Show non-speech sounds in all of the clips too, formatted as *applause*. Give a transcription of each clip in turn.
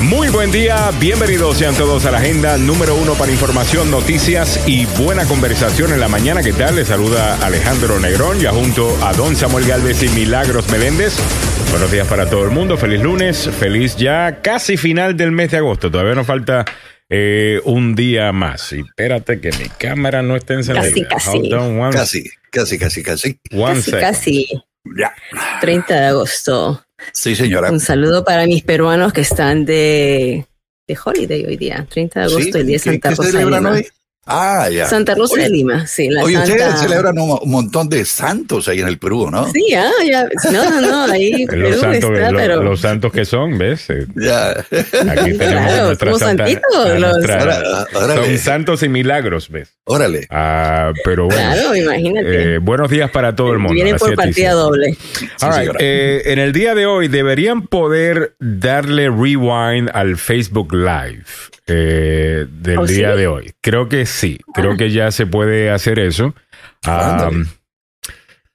Muy buen día, bienvenidos sean todos a la agenda número uno para información, noticias y buena conversación en la mañana. ¿Qué tal? Les saluda Alejandro Negrón, ya junto a Don Samuel Galvez y Milagros Meléndez. Buenos días para todo el mundo, feliz lunes, feliz ya casi final del mes de agosto. Todavía nos falta eh, un día más. Y espérate que mi cámara no esté encendida. Casi, casi. casi, casi, casi, casi. casi, casi. Ya. 30 de agosto. Sí, señora. Un saludo para mis peruanos que están de, de holiday hoy día, 30 de agosto, el día de Santa Rosa? Ah, ya. Santa Rosa de Lima, sí. La oye, ustedes celebran un, montón de santos ahí en el Perú, ¿no? Sí, ah, ya. No, no, no, ahí *laughs* los, santos, está, pero... los santos que son, ¿ves? Eh, ya. Aquí tenemos claro, nuestra santa, santitos. Son santos y milagros, ¿ves? Órale. Ah, pero bueno. Claro, imagínate. Eh, buenos días para todo el mundo. Vienen por partida doble. All right. eh, en el día de hoy deberían poder darle rewind al Facebook Live eh, del ¿Oh, día de hoy. Creo que sí, creo que ya se puede hacer eso.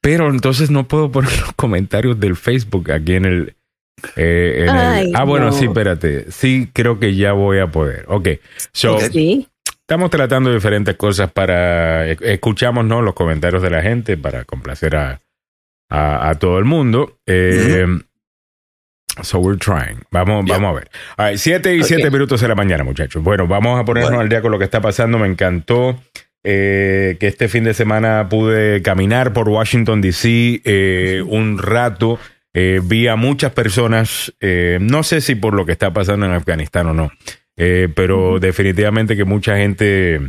pero entonces no puedo poner *laughs* los comentarios del Facebook aquí en el... Eh, ah, bueno, sí, espérate. Sí, creo que ya voy a poder. Ok. So, Estamos tratando diferentes cosas para... Escuchamos ¿no? los comentarios de la gente para complacer a, a, todo el mundo. Eh, So we're trying. Vamos, vamos a ver. Right, siete y siete minutos de la mañana, muchachos. Bueno, vamos a ponernos al día con lo que está pasando. Me encantó eh, que este fin de semana pude caminar por Washington, D.C. Eh, un rato. Eh, vi a muchas personas, no sé si por lo que está pasando en Afganistán o no, pero definitivamente que mucha gente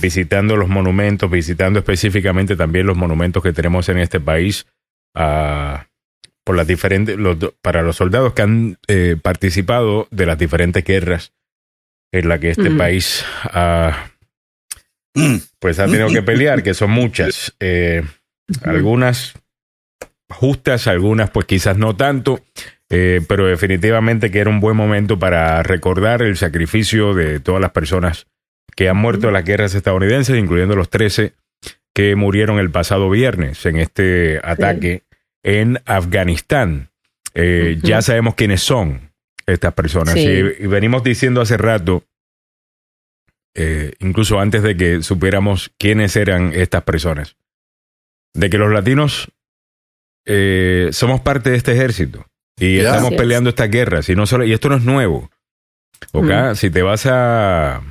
visitando los monumentos, visitando específicamente también los monumentos que tenemos en este país. Uh, por las diferentes, los, para los soldados que han eh, participado de las diferentes guerras en las que este país ha, pues ha tenido que pelear, que son muchas. Eh, algunas justas, algunas pues quizás no tanto, eh, pero definitivamente que era un buen momento para recordar el sacrificio de todas las personas que han muerto en las guerras estadounidenses, incluyendo los 13 que murieron el pasado viernes en este ataque en Afganistán. Eh, ya sabemos quiénes son estas personas. Y, venimos diciendo hace rato, eh, incluso antes de que supiéramos quiénes eran estas personas, de que los latinos eh, somos parte de este ejército y estamos peleando estas guerras. Y, no solo, y esto no es nuevo. ¿okay? Si te vas a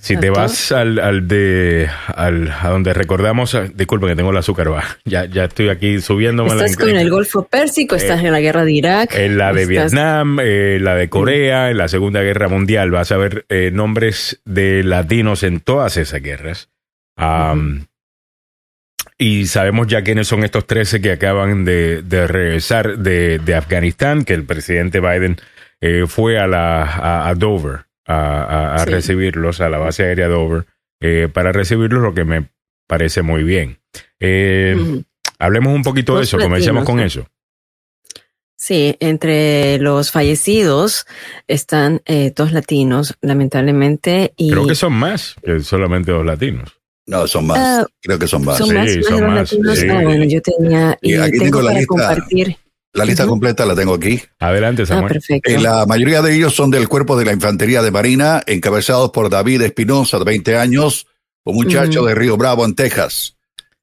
si te vas al, al de al, a donde recordamos, ah, disculpen que tengo el azúcar, va, ya, ya estoy aquí subiendo. Estás en el Golfo Pérsico, estás eh, en la guerra de Irak. En la de Vietnam, eh, la de Corea, en la Segunda Guerra Mundial, vas a ver eh, nombres de latinos en todas esas guerras. Y sabemos ya quiénes son estos 13 que acaban de, de regresar de, de, Afganistán, que el presidente Biden fue a, la, a Dover a, recibirlos a la base aérea Dover eh, para recibirlos, lo que me parece muy bien. Eh, hablemos un poquito de eso, comencemos con eso. Sí, entre los fallecidos están eh, dos latinos, lamentablemente. Y... Creo que son más que solamente dos latinos. No, son más. Ah, Creo que son más. Son más, sí, son más. Ah, bueno, yo tenía. Y, aquí tengo, la compartir. La lista completa la tengo aquí. Adelante, Samuel. Ah, eh, la mayoría de ellos son del cuerpo de la Infantería de Marina, encabezados por David Espinosa, de 20 años, un muchacho de Río Bravo, en Texas.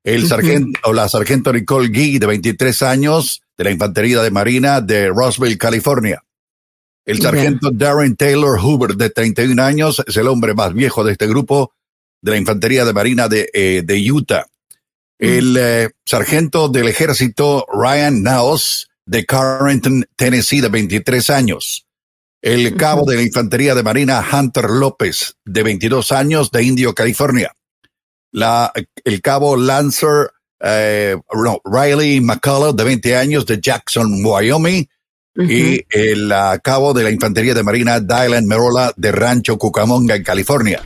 El sargento, o la sargento Nicole Gee, de 23 años, de la Infantería de Marina de Roswell, California. El sargento Darren Taylor Hoover, de 31 años, es el hombre más viejo de este grupo de la Infantería de Marina de, eh, de Utah. El eh, sargento del ejército Ryan Naos, de Carrington, Tennessee, de 23 años. El cabo de la Infantería de Marina Hunter López, de 22 años, de Indio, California. La, el cabo Lancer eh, Riley McCullough, de 20 años, de Jackson, Wyoming. Y el cabo de la Infantería de Marina Dylan Merola, de Rancho Cucamonga, en California.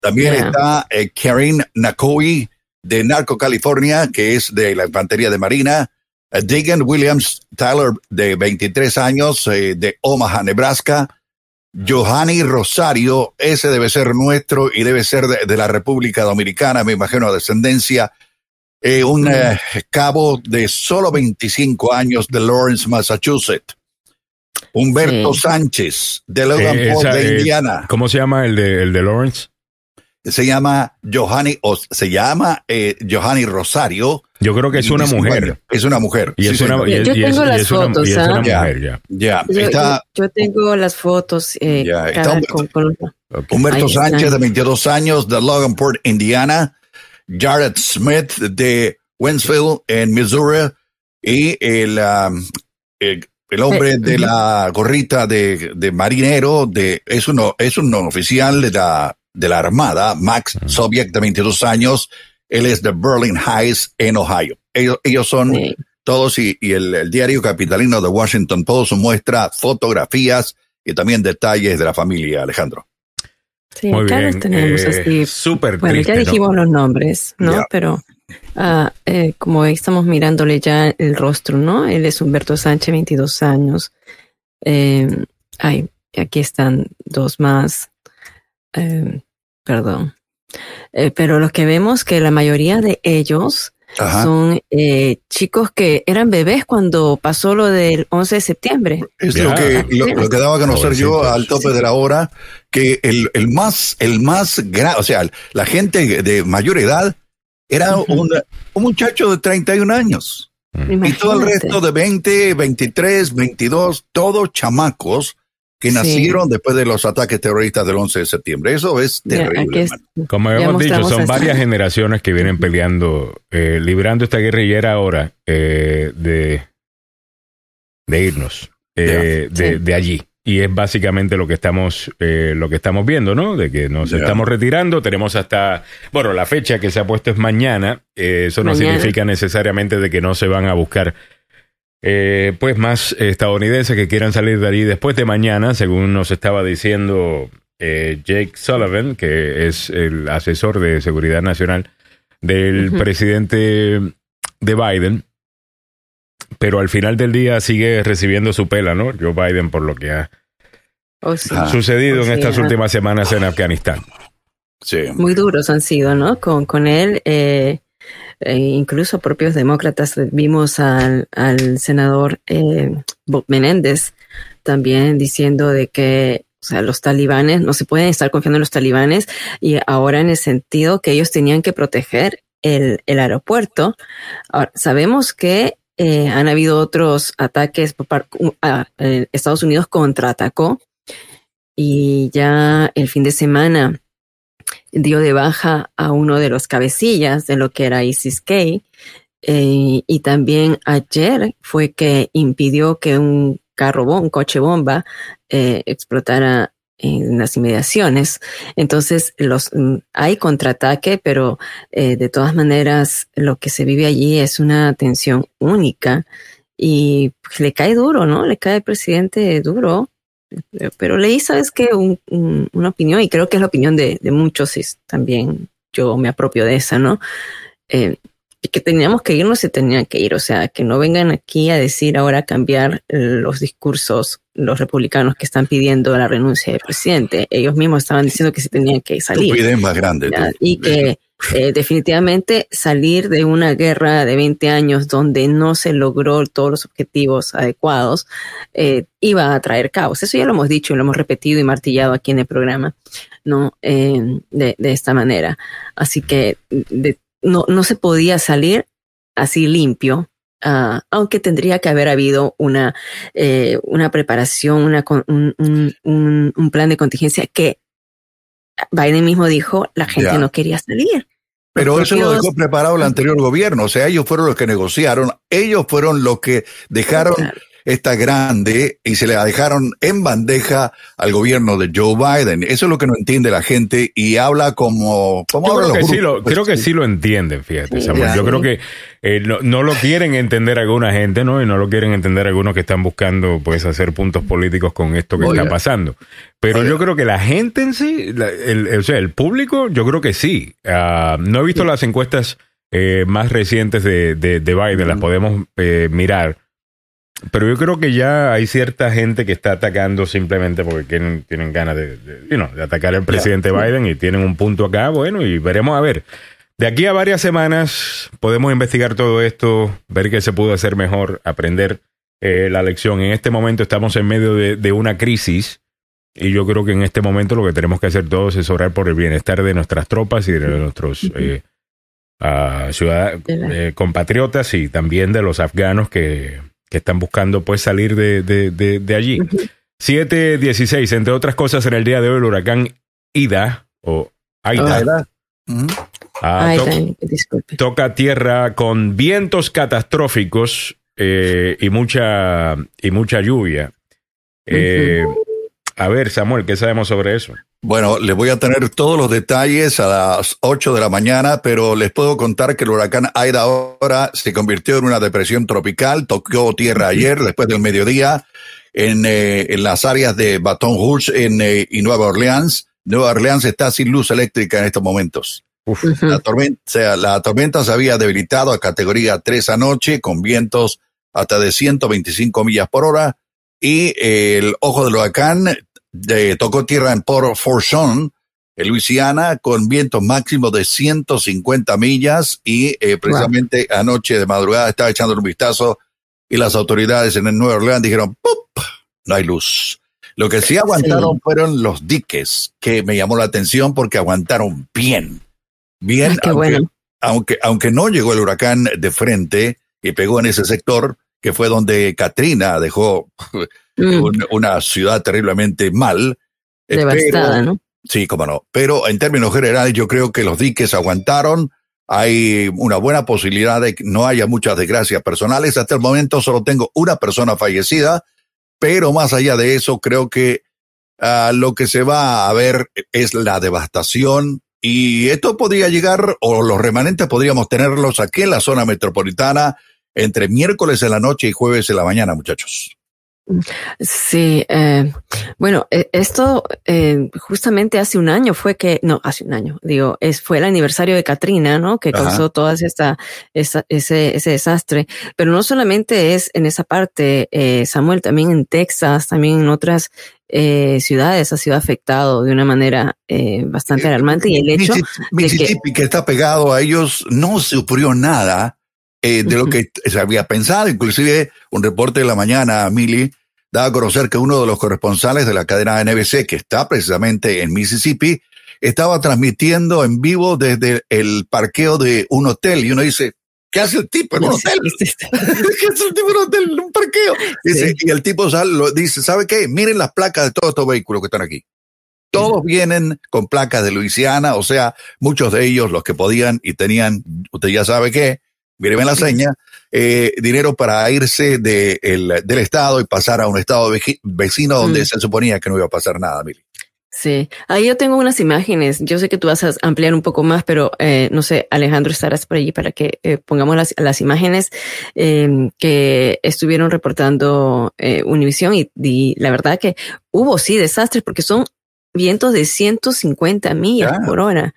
También está eh, Karen Nakoi, de Narco, California, que es de la Infantería de Marina. Eh, Digan Williams Tyler, de 23 años, eh, de Omaha, Nebraska. Johanny Rosario, ese debe ser nuestro y debe ser de, la República Dominicana, me imagino, descendencia. Eh, un cabo de solo 25 años de Lawrence, Massachusetts. Humberto Sánchez, de Logan eh, de eh, Indiana. ¿Cómo se llama el de, el de Lawrence? Se llama Johanny, se llama eh, Johanny Rosario. Yo creo que es una mujer. Es una mujer. Y es una, yo tengo las fotos. ya. Ya. Yo, tengo las fotos. ya. Humberto Sánchez, de 22 años, de Loganport, Indiana. Jared Smith, de Wentzville, en Missouri. Y el, um, el hombre de la gorrita de, de, marinero, de, es, uno, es un oficial de la, de la Armada, Max Sobiek, de 22 años. Él es de Berlin Heights, en Ohio. Ellos, ellos son todos, y, y el, diario capitalino de Washington Post muestra fotografías y también detalles de la familia, Alejandro. Sí, Muy acá bien. tenemos eh, así. Súper Bueno, ya dijimos los nombres, ¿no? Pero Ah, eh, como estamos mirándole ya el rostro, ¿no? Él es Humberto Sánchez, 22 años. Eh, ay, aquí están dos más. Eh, perdón. Eh, pero lo que vemos que la mayoría de ellos son eh, chicos que eran bebés cuando pasó lo del 11 de septiembre. Es lo que, lo, que daba a conocer yo al tope de la hora, que el, el más, el más grave, o sea, la gente de mayor edad era un, muchacho de 31 años. Y todo el resto de 20, 23, 22, todos chamacos que nacieron después de los ataques terroristas del 11 de septiembre. Eso es terrible. Como hemos dicho, son varias generaciones que vienen peleando, eh, librando esta guerrillera ahora eh, de, de irnos eh, de, de, allí. Y es básicamente lo que estamos eh, lo que estamos viendo, ¿no? De que nos estamos retirando, tenemos hasta bueno la fecha que se ha puesto es mañana, eh, eso no significa necesariamente de que no se van a buscar eh, pues más estadounidenses que quieran salir de allí después de mañana, según nos estaba diciendo Jake Sullivan, que es el asesor de seguridad nacional del presidente de Biden pero al final del día sigue recibiendo su pela, ¿no? Joe Biden por lo que ha oh, sucedido en estas últimas semanas en Afganistán. Sí. Muy duros han sido, ¿no? Con, con él, eh, eh, incluso propios demócratas, vimos al, al senador eh, Bob Menéndez también diciendo de que los talibanes, no se pueden estar confiando en los talibanes y ahora en el sentido que ellos tenían que proteger el, aeropuerto. Ahora, sabemos que eh, han habido otros ataques por eh, Estados Unidos contraatacó y ya el fin de semana dio de baja a uno de los cabecillas de lo que era ISIS-K eh, y también ayer fue que impidió que un carro, un coche bomba explotara en las inmediaciones. Entonces, los, mm, hay contraataque, pero eh, de todas maneras lo que se vive allí es una tensión única y pues, le cae duro, ¿no? Le cae al presidente duro. Pero leí, ¿sabes qué? una opinión, y creo que es la opinión de, de muchos, y también yo me apropio de esa, ¿no? Eh, que teníamos que irnos se tenían que ir, o sea, que no vengan aquí a decir ahora cambiar los discursos los republicanos que están pidiendo la renuncia del presidente. Ellos mismos estaban diciendo que se tenían que salir. Más grande. Y que eh, definitivamente salir de una guerra de 20 años donde no se logró todos los objetivos adecuados eh, iba a traer caos. Eso ya lo hemos dicho y lo hemos repetido y martillado aquí en el programa, ¿no? Eh, de, esta manera. Así que no, no se podía salir así limpio, uh, aunque tendría que haber habido una, una preparación, un, plan de contingencia que Biden mismo dijo, la gente no quería salir. Pero eso lo dejó preparado el anterior gobierno, o sea, ellos fueron los que negociaron, ellos fueron los que dejaron está grande y se le dejaron en bandeja al gobierno de Joe Biden. Eso es lo que no entiende la gente y habla como... como creo, que sí lo, creo que sí lo entienden, fíjate, Samuel. Yo creo que eh, no, lo quieren entender alguna gente, ¿no? Y no lo quieren entender algunos que están buscando, pues, hacer puntos políticos con esto que está pasando. Pero yo creo que la gente en sí, el, o sea, el público, yo creo que sí. Ah, no he visto las encuestas eh, más recientes de, de, Biden, las podemos eh, mirar. Pero yo creo que ya hay cierta gente que está atacando simplemente porque tienen, tienen ganas de, de, atacar al presidente Biden y tienen un punto acá, bueno, y veremos a ver. De aquí a varias semanas podemos investigar todo esto, ver qué se pudo hacer mejor, aprender eh, la lección. En este momento estamos en medio de, una crisis y yo creo que en este momento lo que tenemos que hacer todos es orar por el bienestar de nuestras tropas y de nuestros eh, eh, compatriotas y también de los afganos que, que están buscando pues salir de, de, de, allí. 7.16, entre otras cosas, en el día de hoy el huracán Ida o Aida. Ah, toca tierra con vientos catastróficos eh, y mucha y mucha lluvia. Eh, a ver, Samuel, ¿qué sabemos sobre eso? Bueno, les voy a tener todos los detalles a las 8 de la mañana, pero les puedo contar que el huracán Aida ahora se convirtió en una depresión tropical, tocó tierra ayer después del mediodía en, eh, en las áreas de Baton Rouge en, y Nueva Orleans. Nueva Orleans está sin luz eléctrica en estos momentos. la, tormenta, la tormenta se había debilitado a categoría 3 anoche con vientos hasta de 125 millas por hora y el ojo del huracán eh, tocó tierra en Port Fourchon, en Luisiana, con vientos máximos de 150 millas y eh, precisamente anoche de madrugada estaba echando un vistazo y las autoridades en el Nueva Orleans dijeron, ¡Pup! no hay luz. Lo que sí aguantaron fueron los diques, que me llamó la atención porque aguantaron bien. Bien, aunque, aunque, aunque no llegó el huracán de frente y pegó en ese sector, que fue donde Katrina dejó mm. una ciudad terriblemente mal. Eh, Devastada, ¿no? Sí, cómo no. Pero en términos generales, yo creo que los diques aguantaron. Hay una buena posibilidad de que no haya muchas desgracias personales. Hasta el momento solo tengo una persona fallecida, pero más allá de eso, creo que ah, lo que se va a ver es la devastación y esto podría llegar, o los remanentes podríamos tenerlos aquí en la zona metropolitana entre miércoles en la noche y jueves en la mañana, muchachos. Sí, eh, bueno, e, esto eh, justamente hace un año fue que, no, hace un año, digo, es, fue el aniversario de Katrina, ¿no? Que causó toda esta, ese, ese desastre. Pero no solamente es en esa parte, eh, Samuel, también en Texas, también en otras eh, ciudades ha sido afectado de una manera eh, bastante alarmante. Y el hecho Mississippi, que, que está pegado a ellos, no se ocurrió nada eh, de lo que *laughs* se había pensado. Inclusive un reporte de la mañana, Mili, daba a conocer que uno de los corresponsales de la cadena NBC, que está precisamente en Mississippi, estaba transmitiendo en vivo desde el parqueo de un hotel. Y uno dice, ¿qué hace el tipo en un hotel? *laughs* ¿Qué hace el tipo en un hotel, en un parqueo? Y el tipo lo, dice, ¿sabe qué? Miren las placas de todos estos vehículos que están aquí. Todos vienen con placas de Luisiana, o sea, muchos de ellos, los que podían y tenían, usted ya sabe qué, míreme la seña, eh, dinero para irse de del estado y pasar a un estado vecino donde mm. se suponía que no iba a pasar nada, Mili. Sí, ahí yo tengo unas imágenes. Yo sé que tú vas a ampliar un poco más, pero eh, no sé, Alejandro, estarás por allí para que eh, pongamos las, las imágenes em, que estuvieron reportando eh, Univision y, y, la verdad que hubo sí desastres porque son vientos de 150 millas por hora.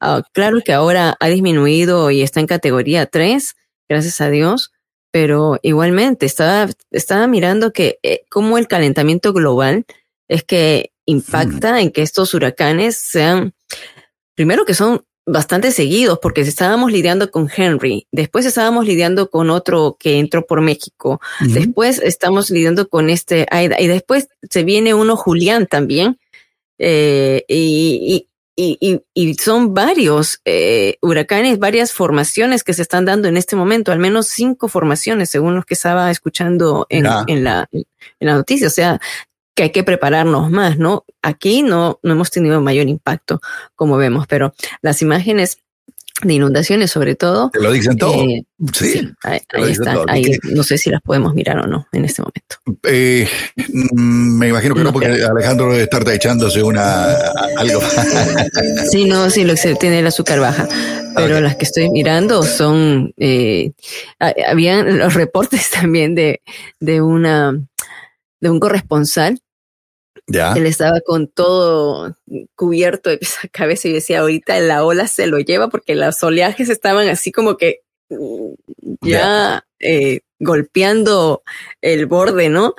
Ah, claro que ahora ha disminuido y está en categoría 3, gracias a Dios, pero igualmente estaba, estaba mirando que eh, como el calentamiento global es que impacta en que estos huracanes sean, primero que son bastante seguidos porque estábamos lidiando con Henry, después estábamos lidiando con otro que entró por México, después estamos lidiando con este Aida y después se viene uno Julián también eh, y, y, y, son varios eh, huracanes, varias formaciones que se están dando en este momento, al menos cinco formaciones, según los que estaba escuchando en, en, la, en la noticia. O sea, que hay que prepararnos más, ¿no? Aquí no, no hemos tenido mayor impacto, como vemos, pero las imágenes de inundaciones sobre todo. Te lo dicen todo. Eh, sí, ahí, están. no sé si las podemos mirar o no en este momento. Eh, mm, me imagino que no, porque Alejandro debe estar echándose una algo. *laughs* sí, no, sí, lo que tiene el azúcar baja. Pero las que estoy mirando son, eh, habían los reportes *laughs* también de, de una, de un corresponsal él estaba con todo cubierto de cabeza y decía, ahorita la ola se lo lleva porque los oleajes estaban así como que mm, ya eh, golpeando el borde, ¿no?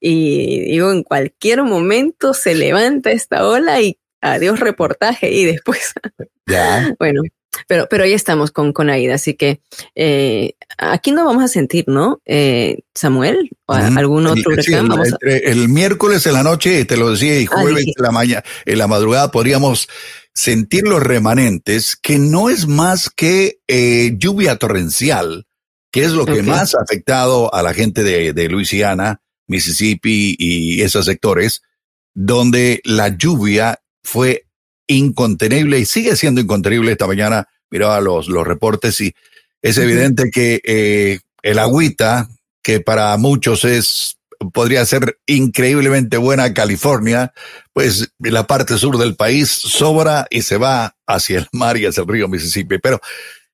Y digo, en cualquier momento se levanta esta ola y adiós reportaje y después. Ya. *laughs* bueno, pero, pero ahí estamos con, con Aida, así que eh, aquí no vamos a sentir, ¿no? Eh, Samuel, o algún otro huracán. el, miércoles en la noche, te lo decía, y ah, jueves en la mañana, en la madrugada podríamos sentir los remanentes, que no es más que eh, lluvia torrencial, que es lo que más ha afectado a la gente de, de Luisiana, Mississippi y esos sectores, donde la lluvia fue incontenible y sigue siendo incontenible. Esta mañana miraba los, los reportes y es evidente que eh, el agüita, que para muchos es podría ser increíblemente buena California, pues la parte sur del país sobra y se va hacia el mar y hacia el río Mississippi. Pero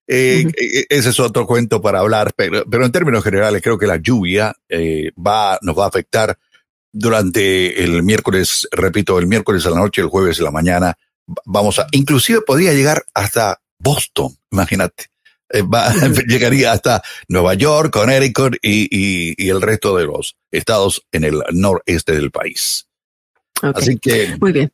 eh, e, ese es otro cuento para hablar, pero, pero en términos generales creo que la lluvia eh, va, nos va a afectar durante el miércoles, repito, el miércoles a la noche, el jueves a la mañana, vamos a, inclusive podría llegar hasta Boston, imagínate. Eh, *laughs* llegaría hasta Nueva York, Connecticut y, y, y, el resto de los estados en el noreste del país. Así que. Muy bien.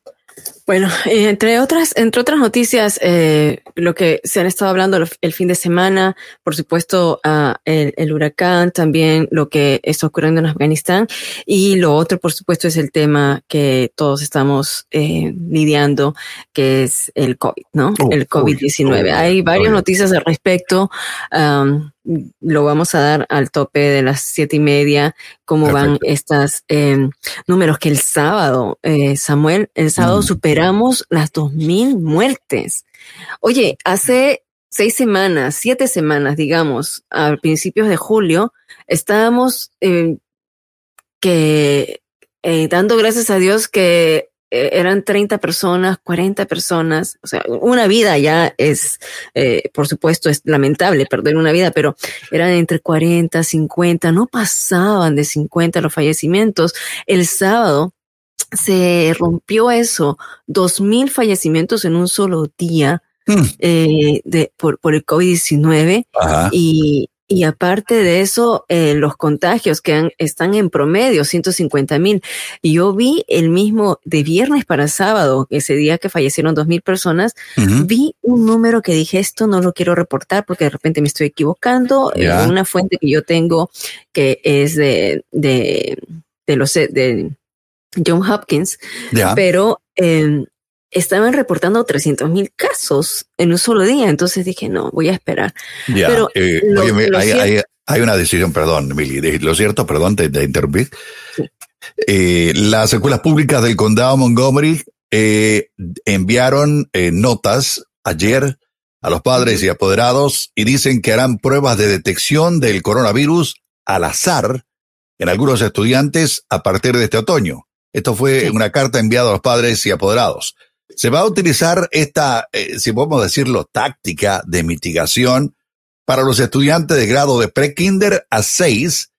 Bueno, entre otras, entre otras noticias, eh, lo que se han estado hablando el fin de semana, por supuesto, uh, el, el, huracán, también lo que está ocurriendo en Afganistán, y lo otro, por supuesto, es el tema que todos estamos eh, lidiando, que es el COVID, ¿no? el COVID-19. Hay varias noticias al respecto. Um, lo vamos a dar al tope de las siete y media, cómo van estos eh, números que el sábado, eh, Samuel, el sábado mm. superamos las dos mil muertes. Oye, hace seis semanas, siete semanas, digamos, a principios de julio, estábamos eh, que eh, dando gracias a Dios que eran 30 personas, 40 personas, o sea, una vida ya es, eh, por supuesto, es lamentable perder una vida, pero eran entre 40, 50, no pasaban de 50 los fallecimientos. El sábado se rompió eso, 2.000 fallecimientos en un solo día. Hmm. Eh, de, por, por el COVID-19 y, y aparte de eso, eh, los contagios que están en promedio, 150 mil. Yo vi el mismo de viernes para sábado, ese día que fallecieron dos mil personas, vi un número que dije, esto no lo quiero reportar porque de repente me estoy equivocando. Eh, una fuente que yo tengo que es de, de, de los, de John Hopkins, pero eh, estaban reportando 300 mil casos en un solo día. Entonces dije, no, voy a esperar. Pero eh, hay, una decisión, perdón, Mili, lo cierto, perdón, te, te interrumpí. Eh, las escuelas públicas del condado Montgomery eh, enviaron notas ayer a los padres y apoderados y dicen que harán pruebas de detección del coronavirus al azar en algunos estudiantes a partir de este otoño. Esto fue una carta enviada a los padres y apoderados. Se va a utilizar esta, eh, si podemos decirlo, táctica de mitigación para los estudiantes de grado de pre-kinder a 6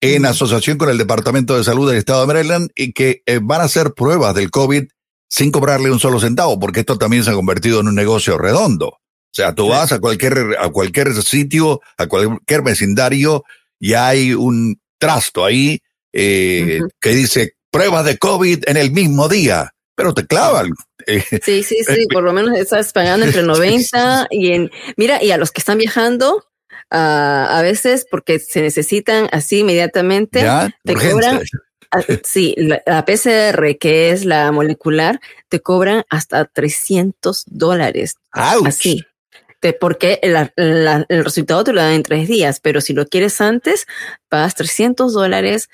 en asociación con el Departamento de Salud del Estado de Maryland y que eh, van a hacer pruebas del COVID sin cobrarle un solo centavo, porque esto también se ha convertido en un negocio redondo. O sea, tú vas a cualquier, a cualquier sitio, a cualquier vecindario y hay un trasto ahí eh, que dice pruebas de COVID en el mismo día, pero te clavan. Sí, sí, sí, eh, por lo menos estás pagando entre *laughs* 90 y en, mira, y a los que están viajando, uh, a veces porque se necesitan así inmediatamente, te cobran, sí, la, PCR, que es la molecular, te cobran hasta 300 dólares. Así porque el resultado te lo dan en tres días, pero si lo quieres antes, pagas 300 dólares.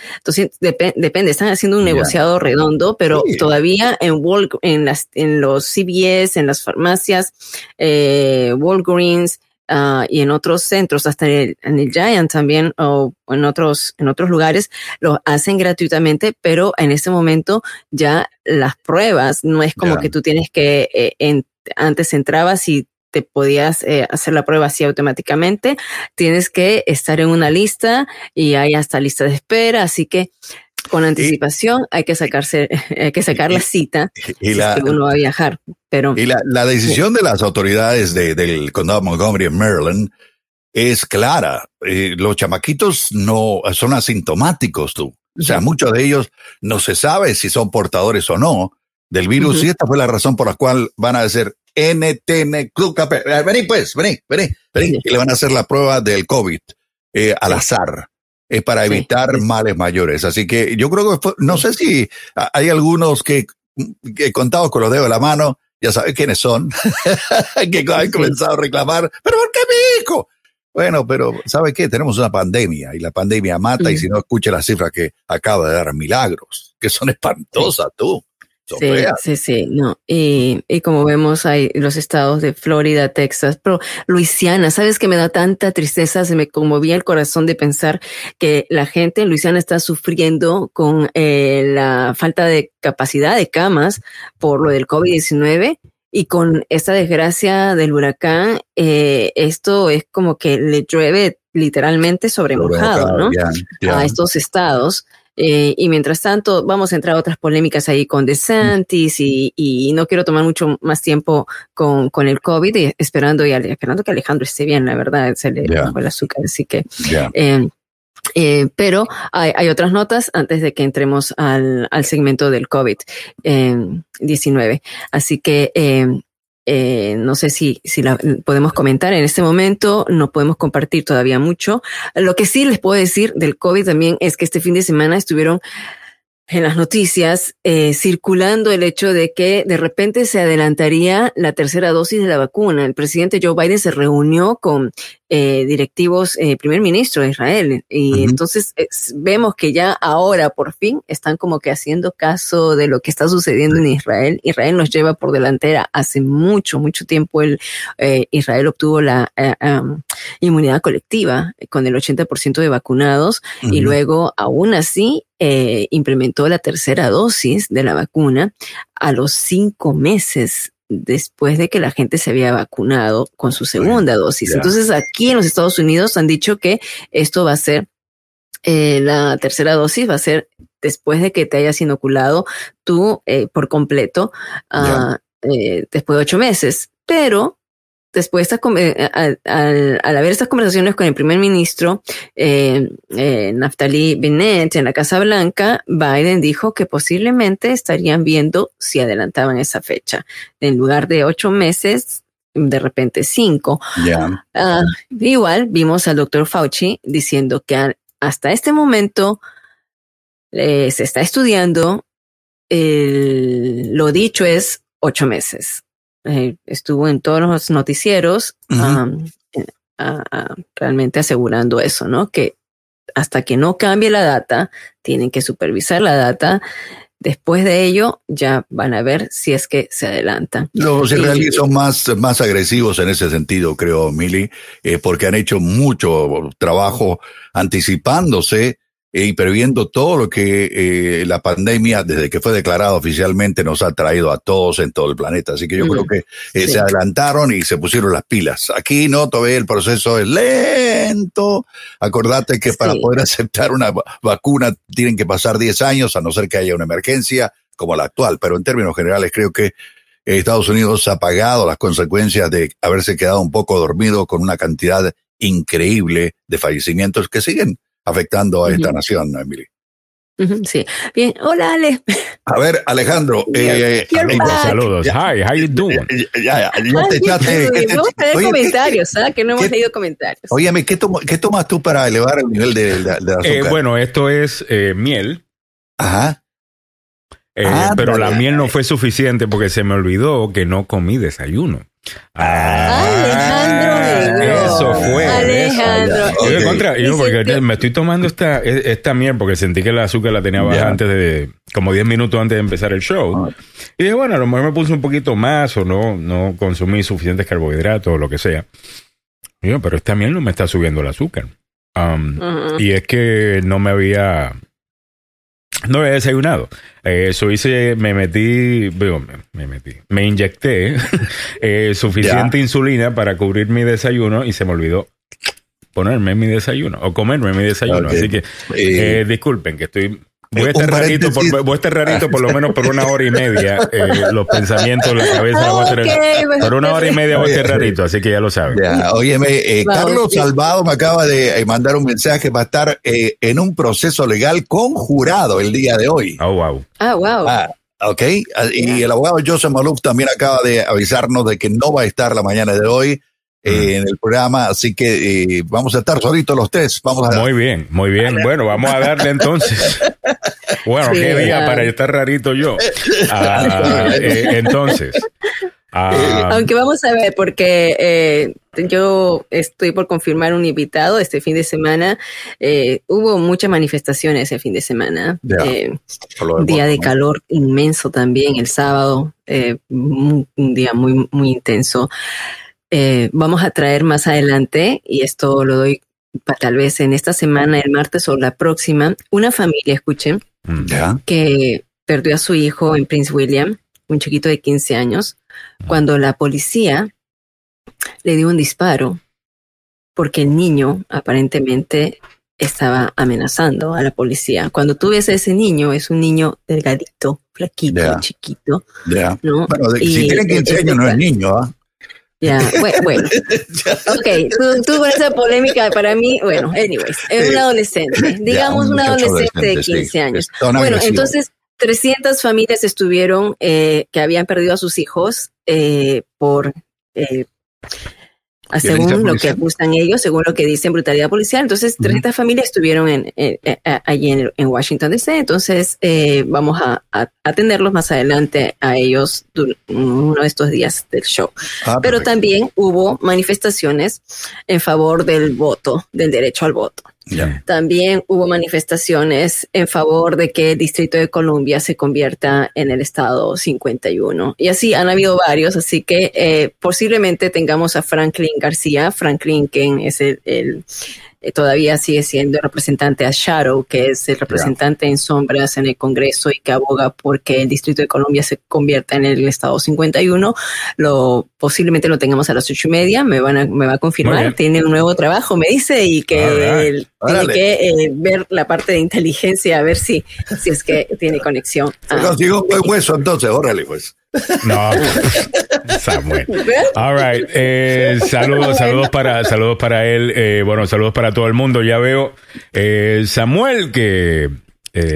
Depende, están haciendo un negociado redondo, pero todavía en, en, las, en los CVS, en las farmacias, eh, Walgreens, Uh, y en otros centros, hasta en el, Giant también, o en otros, en otros lugares, lo hacen gratuitamente, pero en este momento ya las pruebas no es como que tú tienes que, eh, antes entrabas y te podías eh, hacer la prueba así automáticamente. Tienes que estar en una lista y hay hasta lista de espera, así que con anticipación hay que sacarse, *laughs* hay que sacar la cita y la, que uno va a viajar. Pero y la, decisión de las autoridades del condado Montgomery en Maryland es clara. Eh, los chamaquitos no son asintomáticos, tú. O sea, muchos de ellos no se sabe si son portadores o no del virus y esta fue la razón por la cual van a hacer NTN Club Café. Vení pues, vení, vení, vení. Y le van a hacer la prueba del COVID eh, al azar. Es para evitar males mayores. Así que yo creo que no sé si hay algunos que, que contados con los dedos de la mano, ya sabes quiénes son, *laughs* que han comenzado a reclamar, pero ¿por qué mi hijo? Bueno, pero ¿sabe qué? Tenemos una pandemia y la pandemia mata y si no escucha las cifras que acaba de dar Milagros, que son espantosas tú. Sí, sí, sí, no. Y, y, como vemos, hay los estados de Florida, Texas, pero Luisiana, ¿sabes que me da tanta tristeza? Se me conmovía el corazón de pensar que la gente en Luisiana está sufriendo con eh, la falta de capacidad de camas por lo del COVID-19 y con esta desgracia del huracán, eh, esto es como que le llueve literalmente sobre mojado, ¿no? A estos estados. Eh, y mientras tanto, vamos a entrar a otras polémicas ahí con DeSantis y, y no quiero tomar mucho más tiempo con, con el COVID, y esperando, y esperando que Alejandro esté bien, la verdad, se le bajó el azúcar, así que... Eh, eh, pero hay, hay, otras notas antes de que entremos al, al segmento del COVID-19. Así que eh, no sé si, si la podemos comentar en este momento, no podemos compartir todavía mucho. Lo que sí les puedo decir del COVID también es que este fin de semana estuvieron en las noticias eh, circulando el hecho de que de repente se adelantaría la tercera dosis de la vacuna. El presidente Joe Biden se reunió con eh, directivos, eh, primer ministro de Israel, y entonces vemos que ya ahora por fin están como que haciendo caso de lo que está sucediendo en Israel. Israel nos lleva por delantera hace mucho, mucho tiempo. El, eh, Israel obtuvo la inmunidad colectiva con el 80% de vacunados y luego aún así eh, implementó la tercera dosis de la vacuna a los cinco meses después de que la gente se había vacunado con su segunda dosis. Entonces aquí en los Estados Unidos han dicho que esto va a ser eh, la tercera dosis va a ser después de que te hayas inoculado tú eh, por completo uh, después de ocho meses. Pero después de al, al, haber estas conversaciones con el primer ministro eh, eh, Naftali Bennett en la Casa Blanca, Biden dijo que posiblemente estarían viendo si adelantaban esa fecha. En lugar de ocho meses, de repente cinco. Ah, igual vimos al doctor Fauci diciendo que hasta este momento eh, se está estudiando, lo dicho es ocho meses. Eh, estuvo en todos los noticieros eh, realmente asegurando eso, ¿no? Que hasta que no cambie la data, tienen que supervisar la data. Después de ello, ya van a ver si es que se adelantan. Los israelíes son más, más agresivos en ese sentido, creo, Mili, eh, porque han hecho mucho trabajo anticipándose y previendo todo lo que eh, la pandemia, desde que fue declarada oficialmente, nos ha traído a todos en todo el planeta. Así que yo creo que eh, se adelantaron y se pusieron las pilas. Aquí no, todavía el proceso es lento. Acordate que para poder aceptar una vacuna tienen que pasar 10 años, a no ser que haya una emergencia como la actual. Pero en términos generales creo que Estados Unidos ha pagado las consecuencias de haberse quedado un poco dormido con una cantidad increíble de fallecimientos que siguen afectando a esta nación, Emily. Sí. Bien. Hola, Ale. A ver, Alejandro. *laughs* Eh, saludos. Hi, how you doing? Ya, ya, ya te echaste. Vamos a leer comentarios, ¿sabes? Que no hemos leído comentarios. Óyeme, ¿qué, ¿qué, tomas tú para elevar el nivel de, de, de azúcar? Eh, bueno, esto es eh, miel. Ajá. Eh, ah, pero la miel no fue suficiente porque se me olvidó que no comí desayuno. Ah, Alejandro Eso fue. Alejandro. Yo, porque me estoy tomando esta, esta miel porque sentí que el azúcar la tenía baja antes de, como 10 minutos antes de empezar el show. Ah. Y dije, bueno, a lo mejor me puse un poquito más o no, no consumí suficientes carbohidratos o lo que sea. yo, pero esta miel no me está subiendo el azúcar. Um, y es que no me había no había desayunado. Eso hice, me metí, me, metí, me inyecté *laughs* eh, suficiente insulina para cubrir mi desayuno y se me olvidó ponerme mi desayuno o comerme mi desayuno. Así que eh, disculpen que estoy Voy a, estar rarito por, voy a estar rarito por lo menos por una hora y media. Eh, los pensamientos, la cabeza la voy a tener. Pues, por una hora y media voy a estar rarito, así que ya lo saben. Ya, óyeme, eh, Carlos Salvado me acaba de eh, mandar un mensaje. Va a estar en un proceso legal conjurado el día de hoy. Oh, wow. Ah, wow. Ah, Ok, y el abogado Joseph Malouf también acaba de avisarnos de que no va a estar la mañana de hoy eh, en el programa, así que eh, vamos a estar solitos los tres. Vamos a... Muy bien, muy bien. Bueno, vamos a darle entonces. *laughs* Bueno, qué día para estar rarito yo. Ah, *laughs* eh, entonces. Ah, Aunque vamos a ver, porque yo estoy por confirmar un invitado este fin de semana. hubo muchas manifestaciones el fin de semana. un día de calor inmenso también el sábado. un, día muy, muy intenso. Eh, vamos a traer más adelante, y esto lo doy tal vez en esta semana, el martes o la próxima, una familia, escuchen, mm. que perdió a su hijo en Prince William, un chiquito de 15 años, mm. cuando la policía le dio un disparo porque el niño aparentemente estaba amenazando a la policía. Cuando tú ves a ese niño, es un niño delgadito, flaquito, chiquito. ¿no? si tiene 15 años no es niño, ¿ah? Ya, *laughs* bueno. ok, tú, tú, con esa polémica para mí, bueno, anyways, es un adolescente, digamos un adolescente de 15 años. Bueno, entonces 300 familias estuvieron eh, que habían perdido a sus hijos eh, por eh, según lo que acusan ellos, según lo que dicen brutalidad policial. Entonces, 30 familias estuvieron en, allí en, Washington DC. Entonces, eh, vamos a, atenderlos más adelante a ellos uno de estos días del show. Ah, Pero también hubo manifestaciones en favor del voto, del derecho al voto. También hubo manifestaciones en favor de que el Distrito de Columbia se convierta en el Estado 51. Y así han habido varios, así que eh, posiblemente tengamos a Franklin García, Franklin quien es el eh, todavía sigue siendo representante a Shadow, que es el representante en sombras en el Congreso y que aboga porque el Distrito de Colombia se convierta en el Estado 51. Lo, posiblemente lo tengamos a las ocho y media, me, van a, me va a confirmar. Tiene un nuevo trabajo, me dice, y que tiene que eh, ver la parte de inteligencia, a ver si, si es que tiene conexión. consigo un buen hueso entonces, órale pues. No, Samuel. All right. Eh, saludos, saludos para, saludos para él. Eh, bueno, saludos para todo el mundo. Ya veo, eh, Samuel, que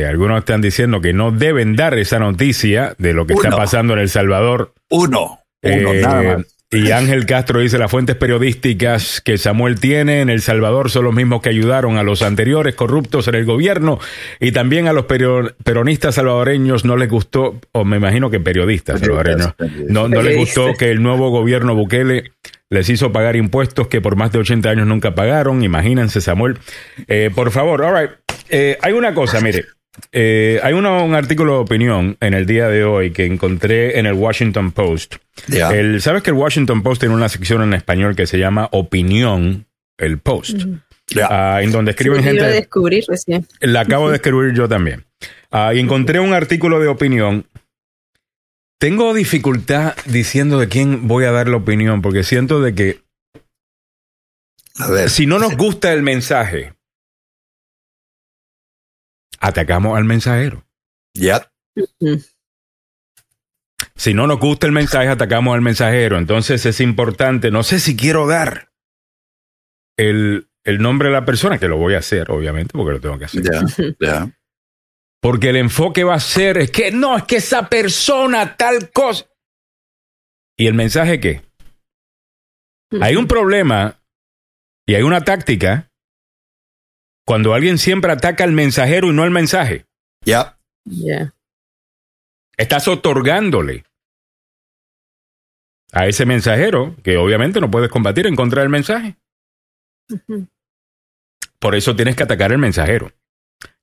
algunos están diciendo que no deben dar esa noticia de lo que está pasando en El Salvador. Uno. Uno, nada más. Y Ángel Castro dice, las fuentes periodísticas que Samuel tiene en El Salvador son los mismos que ayudaron a los anteriores corruptos en el gobierno y también a los peronistas salvadoreños no les gustó, o me imagino que periodistas salvadoreños, no, no les gustó que el nuevo gobierno Bukele les hizo pagar impuestos que por más de 80 años nunca pagaron. Imagínense, Samuel. Eh, por favor, all right. Eh, hay una cosa, mire. Eh, hay un artículo de opinión en el día de hoy que encontré en el Washington Post. El, ¿Sabes que el Washington Post tiene una sección en español que se llama Opinión, el Post? Ah, en donde escriben gente. La descubrir recién. La acabo de *laughs* descubrir yo también. Ah, y encontré un artículo de opinión. Tengo dificultad diciendo de quién voy a dar la opinión, porque siento de que. A ver. Si no nos gusta el mensaje, atacamos al mensajero. Ya. Si no nos gusta el mensaje, atacamos al mensajero. Entonces es importante, no sé si quiero dar el, el nombre de la persona, que lo voy a hacer, obviamente, porque lo tengo que hacer. Ya, Porque el enfoque va a ser, es que no, es que esa persona tal cosa. ¿Y el mensaje qué? Hay un problema y hay una táctica cuando alguien siempre ataca al mensajero y no al mensaje. Ya. Ya. Estás otorgándole a ese mensajero que obviamente no puedes combatir en contra del mensaje. Por eso tienes que atacar al mensajero.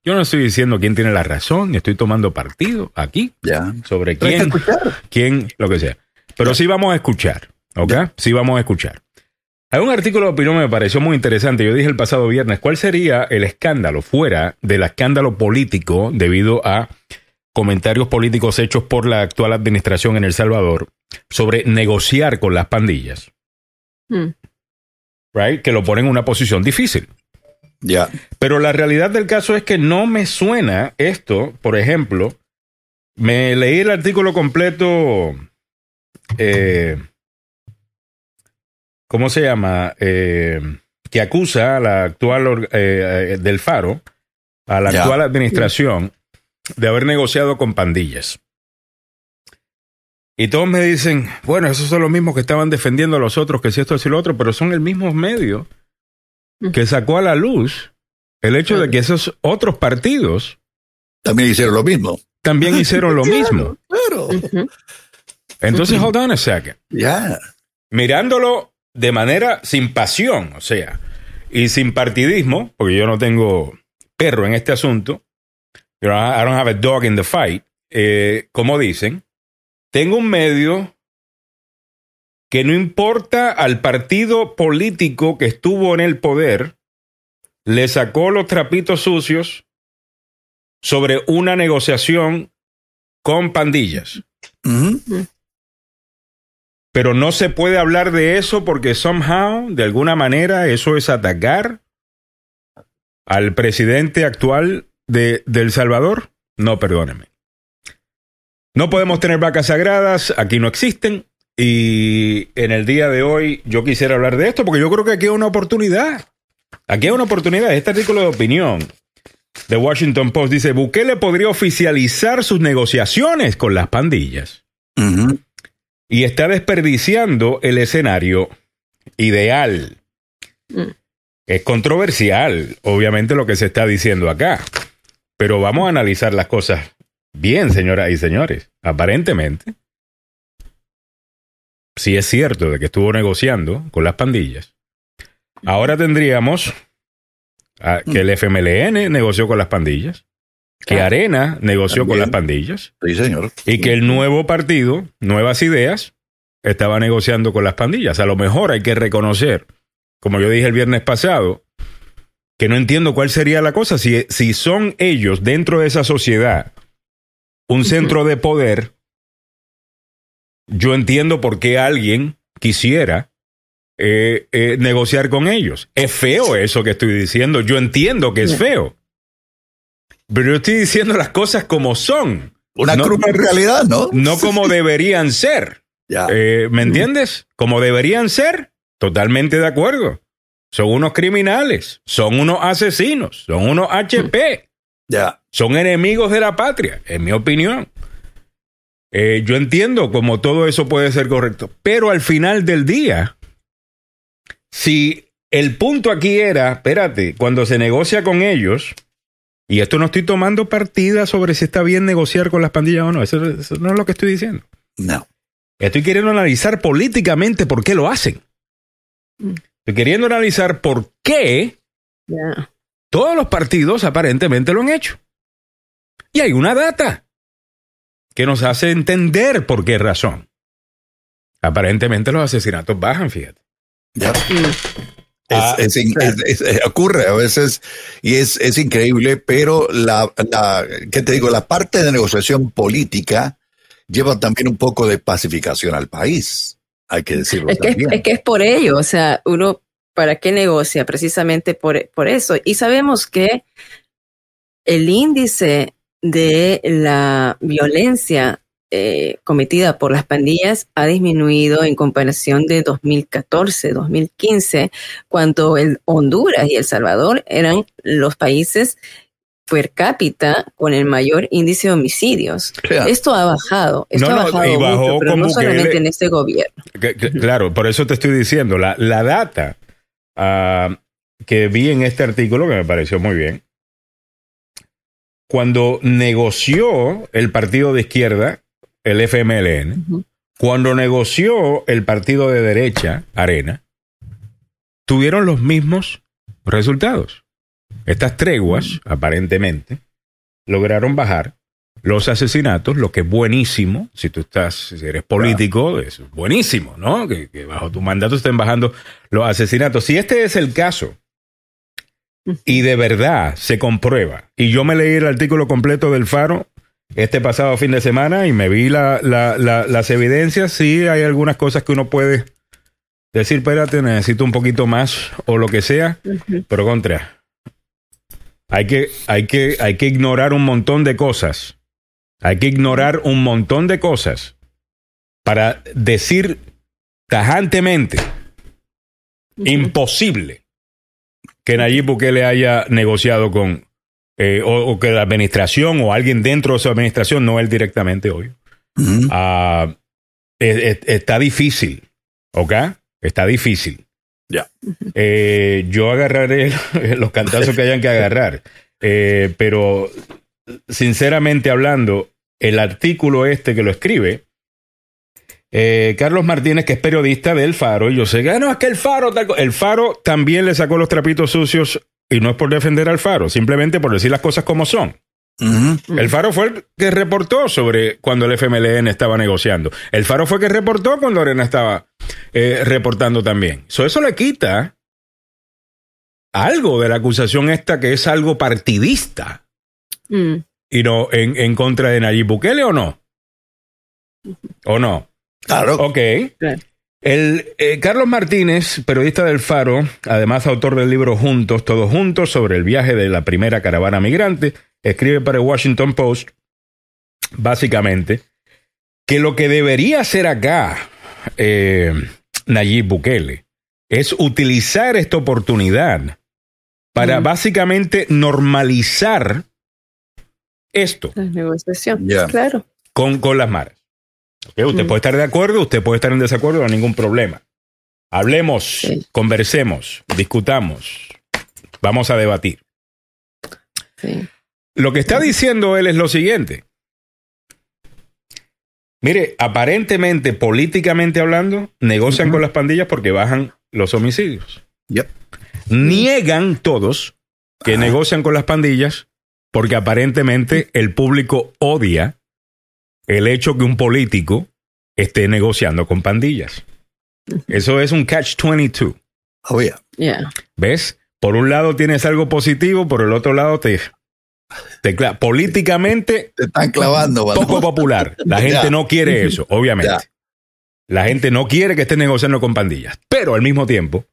Yo no estoy diciendo quién tiene la razón, ni estoy tomando partido aquí ya. sobre quién, quién, lo que sea. Pero sí vamos a escuchar, ¿ok? Sí vamos a escuchar. Hay un artículo de opinión que me pareció muy interesante. Yo dije el pasado viernes, ¿cuál sería el escándalo fuera del escándalo político debido a comentarios políticos hechos por la actual administración en El Salvador sobre negociar con las pandillas? Hmm. Right? Que lo ponen en una posición difícil. Ya. Pero la realidad del caso es que no me suena esto, por ejemplo, me leí el artículo completo. Eh, ¿cómo se llama? Eh, que acusa a la actual eh, eh, del Faro, a la actual administración, de haber negociado con pandillas. Y todos me dicen, bueno, esos son los mismos que estaban defendiendo a los otros, que si esto es lo otro, pero son el mismo medio que sacó a la luz el hecho de que esos otros partidos también hicieron lo mismo. También hicieron lo *laughs* mismo. Claro. Entonces, hold on a second. Ya. Mirándolo de manera sin pasión, o sea, y sin partidismo, porque yo no tengo perro en este asunto. I don't have a dog in the fight. Eh, como dicen, tengo un medio que no importa al partido político que estuvo en el poder, le sacó los trapitos sucios sobre una negociación con pandillas. Pero no se puede hablar de eso porque somehow, de alguna manera, eso es atacar al presidente actual de, El Salvador. No, perdóneme. No podemos tener vacas sagradas, aquí no existen. Y en el día de hoy yo quisiera hablar de esto porque yo creo que aquí hay una oportunidad. Aquí hay una oportunidad. Este artículo de opinión The Washington Post dice, Bukele podría oficializar sus negociaciones con las pandillas. Y está desperdiciando el escenario ideal. Mm. Es controversial, obviamente, lo que se está diciendo acá. Pero vamos a analizar las cosas bien, señoras y señores. Aparentemente, si es cierto de que estuvo negociando con las pandillas, ahora tendríamos que el FMLN negoció con las pandillas, que Arena negoció con las pandillas, sí, señor. y que el nuevo partido, Nuevas Ideas, estaba negociando con las pandillas. A lo mejor hay que reconocer, como yo dije el viernes pasado, que no entiendo cuál sería la cosa. Si, si son ellos dentro de esa sociedad un centro de poder, yo entiendo por qué alguien quisiera eh, eh, negociar con ellos. Es feo eso que estoy diciendo. Yo entiendo que es feo. Pero yo estoy diciendo las cosas como son. Una no, en realidad, ¿no? No como *laughs* deberían ser. Eh, ¿Me entiendes? Como deberían ser. Totalmente de acuerdo. Son unos criminales, son unos asesinos, son unos HP. Ya. Son enemigos de la patria, en mi opinión. yo entiendo como todo eso puede ser correcto, pero al final del día, si el punto aquí era, espérate, cuando se negocia con ellos, y esto no estoy tomando partida sobre si está bien negociar con las pandillas o no, eso, no es lo que estoy diciendo. No. Estoy queriendo analizar políticamente por qué lo hacen. Estoy queriendo analizar por qué todos los partidos aparentemente lo han hecho. Y hay una data que nos hace entender por qué razón. Aparentemente los asesinatos bajan, fíjate. Ah, ocurre a veces y es, es increíble, pero la, la, ¿qué te digo? La parte de negociación política lleva también un poco de pacificación al país, hay que decirlo. Es, Que, es, que es por ello, o sea, uno, ¿para qué negocia? Precisamente por, por eso. Y sabemos que el índice de la violencia eh, cometida por las pandillas ha disminuido en comparación de 2014, 2015, cuando el Honduras y El Salvador eran los países per cápita con el mayor índice de homicidios. Esto ha bajado, esto ha bajado mucho, pero no solamente en este gobierno. claro, por eso te estoy diciendo, la, la data uh, que vi en este artículo, que me pareció muy bien, cuando negoció el partido de izquierda el FMLN, cuando negoció el partido de derecha, Arena, tuvieron los mismos resultados. Estas treguas, aparentemente, lograron bajar los asesinatos, lo que es buenísimo, si tú estás, si eres político, es buenísimo, ¿no? Que, que, bajo tu mandato estén bajando los asesinatos. Si este es el caso, y de verdad se comprueba, y yo me leí el artículo completo del Faro este pasado fin de semana y me vi la, las evidencias. Sí, hay algunas cosas que uno puede decir, espérate, necesito un poquito más o lo que sea, pero contra. Hay que, hay, que, hay que ignorar un montón de cosas. Hay que ignorar un montón de cosas para decir tajantemente, imposible que Nayib Bukele haya negociado con, eh, o, que la administración o alguien dentro de su administración, no él directamente hoy, ah, está difícil, ¿ok? Está difícil. Ya. Eh, yo agarraré *laughs* los cantazos que hayan que agarrar, eh, pero sinceramente hablando, el artículo este que lo escribe, eh, Carlos Martínez, que es periodista del Faro, y yo sé que ah, no, es que el Faro, el Faro también le sacó los trapitos sucios, y no es por defender al Faro, simplemente por decir las cosas como son. El Faro fue el que reportó sobre cuando el FMLN estaba negociando. El Faro fue el que reportó cuando Arena estaba eh, reportando también. eso le quita algo de la acusación esta que es algo partidista. Mm. Y no en, en, contra de Nayib Bukele o no? ¿O no? Claro. Ok. El, eh, Carlos Martínez, periodista del Faro, además autor del libro Juntos, Todos Juntos, sobre el viaje de la primera caravana migrante, escribe para el Washington Post, básicamente, que lo que debería hacer acá eh, Nayib Bukele es utilizar esta oportunad para básicamente normalizar esto. La negociación, claro. Con, con las maras. Usted puede estar de acuerdo, usted puede estar en desacuerdo, no hay ningún problema. Hablemos, conversemos, discutamos, vamos a debatir. Lo que está diciendo él es lo siguiente. Mire, aparentemente, políticamente hablando, negocian con las pandillas porque bajan los homicidios. Niegan todos que negocian con las pandillas porque aparentemente el público odia el hecho que un político esté negociando con pandillas. Eso es un catch-22. Oh, yeah. ¿Ves? Por un lado tienes algo positivo, por el otro lado te, te políticamente te están clavando. Poco popular. La *laughs* gente no quiere eso, *laughs* obviamente. La gente no quiere que esté negociando con pandillas. Pero al mismo tiempo,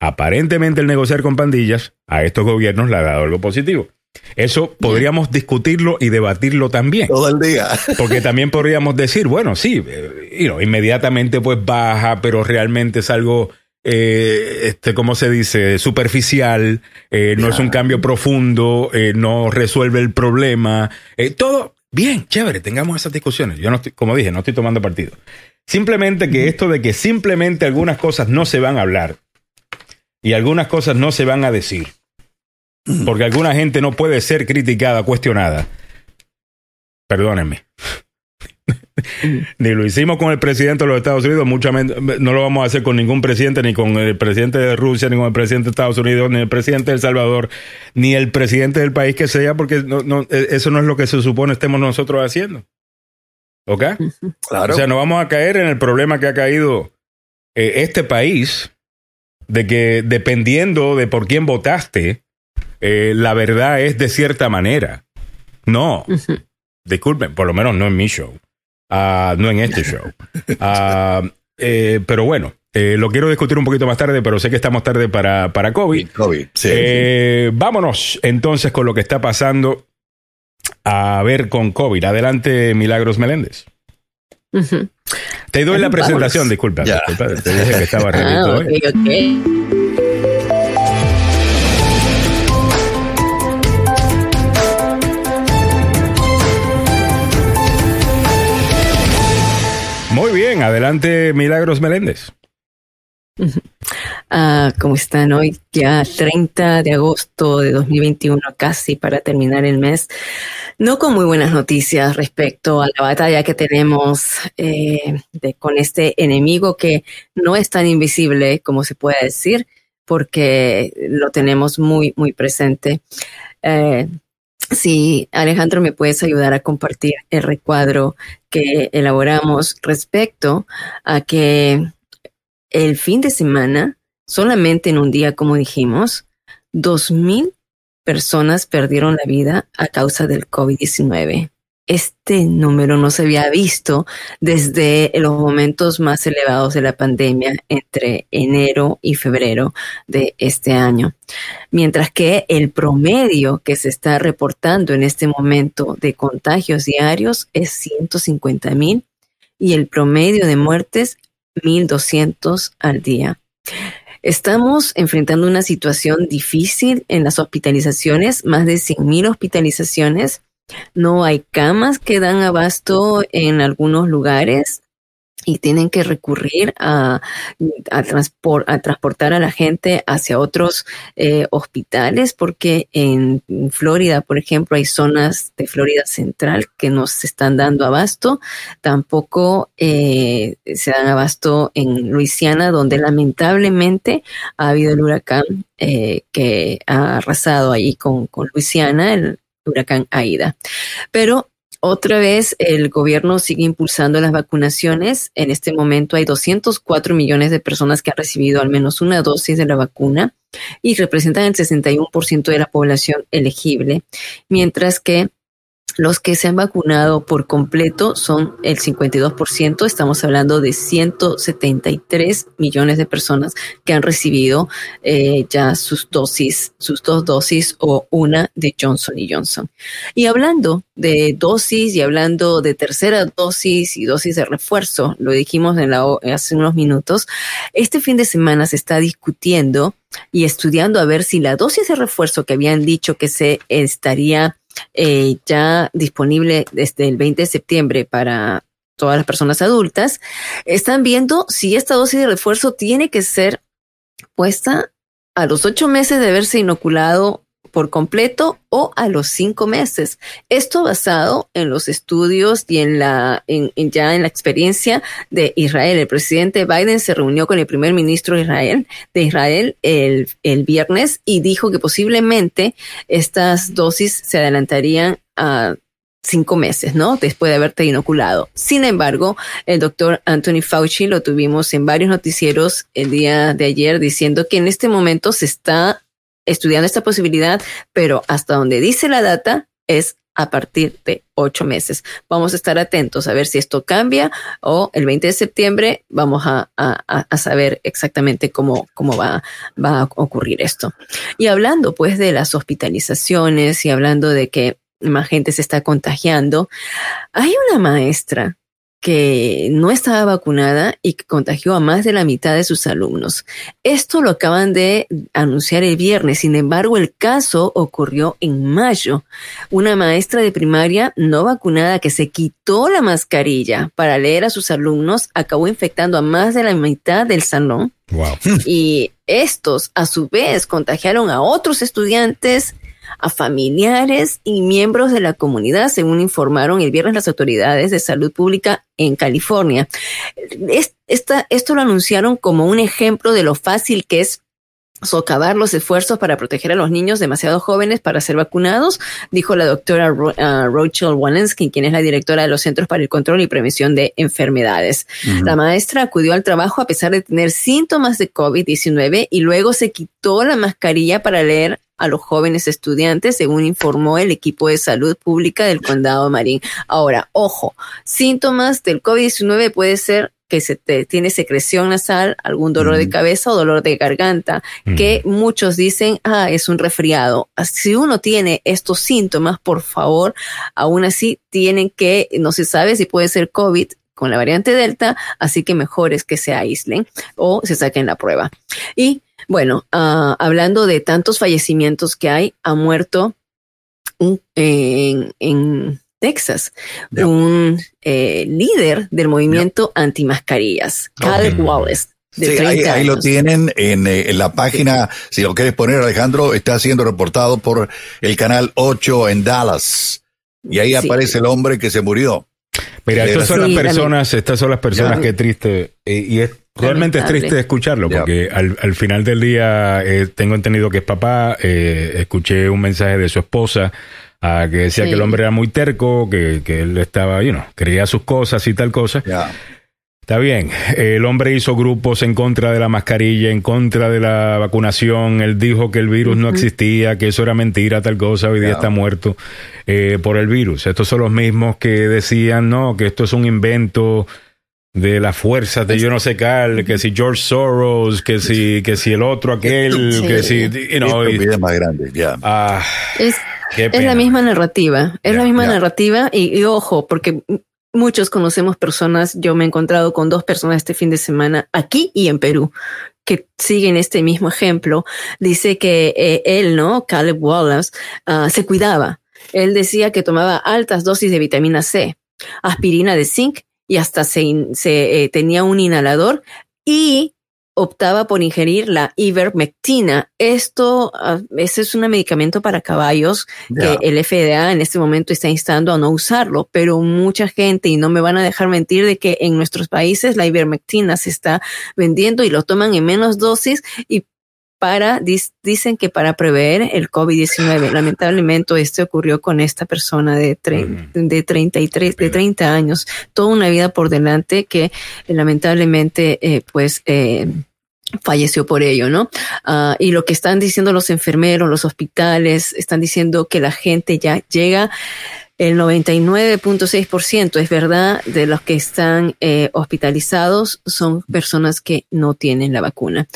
aparentemente el negociar con pandillas a estos gobiernos le ha dado algo positivo. Eso podríamos discutirlo y debatirlo también. Todo el día. Porque también podríamos decir, bueno, sí, eh, inmediatamente pues baja, pero realmente es algo, eh, este, ¿cómo se dice? Superficial, eh, no es un cambio profundo, no resuelve el problema. todo bien, chévere, tengamos esas discusiones. Yo no estoy, como dije, no estoy tomando partido. Simplemente que esto de que simplemente algunas cosas no se van a hablar y algunas cosas no se van a decir porque alguna gente no puede ser criticada, cuestionada. Perdónenme. *laughs* ni lo hicimos con el presidente de los Estados Unidos, mucho no lo vamos a hacer con ningún presidente, ni con el presidente de Rusia, ni con el presidente de Estados Unidos, ni el presidente de El Salvador, ni el presidente del país que sea, porque no, e, eso no es lo que se supone estemos nosotros haciendo. ¿Ok? Claro. O sea, no vamos a caer en el problema que ha caído eh, este país, de que dependiendo de por quién votaste, eh, la verdad es de cierta manera. No. Disculpen, por lo menos no en mi show. Ah, no en este show. *laughs* Ah, eh, pero bueno, eh, lo quiero discutir un poquito más tarde, pero sé que estamos tarde para, para COVID. COVID Vámonos entonces con lo que está pasando a ver con COVID. Adelante, Milagros Meléndez. Te doy la presentación, disculpa, Te dije que estaba *laughs* ah, bien, adelante Milagros Meléndez. Ah, ¿Cómo están hoy? Ya 30 de agosto de 2021, casi para terminar el mes. No con muy buenas noticias respecto a la batalla que tenemos eh, con este enemigo que no es tan invisible como se puede decir, porque lo tenemos muy, muy presente. Eh, si Alejandro me puedes ayudar a compartir el recuadro que elaboramos respecto a que el fin de semana, solamente en un día, como dijimos, dos mil personas perdieron la vida a causa del COVID-19 este número no se había visto desde los momentos más elevados de la pandemia entre enero y febrero de este año. Mientras que el promedio que se está reportando en este momento de contagios diarios es 150 mil y el promedio de muertes 1.200 al día. Estamos enfrentando una situación difícil en las hospitalizaciones, más de 100.000 hospitalizaciones no hay camas que dan abasto en algunos lugares y tienen que recurrir a, transportar a la gente hacia otros eh, hospitales porque en Florida, por ejemplo, hay zonas de Florida Central que no se están dando abasto. Tampoco eh, se dan abasto en Luisiana, donde lamentablemente ha habido el huracán eh, que ha arrasado ahí con, Luisiana, huracán Aida. Pero otra vez, el gobierno sigue impulsando las vacunaciones. En este momento hay 204 millones de personas que han recibido al menos una dosis de la vacuna y representan el 61% de la población elegible, mientras que los que se han vacunado por completo son el 52%. Estamos hablando de 173 millones de personas que han recibido eh, ya sus dosis, sus dos dosis o una de Johnson y Johnson. Y hablando de dosis y hablando de tercera dosis y dosis de refuerzo, lo dijimos en la, hace unos minutos, este fin de semana se está discutiendo y estudiando a ver si la dosis de refuerzo que habían dicho que se estaría eh, ya disponible desde el 20 de septiembre para todas las personas adultas, están viendo si esta dosis de refuerzo tiene que ser puesta a los ocho meses de haberse inoculado por completo o a los cinco meses. Esto basado en los estudios y en la, en, ya en la experiencia de Israel. El presidente Biden se reunió con el primer ministro de Israel, el, el viernes y dijo que posiblemente estas dosis se adelantarían a cinco meses, ¿no? Después de haberte inoculado. Sin embargo, el doctor Anthony Fauci lo tuvimos en varios noticieros el día de ayer diciendo que en este momento se está estudiando esta posibilidad, pero hasta donde dice la data es a partir de ocho meses. Vamos a estar atentos a ver si esto cambia o el 20 de septiembre vamos a, saber exactamente cómo, cómo va, va a ocurrir esto. Y hablando pues de las hospitalizaciones y hablando de que más gente se está contagiando, hay una maestra que no estaba vacunada y que contagió a más de la mitad de sus alumnos. Esto lo acaban de anunciar el viernes, sin embargo el caso ocurrió en mayo. Una maestra de primaria no vacunada que se quitó la mascarilla para leer a sus alumnos acabó infectando a más de la mitad del salón. Y estos a su vez contagiaron a otros estudiantes a familiares y miembros de la comunidad, según informaron el viernes las autoridades de salud pública en California. esto lo anunciaron como un ejemplo de lo fácil que es socavar los esfuerzos para proteger a los niños demasiado jóvenes para ser vacunados, dijo la doctora uh, Rachel Walensky, quien es la directora de los Centros para el Control y Prevención de Enfermedades. La maestra acudió al trabajo a pesar de tener síntomas de COVID-19 y luego se quitó la mascarilla para leer a los jóvenes estudiantes, según informó el equipo de salud pública del condado Marín. Ahora, ojo, síntomas del COVID-19 puede ser que se te, tiene secreción nasal, algún dolor de cabeza o dolor de garganta, que muchos dicen, ah, es un resfriado. Si uno tiene estos síntomas, por favor, aún así tienen que, no se sabe si puede ser COVID, con la variante Delta, así que mejor es que se aíslen o se saquen la prueba. Y bueno, uh, hablando de tantos fallecimientos que hay, ha muerto un, en, en, Texas un eh, líder del movimiento anti-mascarillas, Caleb Wallace. Sí, ahí, ahí, lo tienen en, eh, en, la página, si lo quieres poner Alejandro, está siendo reportado por el canal 8 en Dallas. Y ahí sí. aparece el hombre que se murió. Mira, estas son las personas, estas son las personas que triste, eh, y es Realmente es triste escucharlo, porque al, al, final del día eh, tengo entendido que es papá, eh, escuché un mensaje de su esposa uh, que decía sí. que el hombre era muy terco, que, que él estaba, you know, creía sus cosas y tal cosa. Yeah. Está bien, el hombre hizo grupos en contra de la mascarilla, en contra de la vacunación, él dijo que el virus uh -huh. no existía, que eso era mentira, tal cosa, hoy día yeah. está muerto eh, por el virus. Estos son los mismos que decían, no, que esto es un invento de las fuerzas de yo no sé qué, que si George Soros, que si, que si el otro aquel, sí. que si, you know, y, más grande, ya. Yeah. Ah, es, es la misma narrativa, es yeah, la misma yeah. narrativa y, y, ojo, porque muchos conocemos personas, yo me he encontrado con dos personas este fin de semana aquí y en Perú que siguen este mismo ejemplo. Dice que eh, él, ¿no? Caleb Wallace, uh, se cuidaba. Él decía que tomaba altas dosis de vitamina C, aspirina de zinc y hasta se, se tenía un inhalador y optaba por ingerir la ivermectina. Esto, uh, ese es un medicamento para caballos que el FDA en este momento está instando a no usarlo, pero mucha gente, y no me van a dejar mentir, de que en nuestros países la ivermectina se está vendiendo y lo toman en menos dosis y para, dicen que para prever el COVID-19. Lamentablemente esto ocurrió con esta persona de, de 33, de 30 años, toda una vida por delante que lamentablemente eh, pues eh, falleció por ello, ¿no? Ah, y lo que están diciendo los enfermeros, los hospitales, están diciendo que la gente ya llega el 99.6% es verdad de los que están eh, hospitalizados son personas que no tienen la vacuna.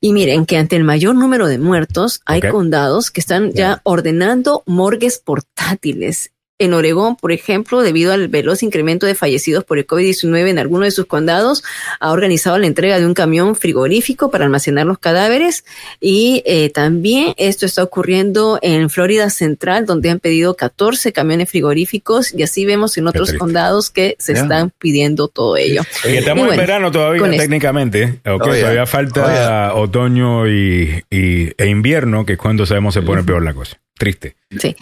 Y miren que ante el mayor número de muertos hay condados que están ya ordenando morgues portátiles en Oregón, por ejemplo, debido al veloz incremento de fallecidos por el COVID-19 en algunos de sus condados, ha organizado la entrega de un camión frigorífico para almacenar los cadáveres. Y eh, también esto está ocurriendo en Florida Central, donde han pedido 14 camiones frigoríficos y así vemos en otros condados que se están pidiendo todo ello. estamos en verano todavía técnicamente, todavía falta otoño y, e invierno, que es cuando sabemos se pone peor la cosa. Triste. Sí,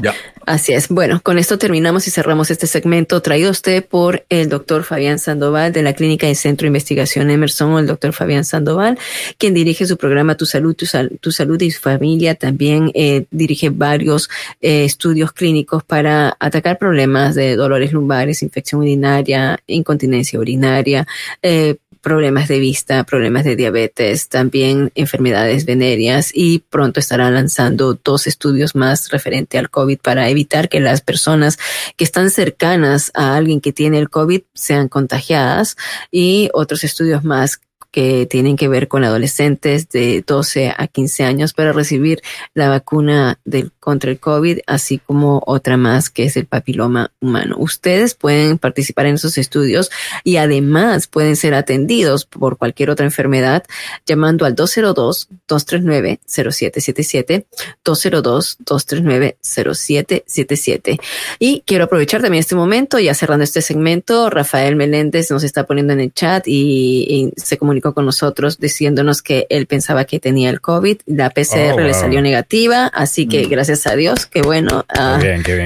así es. Bueno, con esto terminamos y cerramos este segmento traído a usted por el doctor Fabián Sandoval de la Clínica y Centro de Investigación Emerson o el doctor Fabián Sandoval, quien dirige su programa Tu Salud, Tu, Salud y su familia. También eh, dirige varios eh, estudios clínicos para atacar problemas de dolores lumbares, infección urinaria, incontinencia urinaria, eh, problemas de vista, problemas de diabetes, también enfermedades venéreas y pronto estará lanzando dos estudios más referente al COVID para evitar que las personas que están cercanas a alguien que tiene el COVID sean contagiadas y otros estudios más que tienen que ver con adolescentes de 12 a 15 años para recibir la vacuna del, contra el COVID, así como otra más que es el papiloma humano. Ustedes pueden participar en esos estudios y además pueden ser atendidos por cualquier otra enfermedad llamando al 202-239-0777, 202-239-0777. Y quiero aprovechar también este momento, ya cerrando este segmento, Rafael Meléndez nos está poniendo en el chat y, y se comunicó con nosotros diciéndonos que él pensaba que tenía el COVID, la PCR oh, le salió negativa, así que mm. gracias a Dios, qué bueno. Ah,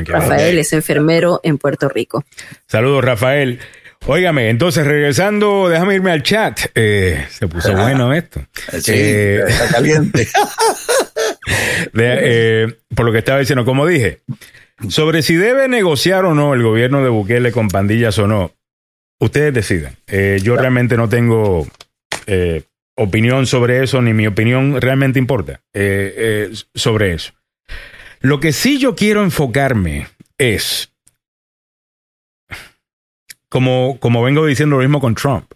Rafael es enfermero en Puerto Rico. Saludos, Rafael. Óigame, entonces regresando, déjame irme al chat. Eh, se puso bueno esto. Sí, eh, está caliente. *laughs* Eh, por lo que estaba diciendo, como dije, sobre si debe negociar o no el gobierno de Bukele con pandillas o no, ustedes decidan. yo realmente no tengo eh, opinión sobre eso, ni mi opinión realmente importa eh, eh, sobre eso. Lo que sí yo quiero enfocarme es, como, como vengo diciendo lo mismo con Trump,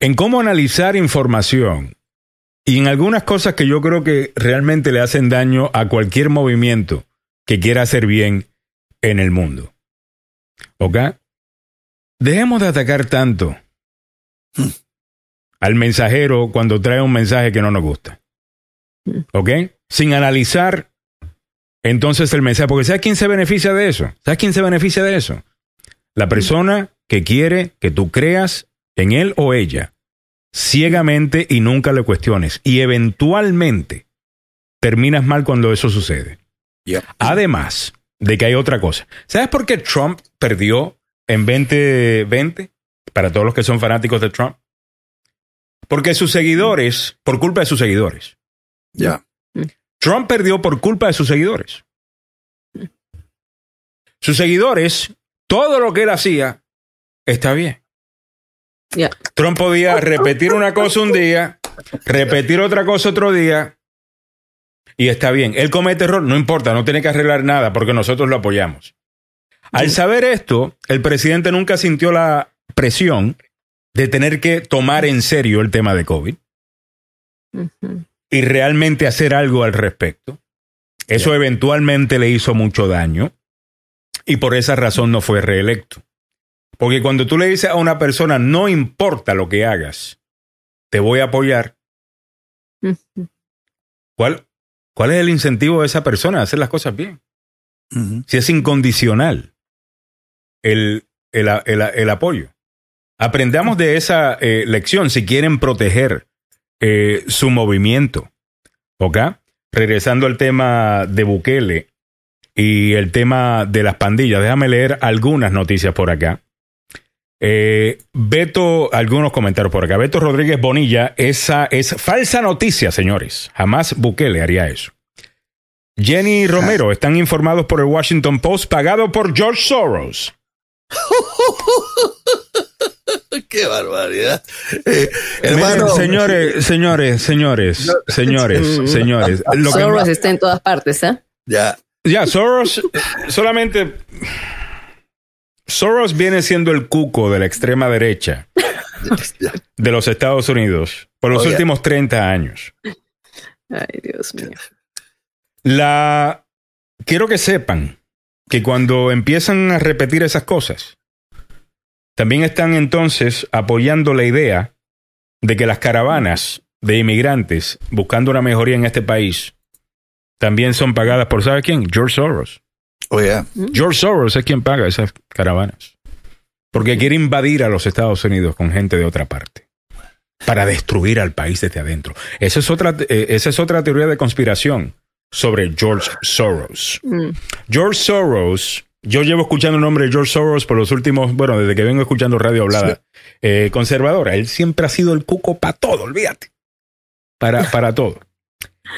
en cómo analizar información y en algunas cosas que yo creo que realmente le hacen daño a cualquier movimiento que quiera hacer bien en el mundo. ¿Ok? Dejemos de atacar tanto al mensajero cuando trae un mensaje que no nos gusta. ¿Ok? Sin analizar entonces el mensaje. Porque ¿sabes quién se beneficia de eso? ¿Sabes quién se beneficia de eso? La persona que quiere que tú creas en él o ella ciegamente y nunca le cuestiones. Y eventualmente terminas mal cuando eso sucede. Además de que hay otra cosa. ¿Sabes por qué Trump perdió en 2020? Para todos los que son fanáticos de Trump. Porque sus seguidores, por culpa de sus seguidores. Ya. Trump perdió por culpa de sus seguidores. Sus seguidores, todo lo que él hacía, está bien. Trump podía repetir una cosa un día, repetir otra cosa otro día, y está bien. Él comete error, no importa, no tiene que arreglar nada porque nosotros lo apoyamos. Al saber esto, el presidente nunca sintió la presión de tener que tomar en serio el tema de COVID y realmente hacer algo al respecto. Eso eventualmente le hizo mucho daño y por esa razón no fue reelecto. Porque cuando tú le dices a una persona, no importa lo que hagas, te voy a apoyar, ¿cuál, ¿cuál es el incentivo de esa persona a hacer las cosas bien? Si es incondicional. El, el, apoyo. Aprendamos de esa eh, lección si quieren proteger eh, su movimiento. ¿Ok? Regresando al tema de Bukele y el tema de las pandillas, déjame leer algunas noticias por acá. Eh, Beto, algunos comentarios por acá. Beto Rodríguez Bonilla, esa es falsa noticia, señores. Jamás Bukele haría eso. Jenny Romero, están informados por el Washington Post, pagado por George Soros. *laughs* *laughs* Qué barbaridad. Eh, señores, señores, señores, señores, señores. Soros está en todas partes, ¿eh? Ya. Ya, Soros solamente Soros viene siendo el cuco de la extrema derecha de los Estados Unidos por los últimos 30 años. Ay, Dios mío. La quiero que sepan que cuando empiezan a repetir esas cosas, también están entonces apoyando la idea de que las caravanas de inmigrantes buscando una mejoría en este país también son pagadas por ¿sabe quién? George Soros. Oh, yeah. George Soros es quien paga esas caravanas. Porque quiere invadir a los Estados Unidos con gente de otra parte. Para destruir al país desde adentro. Esa es otra, eh, esa es otra teoría de conspiración sobre George Soros. Mm. George Soros, yo llevo escuchando el nombre de George Soros por los últimos, bueno, desde que vengo escuchando radio hablada eh, conservadora. Él siempre ha sido el cuco para todo, olvídate. Para, para todo.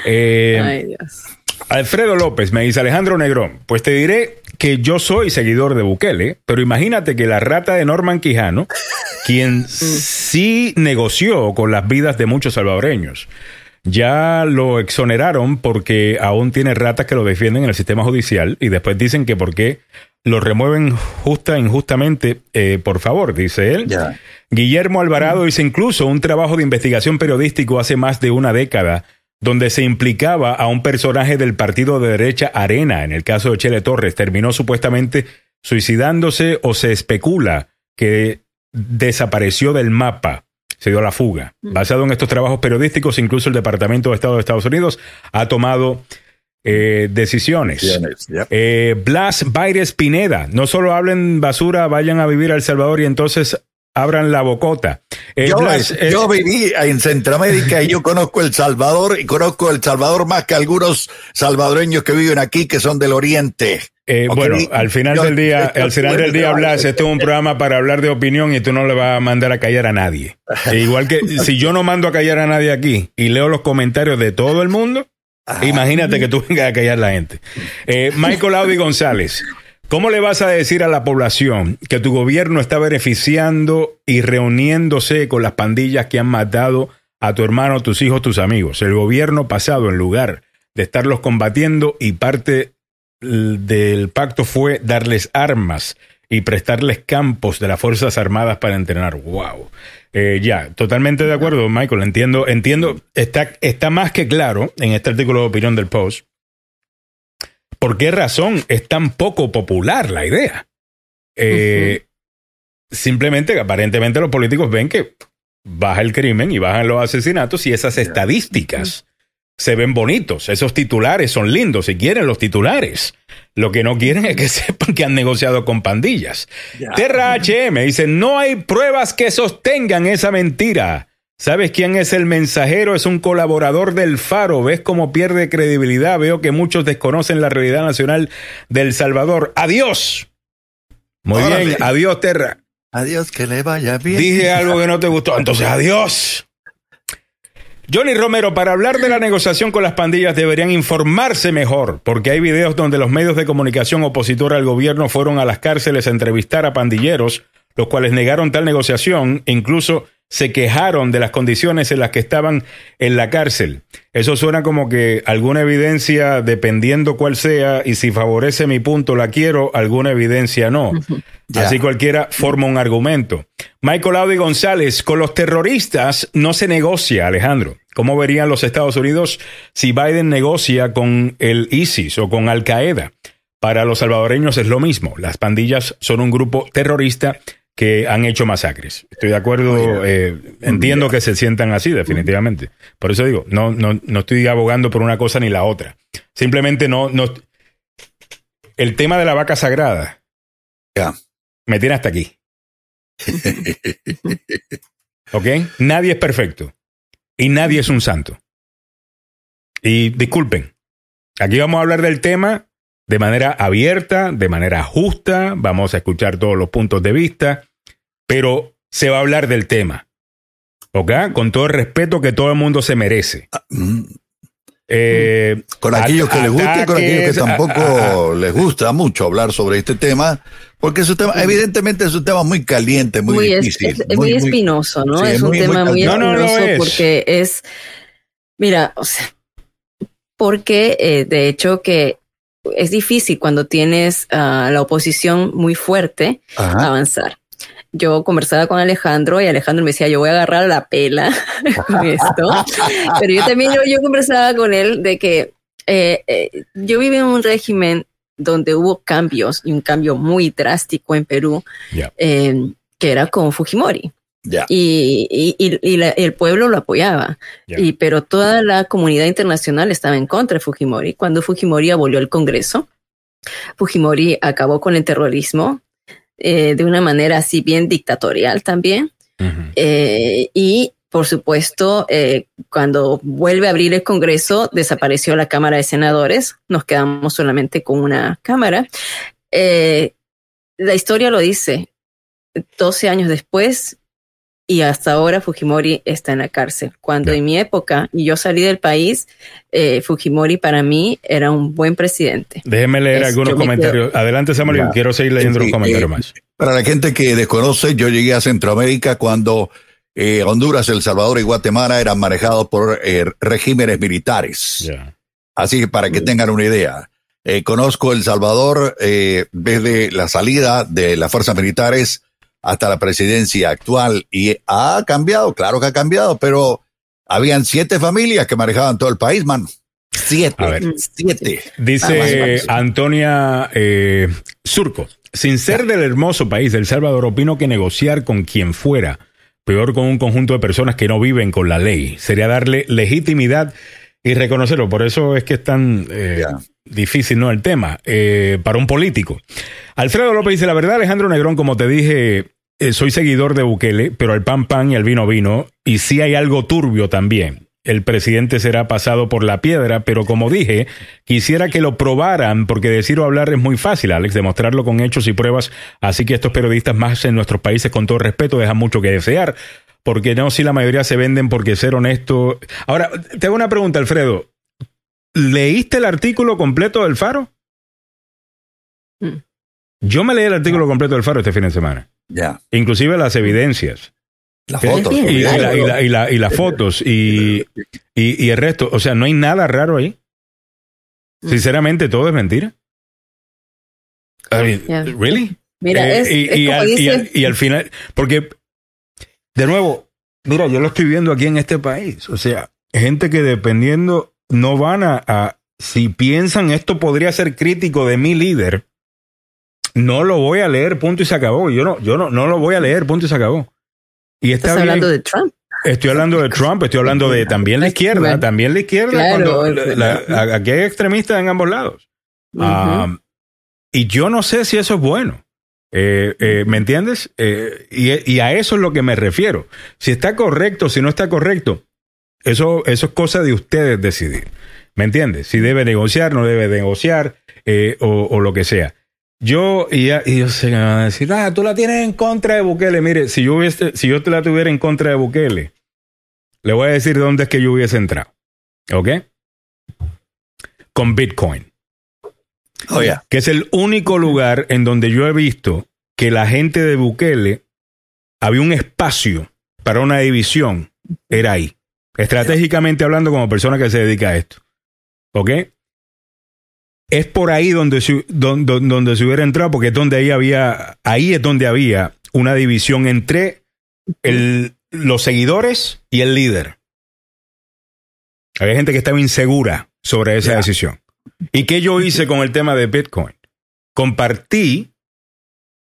Eh, Ay, Dios. Alfredo López me dice Alejandro Negrón, pues te diré que yo soy seguidor de Bukele, pero imagínate que la rata de Norman Quijano, quien *laughs* mm. sí negoció con las vidas de muchos salvadoreños, ya lo exoneraron porque aún tiene ratas que lo defienden en el sistema judicial y después dicen que por qué lo remueven justa injustamente, eh, por favor, dice él. Guillermo Alvarado hizo incluso un trabajo de investigación periodístico hace más de una década donde se implicaba a un personaje del partido de derecha Arena, en el caso de Chele Torres, terminó supuestamente suicidándose o se especula que desapareció del mapa, se dio a la fuga. Mm. Basado en estos trabajos periodísticos, incluso el Departamento de Estado de Estados Unidos ha tomado eh, decisiones. Eh, Blas Baires Pineda, no solo hablen basura, vayan a vivir a El Salvador y entonces abran la bocota. Eh, yo, viví en Centroamérica y yo conozco El Salvador y conozco El Salvador más que algunos salvadoreños que viven aquí que son del Oriente. Eh, bueno, al final del día, al final del día, Blas, este es un programa para hablar de opinión y tú no le vas a mandar a callar a nadie. E igual que *laughs* si yo no mando a callar a nadie aquí y leo los comentarios de todo el mundo, imagínate que tú vengas a callar a la gente. Eh, Michael Audi González. ¿Cómo le vas a decir a la población que tu gobierno está beneficiando y reuniéndose con las pandillas que han matado a tu hermano, tus hijos, tus amigos? El gobierno pasado, en lugar de estarlos combatiendo y parte del pacto fue darles armas y prestarles campos de las Fuerzas Armadas para entrenar. ¡Wow! Eh, ya, totalmente de acuerdo, Michael. Entiendo, entiendo, está, está más que claro en este artículo de opinión del Post ¿Por qué razón es tan poco popular la idea? Eh, simplemente aparentemente los políticos ven que baja el crimen y bajan los asesinatos y esas estadísticas se ven bonitos. Esos titulares son lindos si quieren los titulares. Lo que no quieren es que *laughs* sepan que han negociado con pandillas. Terra HM dice, no hay pruebas que sostengan esa mentira. ¿Sabes quién es el mensajero? Es un colaborador del Faro. ¿Ves cómo pierde credibilidad? Veo que muchos desconocen la realidad nacional del Salvador. Adiós. Muy bien, adiós, Terra. Adiós, que le vaya bien. Dije algo que *laughs* no te gustó, entonces adiós. Johnny Romero, para hablar de la negociación con las pandillas deberían informarse mejor, porque hay videos donde los medios de comunicación opositor al gobierno fueron a las cárceles a entrevistar a pandilleros, los cuales negaron tal negociación, incluso se quejaron de las condiciones en las que estaban en la cárcel. Eso suena como que alguna evidencia, dependiendo cuál sea, y si favorece mi punto la quiero, alguna evidencia no. Así cualquiera forma un argumento. Michael Audi González, con los terroristas no se negocia, Alejandro. ¿Cómo verían los Estados Unidos si Biden negocia con el ISIS o con Al Qaeda? Para los salvadoreños es lo mismo. Las pandillas son un grupo terrorista que han hecho masacres. Estoy de acuerdo, eh, entiendo que se sientan así, definitivamente. Por eso digo, no, no, no estoy abogando por una cosa ni la otra. Simplemente no, no. El tema de la vaca sagrada. me tiene hasta aquí. *laughs* ¿Ok? Nadie es perfecto. Y nadie es un santo. Y disculpen, aquí vamos a hablar del tema de manera abierta, de manera justa, vamos a escuchar todos los puntos de vista, pero se va a hablar del tema. ¿Ok? Con todo el respeto que todo el mundo se merece. Ah, mm. Eh, con aquellos que les gusta y con aquellos que tampoco les gusta mucho hablar sobre este tema, porque es un tema, evidentemente es un tema muy caliente, muy, difícil. Es, muy, espinoso, ¿no? es, un tema muy, espinoso porque es, mira, o sea, porque eh, de hecho que es difícil cuando tienes a la oposición muy fuerte avanzar yo conversaba con Alejandro y Alejandro me decía, yo voy a agarrar la pela *laughs* con esto. *laughs* Pero yo también, yo, conversaba con él de que eh, eh, yo viví en un régimen donde hubo cambios y un cambio muy drástico en Perú, em, que era con Fujimori. Y, el pueblo lo apoyaba, y, pero toda la comunidad internacional estaba en contra de Fujimori. Cuando Fujimori abolió el Congreso, Fujimori acabó con el terrorismo, eh, de una manera así bien dictatorial también. Eh, y por supuesto, eh, cuando vuelve a abrir el Congreso, desapareció la Cámara de Senadores, nos quedamos solamente con una Cámara. la historia lo dice, 12 años después, y hasta ahora Fujimori está en la cárcel. Cuando en mi época y yo salí del país, eh, Fujimori para mí era un buen presidente. Déjeme leer algunos comentarios. Adelante, Samuel, quiero seguir leyendo los comentarios más. Para la gente que desconoce, yo llegué a Centroamérica cuando eh, Honduras, El Salvador y Guatemala eran manejados por eh, regímenes militares. Así que para que tengan una idea. conozco El Salvador desde la salida de las fuerzas militares hasta la presidencia actual y ha cambiado, claro que ha cambiado, pero habían siete familias que manejaban todo el país, man. Siete, siete. Dice Antonia eh, Surco, sin ser del hermoso país del Salvador, opino que negociar con quien fuera, peor con un conjunto de personas que no viven con la ley, sería darle legitimidad y reconocerlo. Por eso es que es tan eh, difícil, ¿no? El tema eh, para un político. Alfredo López dice, la verdad, Alejandro Negrón, como te dije, eh, soy seguidor de Bukele, pero el pan pan y el vino vino, y sí hay algo turbio también. El presidente será pasado por la piedra, pero como dije, quisiera que lo probaran, porque decir o hablar es muy fácil, Alex, demostrarlo con hechos y pruebas. Así que estos periodistas más en nuestros países, con todo respeto, dejan mucho que desear, porque no si la mayoría se venden porque ser honesto. Ahora, te hago una pregunta, Alfredo. ¿Leíste el artículo completo del Faro? Mm. Yo me leí el artículo completo del Faro este fin de semana. Ya. Inclusive las evidencias. Las fotos. Y, las fotos y, y, el resto. O sea, no hay nada raro ahí. Mm. Sinceramente, todo es mentira. ¿Really? Mira, eh, y, al, final, porque, de nuevo, mira, yo lo estoy viendo aquí en este país. O sea, gente que dependiendo, no van a si piensan esto podría ser crítico de mi líder, no lo voy a leer, punto y se acabó. Yo no, yo no, no lo voy a leer, punto y se acabó. Y está ¿Estás hablando de Trump? Estoy hablando de Trump, estoy hablando de también la izquierda, también la izquierda. aquí hay extremistas en ambos lados. Ah, y yo no sé si eso es bueno. Eh, eh, ¿Me entiendes? Eh, y, y, a eso es lo que me refiero. Si está correcto, si no está correcto, eso, eso es cosa de ustedes decidir. ¿Me entiendes? Si debe negociar, no debe negociar, o, o, lo que sea. Yo, y, y yo sé que me van a decir, ah, tú la tienes en contra de Bukele. Mire, si yo, hubiese, si yo te la tuviera en contra de Bukele, le voy a decir dónde es que yo hubiese entrado. ¿Ok? Con Bitcoin. Oh, yeah. Que es el único lugar en donde yo he visto que la gente de Bukele había un espacio para una división. Era ahí. Estratégicamente hablando, como persona que se dedica a esto. ¿Ok? es por ahí donde se, donde, donde se hubiera entrado, porque es donde ahí había, ahí es donde había una división entre el, los seguidores y el líder. Había gente que estaba insegura sobre esa decisión. ¿Y qué yo hice con el tema de Bitcoin? Compartí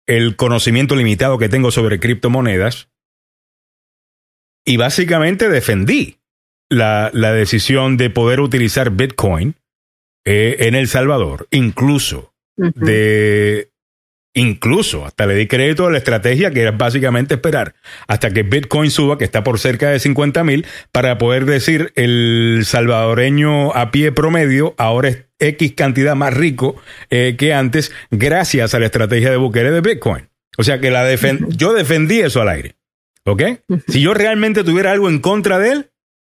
el conocimiento limitado que tengo sobre criptomonedas y básicamente defendí la, la decisión de poder utilizar Bitcoin eh, en El Salvador, incluso de Incluso hasta le di crédito a la estrategia que era básicamente esperar hasta que Bitcoin suba, que está por cerca de 50 mil, para poder decir el salvadoreño a pie promedio ahora es X cantidad más rico eh, que antes gracias a la estrategia de Bukele de Bitcoin. O sea que la yo defendí eso al aire. ¿Ok? Si yo realmente tuviera algo en contra de él,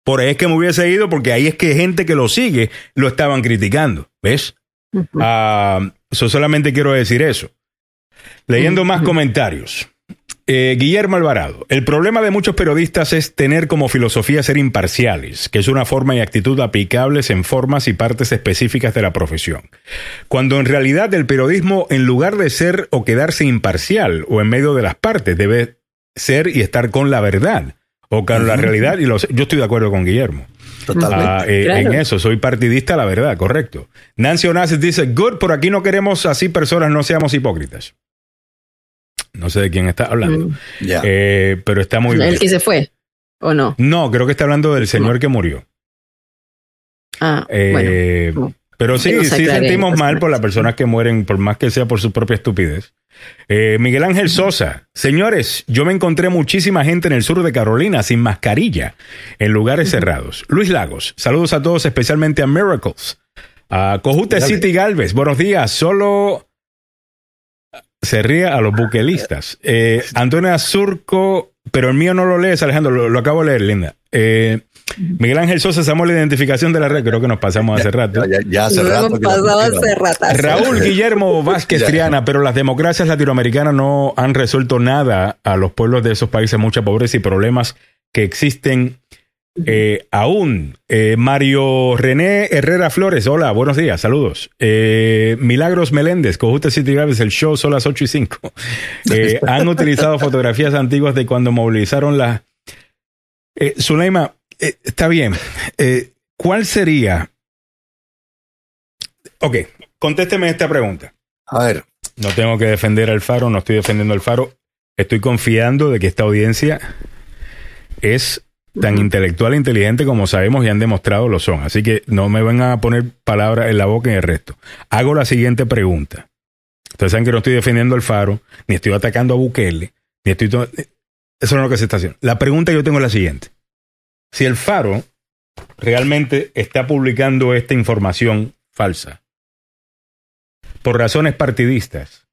por ahí es que me hubiese ido, porque ahí es que gente que lo sigue lo estaban criticando. ¿Ves? Ah, solamente quiero decir eso. Leyendo más comentarios. Eh, Guillermo Alvarado, el problema de muchos periodistas es tener como filosofía ser imparciales, que es una forma y actitud aplicables en formas y partes específicas de la profesión. Cuando en realidad el periodismo, en lugar de ser o quedarse imparcial o en medio de las partes, debe ser y estar con la verdad o con la realidad. Y yo estoy de acuerdo con Guillermo. Totalmente. Ah, eh, en eso, soy partidista, la verdad, correcto. Nancy Onassis dice, good, por aquí no queremos así personas, no seamos hipócritas. No sé de quién está hablando. Mm. Eh, pero está muy bien. ¿El que se fue? ¿O no? No, creo que está hablando del señor que murió. Ah, eh, Pero sí, sí sentimos mal por las personas que mueren, por más que sea por su propia estupidez. Eh, Miguel Ángel Sosa, señores, yo me encontré muchísima gente en el sur de Carolina sin mascarilla, en lugares cerrados. Luis Lagos, saludos a todos, especialmente a Miracles. A Cojute City Galvez, buenos días. Solo se ríe a los buquelistas. Eh, Antonio Surco, pero el mío no lo lees, Alejandro, lo, acabo de leer, linda. Eh, Miguel Ángel Sosa, estamos la identificación de la red, creo que nos pasamos hace rato. Ya, hace rato. Raúl *laughs* Guillermo Vázquez Triana, pero las democracias latinoamericanas no han resuelto nada a los pueblos de esos países, mucha pobreza y problemas que existen eh, aún, eh, Mario René Herrera Flores, hola, buenos días, saludos. Eh, Milagros Meléndez, Cojute City Graves, el show son las 8 y 5. *laughs* han utilizado fotografías antiguas de cuando movilizaron la... Zuleima, está bien. ¿Cuál sería? Ok, contésteme esta pregunta. A ver. No tengo que defender al faro, no estoy defendiendo al faro. Estoy confiando de que esta audiencia es tan intelectual e inteligente como sabemos y han demostrado lo son. Así que no me vengan a poner palabras en la boca en el resto. Hago la siguiente pregunta. Ustedes saben que no estoy defendiendo el faro, ni estoy atacando a Bukele, ni estoy... Eso no es lo que se está haciendo. La pregunta que yo tengo es la siguiente. Si el faro realmente está publicando esta información falsa por razones partidistas,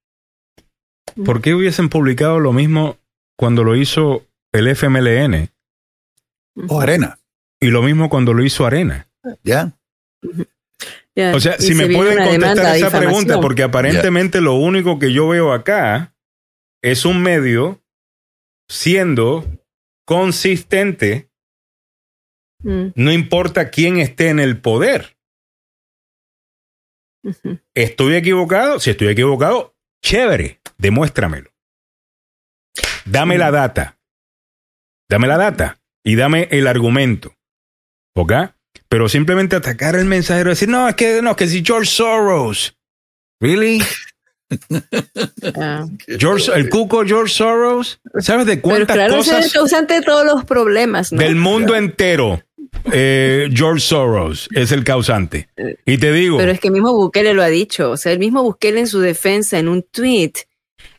¿por qué hubiesen publicado lo mismo cuando lo hizo el FMLN o Arena. Y lo mismo cuando lo hizo Arena. Ya. O sea, si me pueden contestar esa pregunta, porque aparentemente lo único que yo veo acá es un medio siendo consistente, mm. no importa quién esté en el poder. ¿Estoy equivocado? Si estoy equivocado, chévere, demuéstramelo. Dame la data. Dame la data y dame el argumento. ¿Ok? Pero simplemente atacar el mensajero y decir, no, es que no, que si George Soros. ¿Really? *laughs* Ah. George, el cuco George Soros, ¿sabes de cuántas Pero claro, cosas? Es el causante de todos los problemas, Del mundo entero. Eh, George Soros es el causante. Y te digo. Pero es que mismo Bukele lo ha dicho. O sea, el mismo Bukele en su defensa, en un tweet,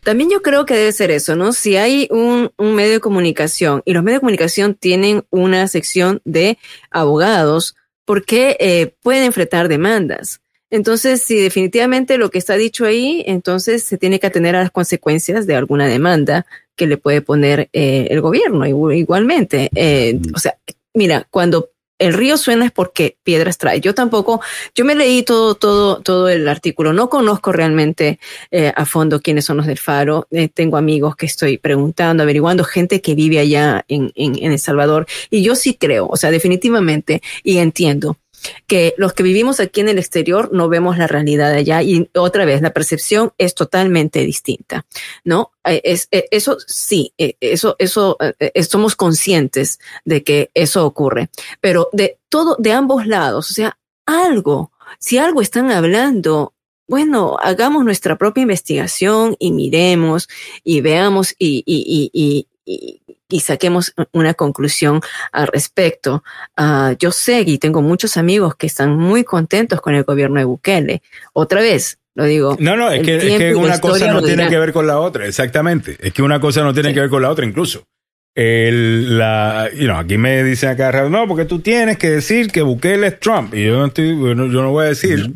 también yo creo que debe ser eso, ¿no? Si hay un, medio de comunicación y los medios de comunicación tienen una sección de abogados, ¿por qué eh, pueden enfrentar demandas? Entonces, si definitivamente lo que está dicho ahí, entonces se tiene que atender a las consecuencias de alguna demanda que le puede poner eh, el gobierno igualmente. Eh, o sea, mira, cuando el río suena es porque piedras trae. Yo tampoco, yo me leí todo, todo, todo el artículo. No conozco realmente eh, a fondo quiénes son los del Faro. Eh, tengo amigos que estoy preguntando, averiguando, gente que vive allá en, en, en El Salvador. Y yo sí creo, o sea, definitivamente, y entiendo que los que vivimos aquí en el exterior no vemos la realidad allá y otra vez la percepción es totalmente distinta, ¿no? Eh, es, eh, eso sí, eh, eso, eso, somos conscientes de que eso ocurre, pero de todo, de ambos lados, o sea, algo, si algo están hablando bueno, hagamos nuestra propia investigación y miremos y veamos y, y, y, y, y saquemos una conclusión al respecto. Uh, yo sé y tengo muchos amigos que están muy contentos con el gobierno de Bukele. Otra vez, Lo digo. No, no, es que, una cosa no tiene que ver con la otra, exactamente. Es que una cosa no tiene que ver con la otra, incluso. El, la, you know, aquí me dicen acá, no, porque tú tienes que decir que Bukele es Trump. Y yo no, estoy, yo no voy a decir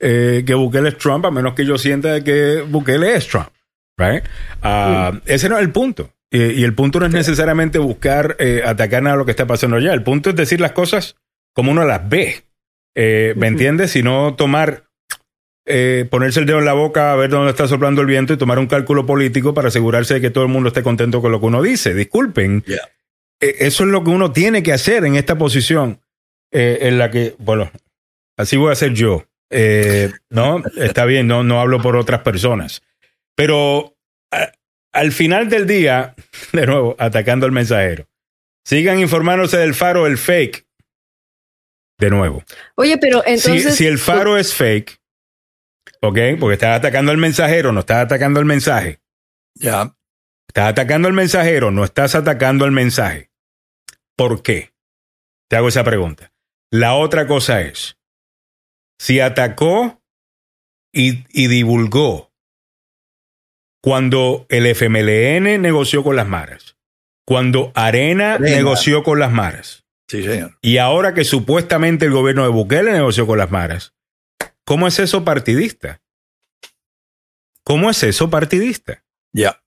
eh, que Bukele es Trump a menos que yo sienta que Bukele es Trump. Right? Ah, ese no es el punto. Y, el punto no es necesariamente buscar eh, atacar a lo que está pasando allá. El punto es decir las cosas como uno las ve. Eh, ¿Me entiendes? Si no tomar, eh, ponerse el dedo en la boca a ver dónde está soplando el viento y tomar un cálculo político para asegurarse de que todo el mundo esté contento con lo que uno dice. Disculpen. eso es lo que uno tiene que hacer en esta posición en la que, bueno, así voy a hacer yo. no, *laughs* está bien, no, no hablo por otras personas. Pero al final del día, de nuevo, atacando al mensajero. Sigan informándose del faro, el fake. De nuevo. Oye, pero entonces. Si, el faro es fake, ¿ok? Porque estás atacando al mensajero, no estás atacando al mensaje. Ya. Estás atacando al mensajero, no estás atacando al mensaje. ¿Por qué? Te hago esa pregunta. La otra cosa es, si atacó y, y divulgó cuando el FMLN negoció con las maras, cuando Arena, negoció con las maras. Sí, señor. Y ahora que supuestamente el gobierno de Bukele negoció con las maras. ¿Cómo es eso partidista? ¿Cómo es eso partidista? Ya.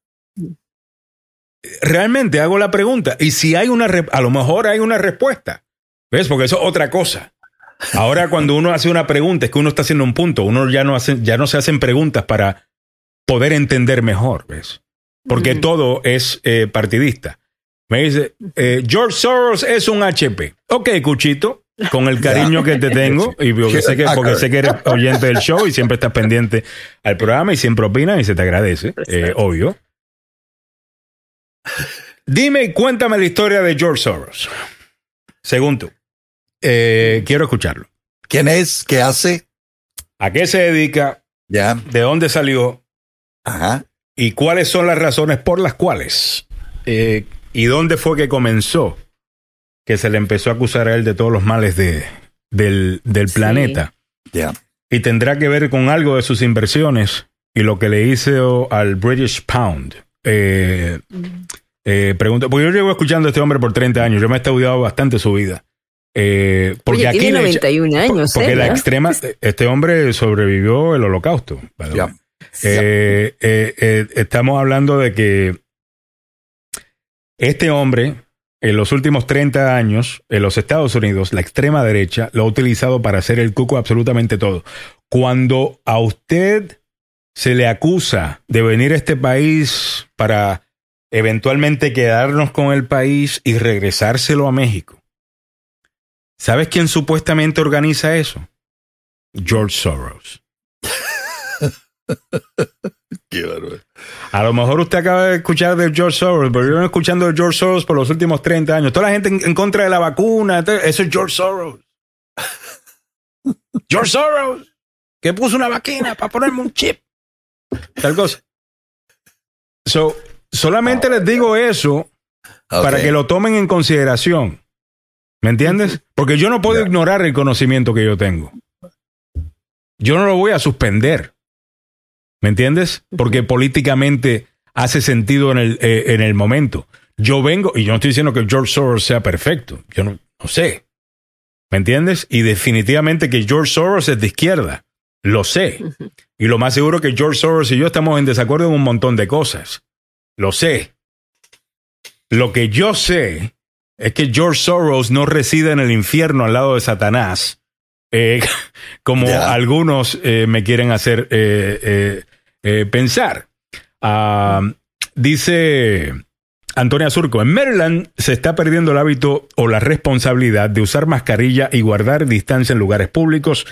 Realmente hago la pregunta. Y si hay una, a lo mejor hay una respuesta. ¿Ves? Porque eso es otra cosa. Ahora cuando uno hace una pregunta es que uno está haciendo un punto. Uno ya no, hace, ya no se hacen preguntas para poder entender mejor, ¿ves? Porque todo es eh, partidista. Me dice, eh, George Soros es un HP. Ok, Cuchito, con el *laughs* cariño que te tengo, y porque sé, que, porque sé que eres oyente del show y siempre estás pendiente al programa y siempre opinas y se te agradece, eh, obvio. Dime y cuéntame la historia de George Soros. Según tú. quiero escucharlo. ¿Quién es? ¿Qué hace? ¿A qué se dedica? Ya. ¿De dónde salió? Ajá. ¿Y cuáles son las razones por las cuales? Eh, ¿Y dónde fue que comenzó? Que se le empezó a acusar a él de todos los males de, del, del planeta. Ya. Y tendrá que ver con algo de sus inversiones y lo que le hizo al British Pound. Eh, eh, pregunto, porque yo llevo escuchando a este hombre por 30 años, yo me he estudiado bastante su vida. Eh, porque aquí tiene 91 años. Porque la extrema, este hombre sobrevivió el holocausto. Eh, eh, eh, estamos hablando de que este hombre, en los últimos 30 años, en los Estados Unidos, la extrema derecha lo ha utilizado para hacer el cuco absolutamente todo. Cuando a usted se le acusa de venir a este país para eventualmente quedarnos con el país y regresárselo a México. ¿Sabes quién supuestamente organiza eso? George Soros. *laughs* *laughs* A lo mejor usted acaba de escuchar de George Soros, pero yo no escuchando de George Soros por los últimos 30 años. Toda la gente en, contra de la vacuna, eso es George Soros. *laughs* George Soros, que puso una vacuna para ponerme un chip. Tal cosa. So, solamente les digo eso para que lo tomen en consideración. ¿Me entiendes? Porque yo no puedo ignorar el conocimiento que yo tengo. Yo no lo voy a suspender. ¿Me entiendes? Porque políticamente hace sentido en el, eh, en el momento. Yo vengo, y yo no estoy diciendo que George Soros sea perfecto, yo no, sé. ¿Me entiendes? Y definitivamente que George Soros es de izquierda, lo sé. Y lo más seguro que George Soros y yo estamos en desacuerdo en un montón de cosas. Lo sé. Lo que yo sé es que George Soros no reside en el infierno al lado de Satanás, eh, *laughs* como algunos eh, me quieren hacer eh, pensar. Ah, dice Antonia Surco, en Maryland se está perdiendo el hábito o la responsabilidad de usar mascarilla y guardar distancia en lugares públicos.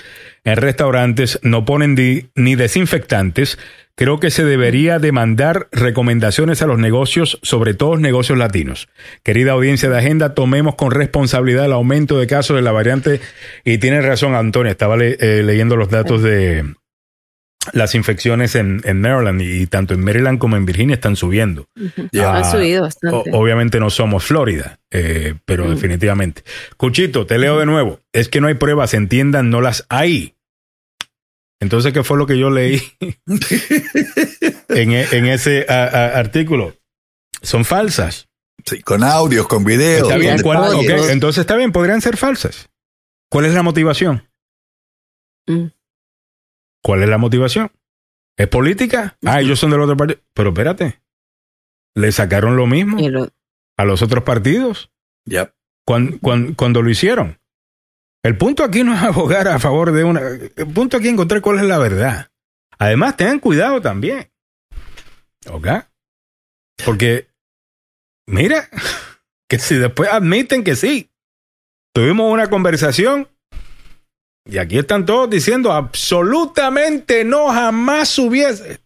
En restaurantes no ponen ni desinfectantes. Creo que se debería demandar recomendaciones a los negocios, sobre todo negocios latinos. Querida audiencia de Agenda, tomemos con responsabilidad el aumento de casos de la variante. Y tiene razón, Antonia, estaba eh, leyendo los datos de, las infecciones en, Maryland y tanto en Maryland como en Virginia están subiendo. Ya ha subido bastante. obviamente no somos Florida, eh, pero definitivamente. Cuchito, te leo de nuevo. Es que no hay pruebas, entiendan, no las hay. Entonces, ¿qué fue lo que yo leí *laughs* en, en, ese artículo? Son falsas. Sí, con audios, con videos. Está bien, entonces está bien, podrían ser falsas. ¿Cuál es la motivación? Mm. ¿Cuál es la motivación? ¿Es política? Ah, ellos son del otro partido. Pero espérate, ¿le sacaron lo mismo a los otros partidos? Ya. Cuando, cuando, lo hicieron. El punto aquí no es abogar a favor de una. El punto aquí es encontrar cuál es la verdad. Además, tengan cuidado también. ¿Ok? Porque Mira, *laughs* que si después admiten que sí, tuvimos una conversación y aquí están todos diciendo absolutamente no, jamás hubiese.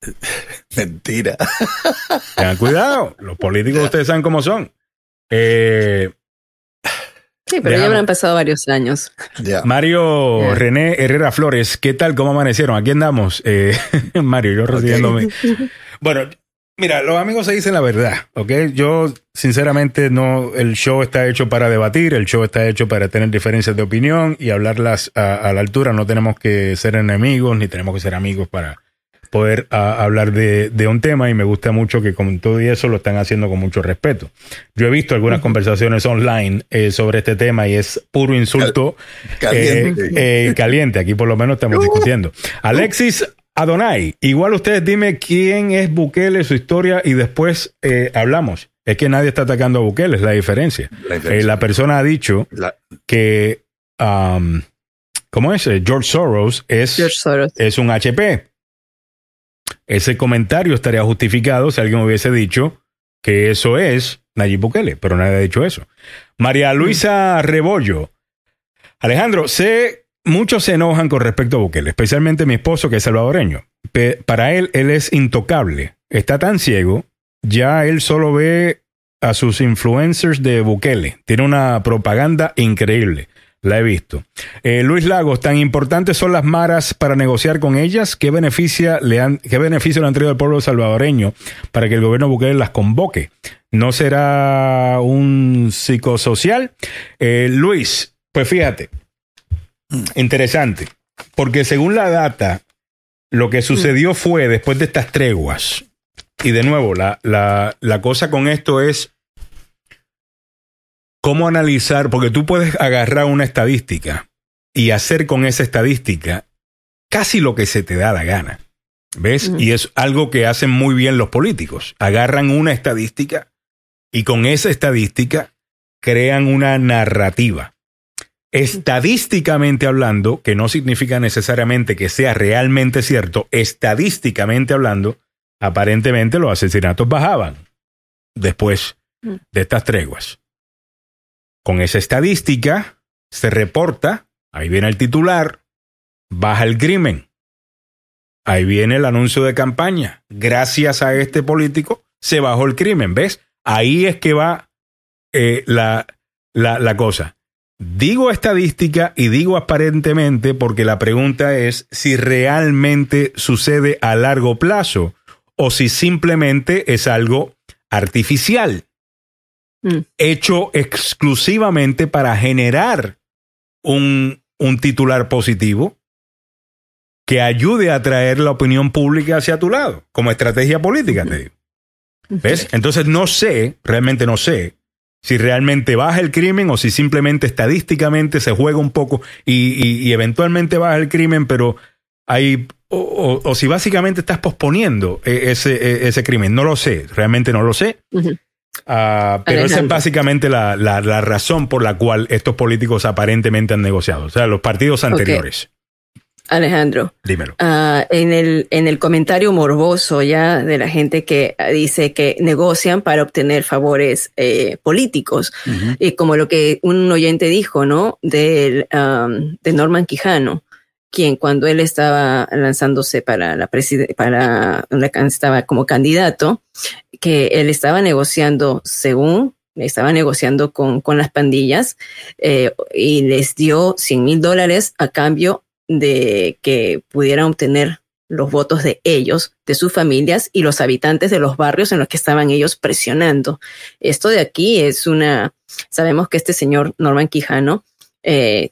*laughs* Mentira. *laughs* Tengan cuidado, los políticos ustedes saben cómo son. Eh, sí, pero ya habrán pasado varios años. Mario René Herrera Flores, ¿qué tal? ¿Cómo amanecieron? Aquí andamos. Eh, *laughs* Mario, yo recibiéndome. Bueno, Mira, los amigos se dicen la verdad, ¿ok? Yo, sinceramente, no, el show está hecho para debatir, el show está hecho para tener diferencias de opinión y hablarlas a, la altura. No tenemos que ser enemigos ni tenemos que ser amigos para poder hablar de, un tema y me gusta mucho que con todo y eso lo están haciendo con mucho respeto. Yo he visto algunas conversaciones online eh, sobre este tema y es puro insulto caliente. Eh, eh, caliente. Aquí por lo menos estamos *laughs* discutiendo. Alexis Adonai, igual ustedes dime quién es Bukele, su historia y después eh, hablamos. Es que nadie está atacando a Bukele, es la diferencia. La, eh, persona ha dicho que, um, ¿cómo es? George Soros es, es un HP. Ese comentario estaría justificado si alguien hubiese dicho que eso es Nayib Bukele, pero nadie ha dicho eso. María Luisa Rebollo. Alejandro, sé Muchos se enojan con respecto a Bukele, especialmente mi esposo que es salvadoreño. para él, él es intocable. Está tan ciego, ya él solo ve a sus influencers de Bukele. Tiene una propaganda increíble. La he visto. Eh, Luis Lagos, tan importantes son las maras para negociar con ellas. ¿Qué, beneficia le han, ¿Qué beneficio le han traído al pueblo salvadoreño para que el gobierno Bukele las convoque? ¿No será un psicosocial? Eh, Luis, pues fíjate, Interesante, porque según la data, lo que sucedió fue después de estas treguas, y de nuevo, la, la, la cosa con esto es cómo analizar, porque tú puedes agarrar una estadística y hacer con esa estadística casi lo que se te da la gana. ¿Ves? Y es algo que hacen muy bien los políticos. Agarran una estadística y con esa estadística crean una narrativa estadísticamente hablando, que no significa necesariamente que sea realmente cierto, estadísticamente hablando, aparentemente los asesinatos bajaban después mm. de estas treguas. Con esa estadística se reporta, ahí viene el titular, baja el crimen. Ahí viene el anuncio de campaña. Gracias a este político se bajó el crimen. ¿Ves? Ahí es que va eh, la, la, la cosa. Digo estadística y digo aparentemente porque la pregunta es si realmente sucede a largo plazo o si simplemente es algo artificial, mm. hecho exclusivamente para generar un, un titular positivo que ayude a atraer la opinión pública hacia tu lado, como estrategia política, te digo. ¿Ves? Entonces no sé, realmente no sé si realmente baja el crimen o si simplemente estadísticamente se juega un poco y, eventualmente baja el crimen, pero hay o, si básicamente estás posponiendo e, ese, e, ese crimen. No lo sé, realmente no lo sé. Ah, pero esa es básicamente la, la, razón por la cual estos políticos aparentemente han negociado, o sea, los partidos anteriores. Alejandro. Dímelo. Ah, en, el, en el comentario morboso ya de la gente que dice que negocian para obtener favores eh, políticos, y como lo que un oyente dijo, ¿no? Del, de Norman Quijano, quien cuando él estaba lanzándose para la para estaba como candidato, que él estaba negociando según estaba negociando con, con las pandillas eh, y les dio 100 mil dólares a cambio de que pudieran obtener los votos de ellos, de sus familias y los habitantes de los barrios en los que estaban ellos presionando. Esto de aquí es una, sabemos que este señor Norman Quijano eh,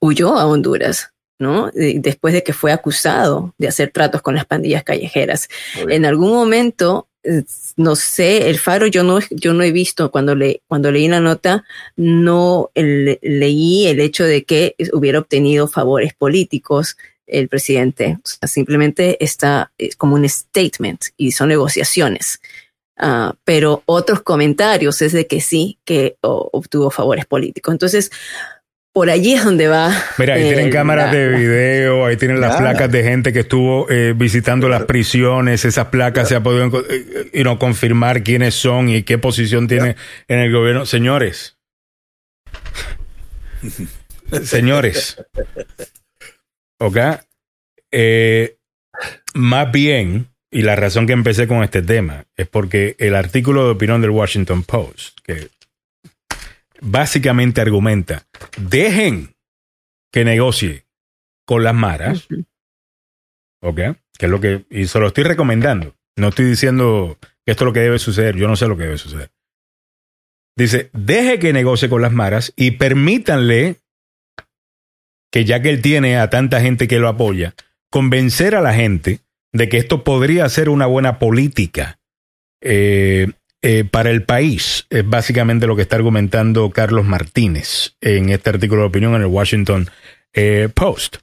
huyó a Honduras ¿no? Después de que fue acusado de hacer tratos con las pandillas callejeras. En algún momento, no sé, el Faro yo no, yo no he visto cuando, le, cuando leí la nota, no leí el hecho de que hubiera obtenido favores políticos el presidente. simplemente está como un statement y son negociaciones. Ah, pero otros comentarios es de que sí, que obtuvo favores políticos. Entonces, por allí es donde va. Mira, ahí tienen cámaras de video, ahí tienen las placas de gente que estuvo eh, visitando las prisiones, esas placas se ha podido eh, eh, no confirmar quiénes son y qué posición tienen en el gobierno. Señores, *laughs* señores, ¿ok? más bien, y la razón que empecé con este tema es porque el artículo de opinión del Washington Post, que básicamente argumenta, dejen que negocie con las maras, ¿ok? Que es lo que, y se lo estoy recomendando. No estoy diciendo que esto es lo que debe suceder, yo no sé lo que debe suceder. Dice, deje que negocie con las maras y permítanle que ya que él tiene a tanta gente que lo apoya, convencer a la gente de que esto podría ser una buena política eh, eh, para el país. Es básicamente lo que está argumentando Carlos Martínez en este artículo de opinión en el Washington eh, Post.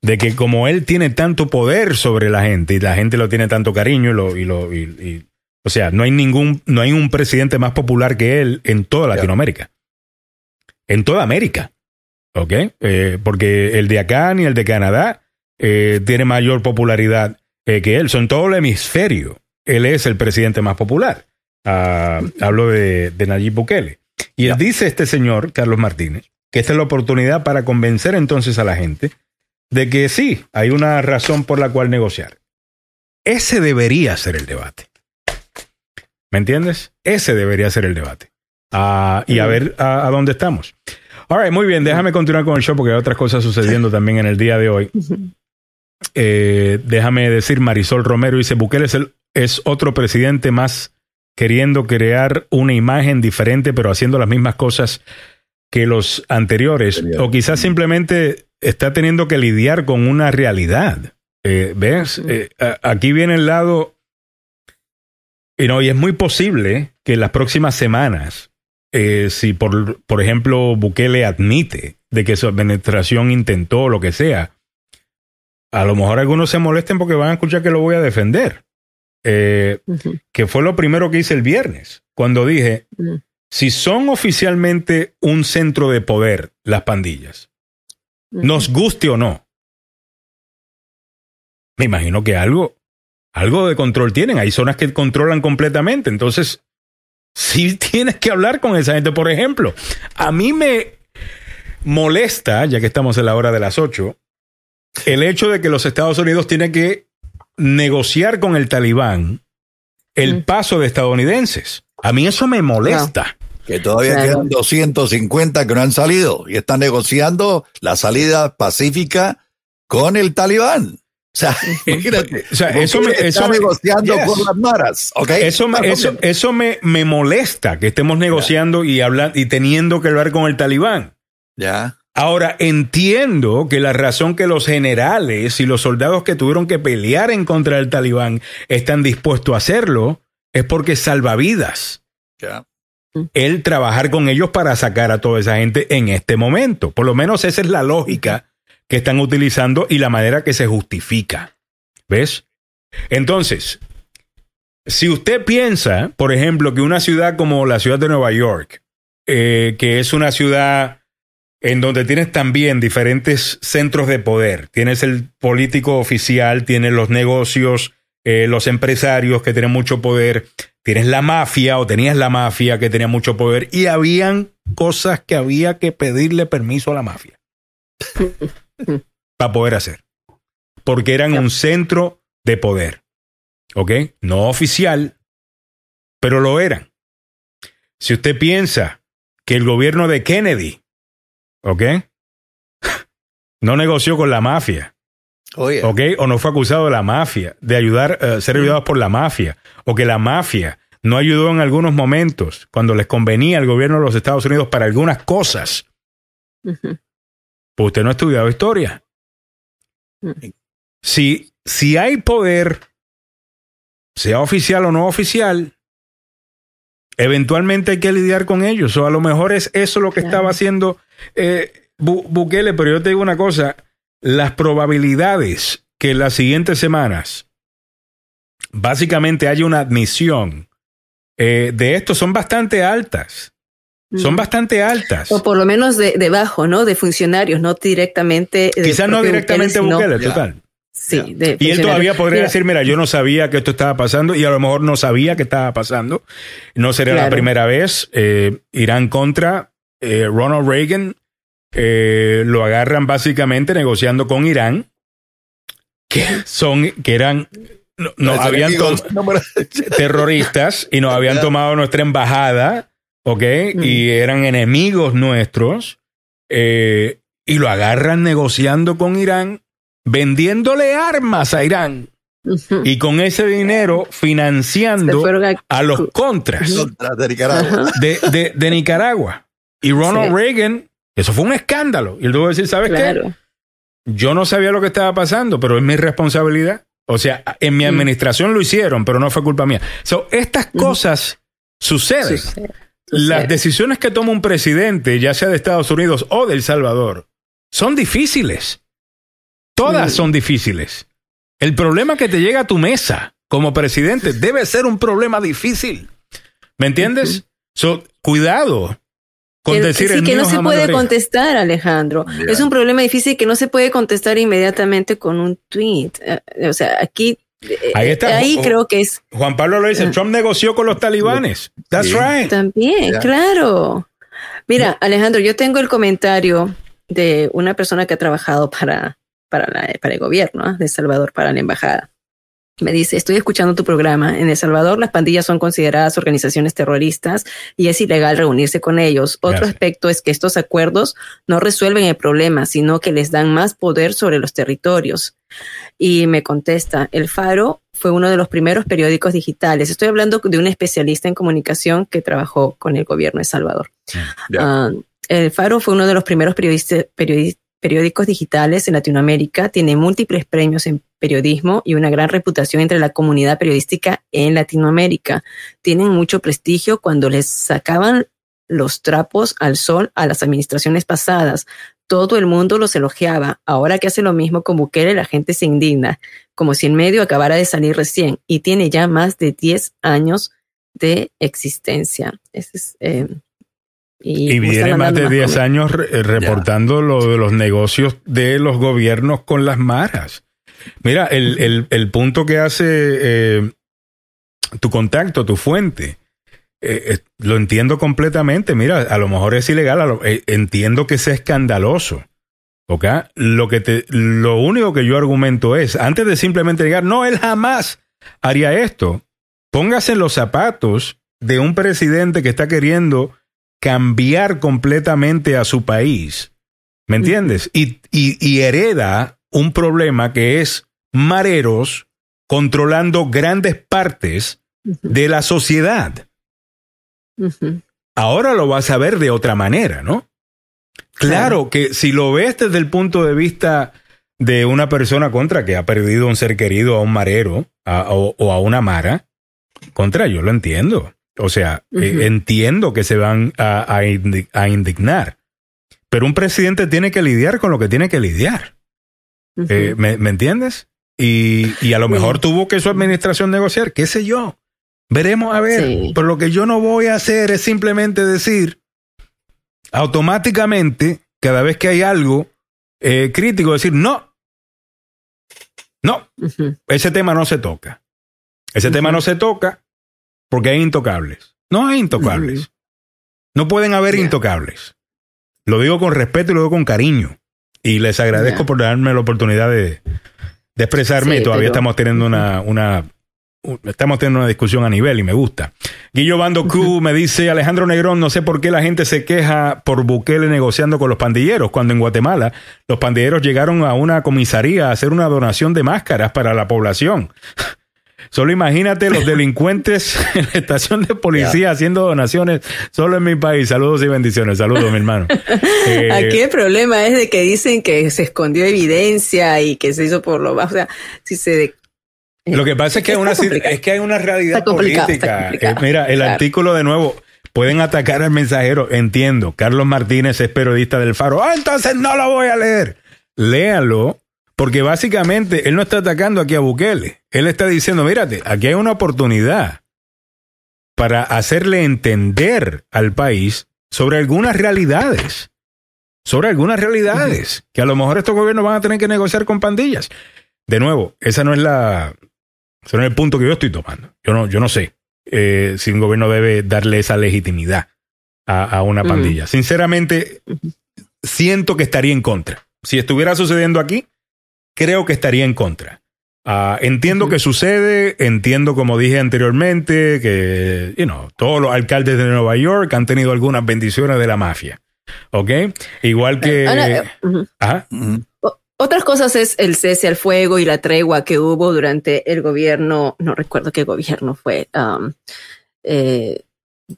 De que como él tiene tanto poder sobre la gente y la gente lo tiene tanto cariño y lo, y lo y, o sea, no hay ningún, no hay un presidente más popular que él en toda Latinoamérica. En toda América. ¿Ok? porque el de acá ni el de Canadá tiene mayor popularidad eh, que él. Son todo el hemisferio. Él es el presidente más popular. Ah, hablo de, Nayib Bukele. Y él dice este señor, Carlos Martínez, que esta es la oportunidad para convencer entonces a la gente de que sí, hay una razón por la cual negociar. Ese debería ser el debate. ¿Me entiendes? Ese debería ser el debate. Ah, y a ver a, dónde estamos. All muy bien, déjame continuar con el show porque hay otras cosas sucediendo *laughs* también en el día de hoy. Eh, déjame decir, Marisol Romero dice, Bukele es, es otro presidente más queriendo crear una imagen diferente, pero haciendo las mismas cosas que los anteriores. O quizás simplemente está teniendo que lidiar con una realidad. Eh, ¿Ves? Eh, aquí viene el lado... Y, no, y es muy posible que en las próximas semanas, si por, por ejemplo Bukele admite de que su administración intentó lo que sea, a lo mejor algunos se molesten porque van a escuchar que lo voy a defender. Eh, que fue lo primero que hice el viernes, cuando dije, si son oficialmente un centro de poder las pandillas, nos guste o no, me imagino que algo, algo de control tienen. Hay zonas que controlan completamente. Entonces, si *laughs* tienes que hablar con esa gente, por ejemplo, a mí me molesta, ya que estamos en la hora de las ocho, el hecho de que los Estados Unidos tienen que negociar con el talibán el paso de estadounidenses. A mí eso me molesta. Que todavía quedan 250 que no han salido y están negociando la salida pacífica con el talibán. O sea, eso me, eso negociando con las maras, Eso, me, eso, eso me, me, molesta que estemos negociando y hablando y teniendo que hablar con el talibán. Ya. Ahora, entiendo que la razón que los generales y los soldados que tuvieron que pelear en contra del talibán están dispuestos a hacerlo es porque salva vidas. El trabajar con ellos para sacar a toda esa gente en este momento. Por lo menos esa es la lógica que están utilizando y la manera que se justifica. ¿Ves? Entonces, si usted piensa, por ejemplo, que una ciudad como la ciudad de Nueva York, eh, que es una ciudad en donde tienes también diferentes centros de poder. Tienes el político oficial, tienes los negocios, eh, los empresarios que tienen mucho poder, tienes la mafia o tenías la mafia que tenía mucho poder y habían cosas que había que pedirle permiso a la mafia para poder hacer. Porque eran un centro de poder. ¿Ok? No oficial, pero lo eran. Si usted piensa que el gobierno de Kennedy ¿Ok? No negoció con la mafia. ¿Ok? O no fue acusado de la mafia, de ayudar, eh, ser ayudados por la mafia. O que la mafia no ayudó en algunos momentos cuando les convenía al gobierno de los Estados Unidos para algunas cosas. Pues usted no ha estudiado historia. Mm. Si, si hay poder, sea oficial o no oficial, eventualmente hay que lidiar con ellos. O a lo mejor es eso lo que estaba haciendo eh, Bukele, pero yo te digo una cosa, las probabilidades que en las siguientes semanas básicamente haya una admisión eh, de esto son bastante altas. Son bastante altas. O por lo menos de, debajo, ¿no? De funcionarios, no directamente. Quizás no directamente Bukele, total. Sí, y él todavía podría decir, mira, yo no sabía que esto estaba pasando y a lo mejor no sabía que estaba pasando. No sería la primera vez. Eh, Irán contra eh, Ronald Reagan eh, lo agarran básicamente negociando con Irán, que son, que eran, nos habían terroristas y nos habían tomado nuestra embajada, ¿ok? Mm. Y eran enemigos nuestros, eh, y lo agarran negociando con Irán, vendiéndole armas a Irán. Y con ese dinero financiando a, los contras de Nicaragua. Y Ronald Reagan eso fue un escándalo. Y él tuvo que decir, ¿sabes qué? Yo no sabía lo que estaba pasando, pero es mi responsabilidad. O sea, en mi mm. administración lo hicieron, pero no fue culpa mía. So, estas mm. cosas suceden. Las decisiones que toma un presidente, ya sea de Estados Unidos o de El Salvador, son difíciles. Todas mm. son difíciles. El problema que te llega a tu mesa como presidente debe ser un problema difícil. ¿Me entiendes? So, cuidado que, decir que no se puede contestar, Alejandro. Es un problema difícil que no se puede contestar inmediatamente con un tweet. Eh, o sea, aquí eh, Ahí, está. Ahí creo que es. Juan Pablo lo dice, ah. Trump negoció con los talibanes. That's right. También, claro. Mira, Alejandro, yo tengo el comentario de una persona que ha trabajado para, para, para el gobierno de Salvador, para la embajada. Me dice, estoy escuchando tu programa. En El Salvador las pandillas son consideradas organizaciones terroristas y es ilegal reunirse con ellos. Otro aspecto es que estos acuerdos no resuelven el problema, sino que les dan más poder sobre los territorios. Y me contesta, El Faro fue uno de los primeros periódicos digitales. Estoy hablando de un especialista en comunicación que trabajó con el gobierno de Salvador. Ah, el Faro fue uno de los primeros periodistas, periódicos digitales en Latinoamérica, tiene múltiples premios en periodismo y una gran reputación entre la comunidad periodística en Latinoamérica. Tienen mucho prestigio cuando les sacaban los trapos al sol a las administraciones pasadas. Todo el mundo los elogiaba. Ahora que hace lo mismo con Bukele, la gente se indigna, como si en medio acabara de salir recién y tiene ya más de 10 años de existencia. Ese es, eh, y, viene más de 10 años eh, reportando lo de los negocios de los gobiernos con las maras. Mira, el, el, punto que hace eh, tu contacto, tu fuente, eh, lo entiendo completamente. Mira, a lo mejor es ilegal, entiendo que es escandaloso. ¿Ok? Lo, que te, lo único que yo argumento es, antes de simplemente llegar, no, él jamás haría esto. Póngase en los zapatos de un presidente que está queriendo cambiar completamente a su país. ¿Me entiendes? Y, y, hereda un problema que es mareros controlando grandes partes de la sociedad. Ahora lo vas a ver de otra manera, ¿no? Claro, que si lo ves desde el punto de vista de una persona contra que ha perdido un ser querido a un marero o, o, a una mara, contra yo lo entiendo. O sea, eh, entiendo que se van a, indignar, pero un presidente tiene que lidiar con lo que tiene que lidiar. Eh, ¿me, entiendes? Y, a lo mejor tuvo que su administración negociar, qué sé yo. Veremos a ver. Pero lo que yo no voy a hacer es simplemente decir automáticamente, cada vez que hay algo eh, crítico, decir no. No, ese tema no se toca. Ese tema no se toca porque hay intocables. No hay intocables. No pueden haber intocables. Lo digo con respeto y lo digo con cariño. Y les agradezco por darme la oportunidad de, expresarme. y todavía estamos teniendo una, una estamos teniendo una discusión a nivel y me gusta. Guillo Bando Q me dice, Alejandro Negrón, no sé por qué la gente se queja por Bukele negociando con los pandilleros, cuando en Guatemala los pandilleros llegaron a una comisaría a hacer una donación de máscaras para la población. Solo imagínate los delincuentes *laughs* en la estación de policía haciendo donaciones solo en mi país. Saludos y bendiciones. Saludos, mi hermano. *laughs* Aquí el problema es de que dicen que se escondió evidencia y que se hizo por lo bajo. O sea, si se lo que pasa es que, hay una, es que hay una realidad política. Eh, mira, el artículo de nuevo, pueden atacar al mensajero, entiendo. Carlos Martínez es periodista del Faro. Ah, entonces no lo voy a leer. Léalo, porque básicamente él no está atacando aquí a Bukele. Él está diciendo, mírate, aquí hay una oportunidad para hacerle entender al país sobre algunas realidades. Sobre algunas realidades que a lo mejor estos gobiernos van a tener que negociar con pandillas. De nuevo, esa no es la, ese no es el punto que yo estoy tomando. Yo no, yo no sé eh, si un gobierno debe darle esa legitimidad a, una pandilla. Sinceramente, siento que estaría en contra. Si estuviera sucediendo aquí, creo que estaría en contra. Ah, entiendo que sucede, entiendo como dije anteriormente que, you know, todos los alcaldes de Nueva York han tenido algunas bendiciones de la mafia. ¿Ok? Igual que... Eh, ajá. Otras cosas es el cese al fuego y la tregua que hubo durante el gobierno, no recuerdo qué gobierno fue, um, eh,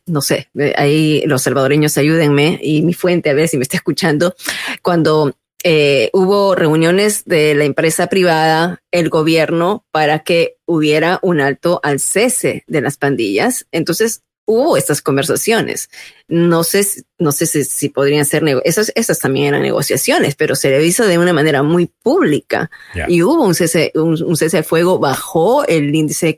no sé, ahí los salvadoreños ayúdenme y mi fuente a ver si me está escuchando, cuando eh, hubo reuniones de la empresa privada, el gobierno, para que hubiera un alto al cese de las pandillas. Entonces, hubo estas conversaciones. No sé, no sé si, podrían ser, esas, esas también eran negociaciones, pero se le hizo de una manera muy pública y hubo un cese, un, cese de fuego, bajó el índice de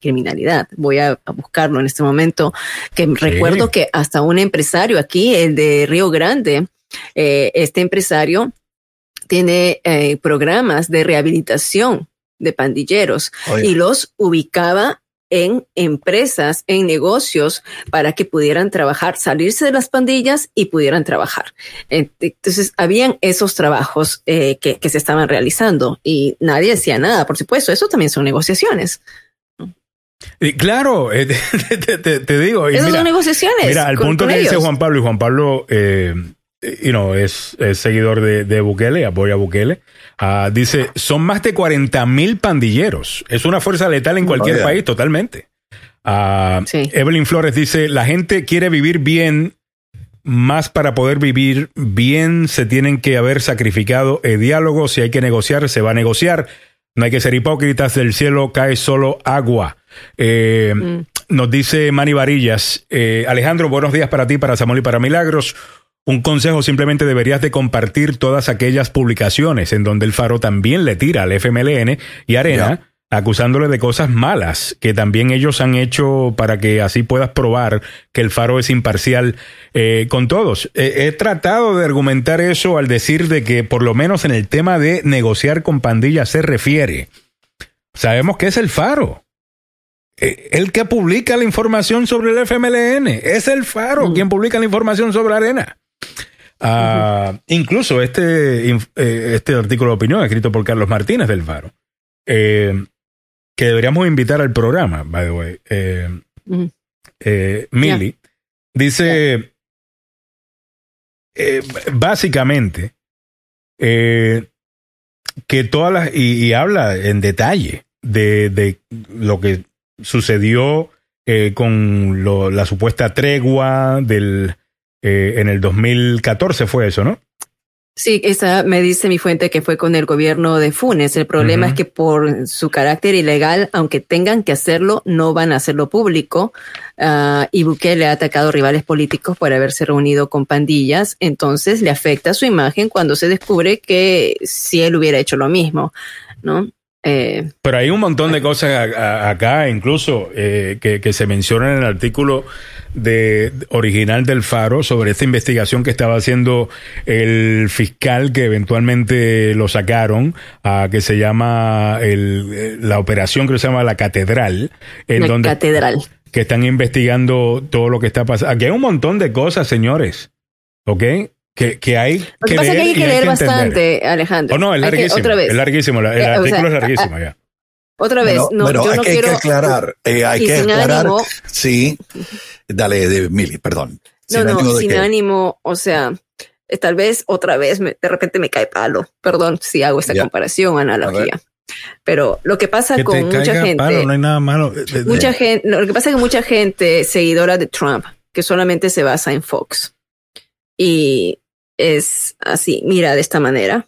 criminalidad. Voy a, buscarlo en este momento, que recuerdo que hasta un empresario aquí, el de Río Grande, eh, este empresario tiene eh, programas de rehabilitación de pandilleros y los ubicaba en empresas, en negocios, para que pudieran trabajar, salirse de las pandillas y pudieran trabajar. Entonces, habían esos trabajos eh, que, se estaban realizando y nadie decía nada, por supuesto, eso también son negociaciones. claro, *laughs* eh, te, digo. Esas son negociaciones. Mira, al punto que dice Juan Pablo, y Juan Pablo eh, you know, es, seguidor de, de, Bukele, apoya a Bukele. Ah, dice, son más de 40 mil pandilleros. Es una fuerza letal en cualquier país, totalmente. Uh, Evelyn Flores dice, la gente quiere vivir bien, más para poder vivir bien se tienen que haber sacrificado el diálogo. Si hay que negociar, se va a negociar. No hay que ser hipócritas, del cielo cae solo agua. Eh, mm. Nos dice Manny Varillas, eh, Alejandro, buenos días para ti, para Samuel y para Milagros. Un consejo simplemente deberías de compartir todas aquellas publicaciones en donde el Faro también le tira al FMLN y Arena. acusándole de cosas malas que también ellos han hecho para que así puedas probar que el faro es imparcial eh, con todos. he tratado de argumentar eso al decir de que por lo menos en el tema de negociar con pandillas se refiere. Sabemos que es el faro. Eh, el que publica la información sobre el FMLN. Es el faro mm. quien publica la información sobre Arena. Ah, incluso este, eh, este artículo de opinión escrito por Carlos Martínez del Faro, eh, que deberíamos invitar al programa, by the way, eh, Milly, dice básicamente que todas las, y, habla en detalle de, de lo que sucedió con la supuesta tregua del eh, en el 2014 fue eso, ¿no? Sí, esa me dice mi fuente que fue con el gobierno de Funes. El problema es que por su carácter ilegal, aunque tengan que hacerlo, no van a hacerlo público. Uh, y Bukele ha atacado rivales políticos por haberse reunido con pandillas. Entonces le afecta su imagen cuando se descubre que si él hubiera hecho lo mismo, ¿no? Eh, Pero hay un montón de cosas acá, incluso eh, que, se mencionan en el artículo de, original del Faro sobre esta investigación que estaba haciendo el fiscal que eventualmente lo sacaron, que se llama la operación que se llama la Catedral. En la Catedral. Que están investigando todo lo que está pasando. Aquí hay un montón de cosas, señores. ¿Ok? Que, que hay Lo que, pasa es que hay que leer bastante, Alejandro. Oh, no, es larguísimo. otra vez. Es larguísimo. El, eh, artículo es larguísimo, ya. Otra vez, no, bueno, yo hay, no que, quiero... hay que aclarar, eh, hay que aclarar, sí, dale, de Mili, perdón. No, no, sin ánimo, o sea, eh, tal vez otra vez me, de repente me cae palo, perdón si hago esta comparación, analogía. Pero lo que pasa con mucha gente. no hay nada malo. Mucha gente, lo que pasa es que mucha gente seguidora de Trump que solamente se basa en Fox. Y es así, mira de esta manera.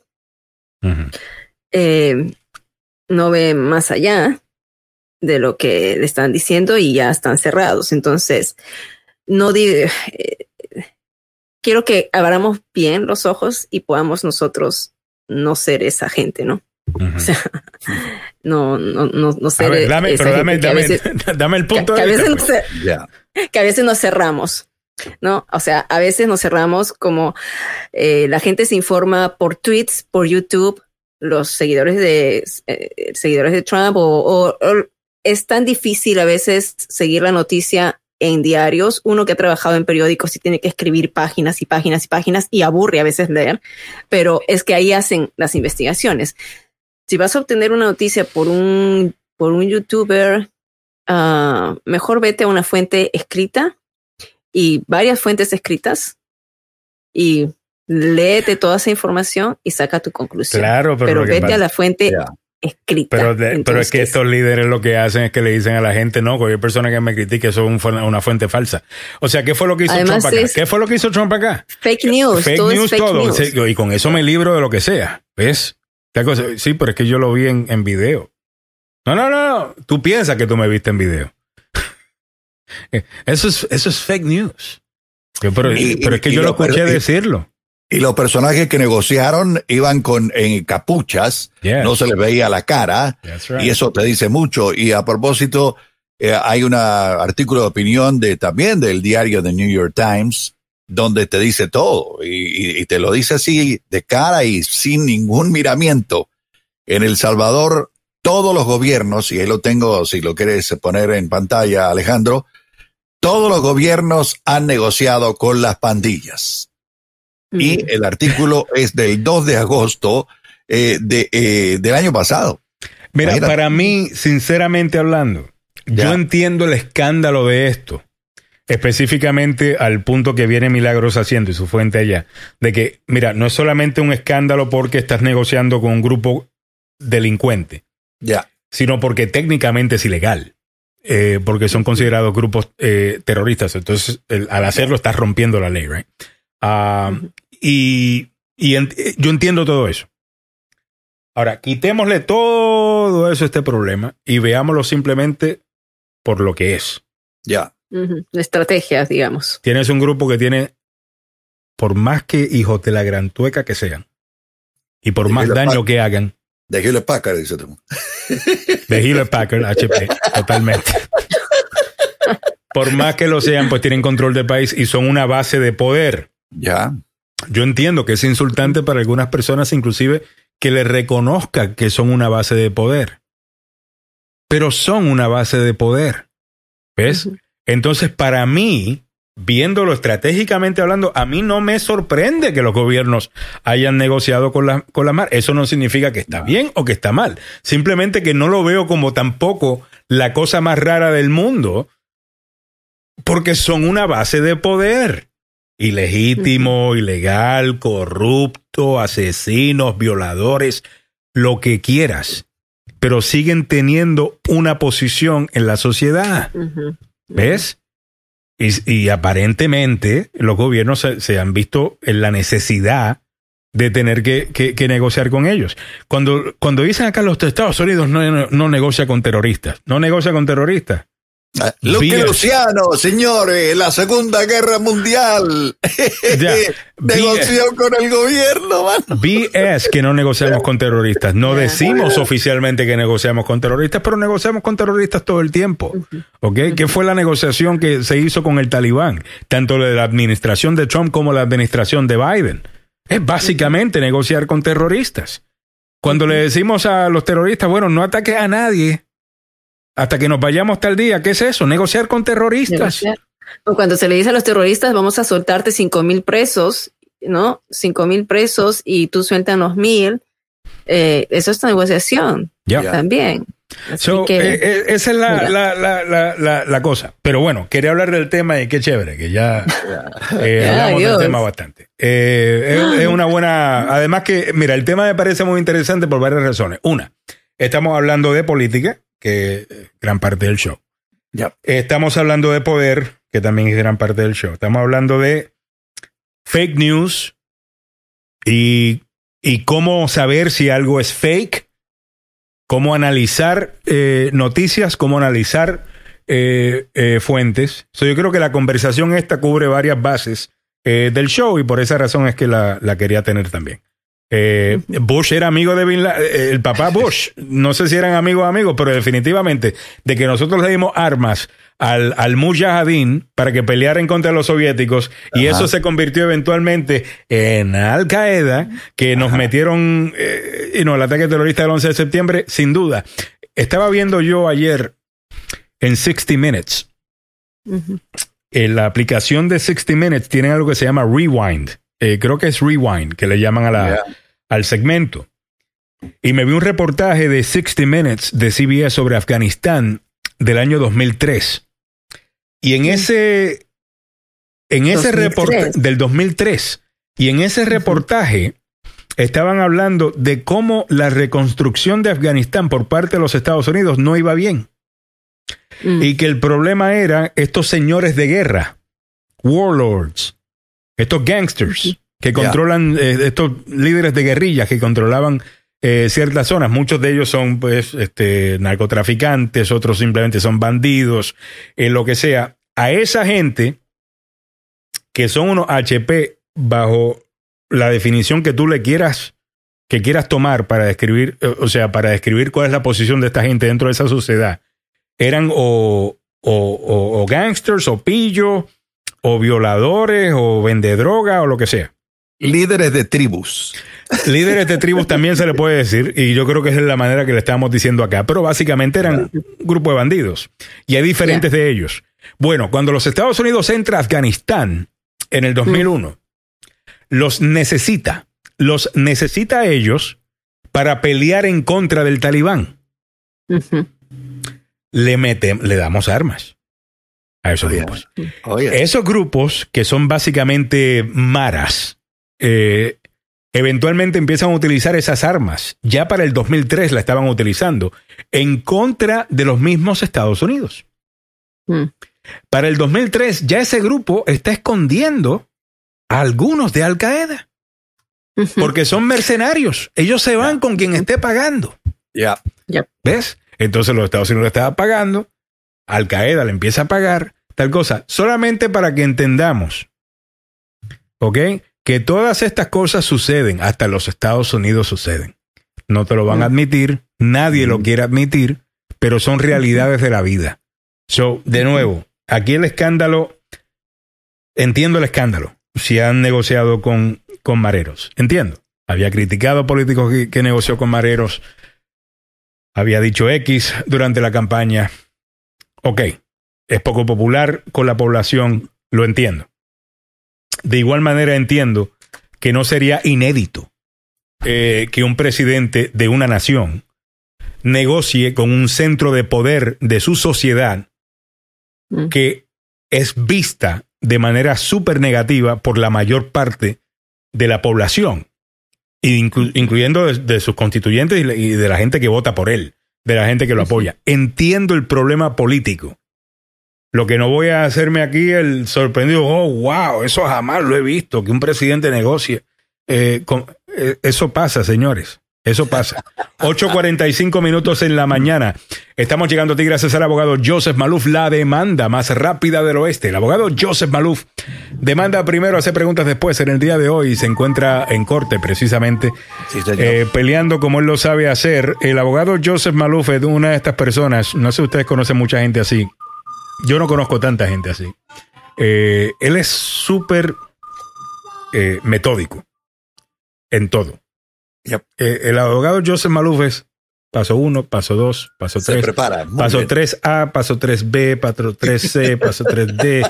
Eh, no ve más allá de lo que le están diciendo y ya están cerrados. Entonces, no eh, quiero que abramos bien los ojos y podamos nosotros no ser esa gente, ¿no? O sea, *laughs* no, no, no, no ser. dame, pero dame, *laughs* dame, el punto que, a veces nos, que a veces nos cerramos. ¿No? O sea, a veces nos cerramos como eh, la gente se informa por tweets, por YouTube, los seguidores de eh, seguidores de Trump o, es tan difícil a veces seguir la noticia en diarios, uno que ha trabajado en periódicos y tiene que escribir páginas y páginas y páginas y aburre a veces leer, pero es que ahí hacen las investigaciones. Si vas a obtener una noticia por un, por un youtuber, uh, mejor vete a una fuente escrita y varias fuentes escritas y léete toda esa información y saca tu conclusión. Claro, pero, vete a la fuente escrita. Pero, es que estos líderes lo que hacen es que le dicen a la gente, no, cualquier persona que me critique eso es una fuente falsa. O sea, ¿qué fue lo que hizo Trump acá? ¿Qué fue lo que hizo Trump acá? Fake news. Fake news todo. Y con eso me libro de lo que sea. ¿Ves? Sí, pero es que yo lo vi en, en video. No, no, no. Tú piensas que tú me viste en video. *laughs* eso, es, eso es fake news. pero, es que yo lo escuché decirlo. Y los personajes que negociaron iban con en capuchas, no se les veía la cara, y eso te dice mucho. Y a propósito, eh, hay un artículo de opinión de también del diario The New York Times, donde te dice todo, y, te lo dice así de cara y sin ningún miramiento. En El Salvador, todos los gobiernos, y ahí lo tengo, si lo quieres poner en pantalla, Alejandro, todos los gobiernos han negociado con las pandillas. Y el artículo es del 2 de agosto eh, de, eh, del año pasado. Mira, para mí, sinceramente hablando, yo entiendo el escándalo de esto, específicamente al punto que viene Milagros haciendo y su fuente allá, de que, mira, no es solamente un escándalo porque estás negociando con un grupo delincuente, ya, sino porque técnicamente es ilegal. Eh, porque son considerados grupos terroristas. Entonces, al hacerlo, estás rompiendo la ley, right? Ah, y, yo entiendo todo eso. Ahora, quitémosle todo eso, este problema, y veámoslo simplemente por lo que es. Ya. Estrategias, digamos. Tienes un grupo que tiene, por más que hijos de la gran tueca que sean, y por más daño que hagan. De Hewlett Packard, dice tú. De Hewlett Packard, HP, totalmente. Por más que lo sean, pues tienen control del país y son una base de poder. Ya. Yo entiendo que es insultante para algunas personas, inclusive, que le reconozca que son una base de poder. Pero son una base de poder. ¿Ves? Entonces, para mí, viéndolo estratégicamente hablando, a mí no me sorprende que los gobiernos hayan negociado con la, con la mar. Eso no significa que está bien o que está mal. Simplemente que no lo veo como tampoco la cosa más rara del mundo, porque son una base de poder ilegítimo, ilegal, corrupto, asesinos, violadores, lo que quieras, pero siguen teniendo una posición en la sociedad. ¿Ves? Y, aparentemente los gobiernos se, han visto en la necesidad de tener que, negociar con ellos. Cuando, cuando dicen acá los Estados Unidos no, no negocia con terroristas, no negocia con terroristas. Luque Luciano, señores, la Segunda Guerra Mundial. *laughs* *laughs* Negoció con el gobierno, BS que no negociamos con terroristas. No decimos oficialmente que negociamos con terroristas, pero negociamos con terroristas todo el tiempo. ¿Ok? ¿Qué fue la negociación que se hizo con el talibán? Tanto de la administración de Trump como la administración de Biden. Es básicamente negociar con terroristas. Cuando le decimos a los terroristas, bueno, no ataques a nadie, hasta que nos vayamos tal día. ¿Qué es eso? Negociar con terroristas. Cuando se le dice a los terroristas, vamos a soltarte cinco mil presos, ¿no? Cinco mil presos y tú sueltas mil. Eh, eso es negociación también. Eh, eh, esa es la, la, la, la, cosa. Pero bueno, quería hablar del tema y qué chévere, que ya *laughs* hablamos del tema bastante. es, una buena. Además, que, mira, el tema me parece muy interesante por varias razones. Una, estamos hablando de política, que es gran parte del show. Estamos hablando de poder, que también es gran parte del show. Estamos hablando de fake news y, y cómo saber si algo es fake, cómo analizar eh, noticias, cómo analizar eh, eh, fuentes. yo creo que la conversación esta cubre varias bases del show y por esa razón es que la, la quería tener también. Eh, Bush era amigo de Bin Laden, eh, el papá Bush, no sé si eran amigos o amigos, pero definitivamente de que nosotros le dimos armas al, al Mujahideen para que pelearan contra los soviéticos y eso se convirtió eventualmente en Al Qaeda, que nos metieron eh, y no, el ataque terrorista del 11 de septiembre, sin duda. Estaba viendo yo ayer en 60 Minutes. En la aplicación de 60 Minutes tienen algo que se llama Rewind. creo que es Rewind, que le llaman a la, al segmento. Y me vi un reportaje de 60 Minutes de CBS sobre Afganistán del año 2003. Y en ese, en ese reportaje del 2003, y en ese reportaje estaban hablando de cómo la reconstrucción de Afganistán por parte de los Estados Unidos no iba bien. Mm. Y que el problema era estos señores de guerra, warlords, estos gangsters, que controlan eh, estos líderes de guerrillas que controlaban eh, ciertas zonas. Muchos de ellos son pues este, narcotraficantes, otros simplemente son bandidos, eh, lo que sea. A esa gente que son unos HP bajo la definición que tú le quieras que quieras tomar para describir, o sea, para describir cuál es la posición de esta gente dentro de esa sociedad, eran o, o, o gangsters, o pillos, o violadores, o vendedroga, o lo que sea. Líderes de tribus. Líderes de tribus también se le puede decir, y yo creo que es la manera que le estamos diciendo acá, pero básicamente eran un grupo de bandidos, y hay diferentes de ellos. Bueno, cuando los Estados Unidos entra a Afganistán en el 2001, los necesita, los necesita a ellos para pelear en contra del talibán. Le metemos, le damos armas a esos grupos. Esos grupos que son básicamente maras, eh, eventualmente empiezan a utilizar esas armas. Ya para el 2003 la estaban utilizando en contra de los mismos Estados Unidos. Hmm. Para el 2003 ya ese grupo está escondiendo a algunos de Al Qaeda. Porque son mercenarios. Ellos se van con quien esté pagando. Ya. ¿Ves? Entonces los Estados Unidos le estaban pagando. Al Qaeda le empieza a pagar tal cosa. Solamente para que entendamos. ¿Ok? Que todas estas cosas suceden, hasta los Estados Unidos suceden. No te lo van a admitir, nadie lo quiere admitir, pero son realidades de la vida. So, de nuevo, aquí el escándalo, entiendo el escándalo, si han negociado con, con mareros, entiendo. Había criticado a políticos que, que negoció con mareros, había dicho X durante la campaña. Ok, es poco popular con la población, lo entiendo. De igual manera entiendo que no sería inédito eh, que un presidente de una nación negocie con un centro de poder de su sociedad mm. que es vista de manera súper negativa por la mayor parte de la población, incluyendo de, sus constituyentes y de la gente que vota por él, de la gente que lo apoya. Entiendo el problema político lo que no voy a hacerme aquí el sorprendido, oh, wow, eso jamás lo he visto, que un presidente negocie. Eh, eh, eso pasa, señores. Eso pasa. *laughs* 8.45 minutos en la mañana. Estamos llegando a ti gracias al abogado Joseph Maluf, la demanda más rápida del oeste. El abogado Joseph Maluf demanda primero, hace preguntas después. En el día de hoy se encuentra en corte precisamente, eh, peleando como él lo sabe hacer. El abogado Joseph Maluf es una de estas personas, no sé si ustedes conocen mucha gente así, yo no conozco tanta gente así. Eh, él es súper eh, metódico en todo. Eh, el abogado Joseph Maluf es paso uno, paso dos, paso tres. paso tres a paso tres b paso tres c *laughs* paso tres d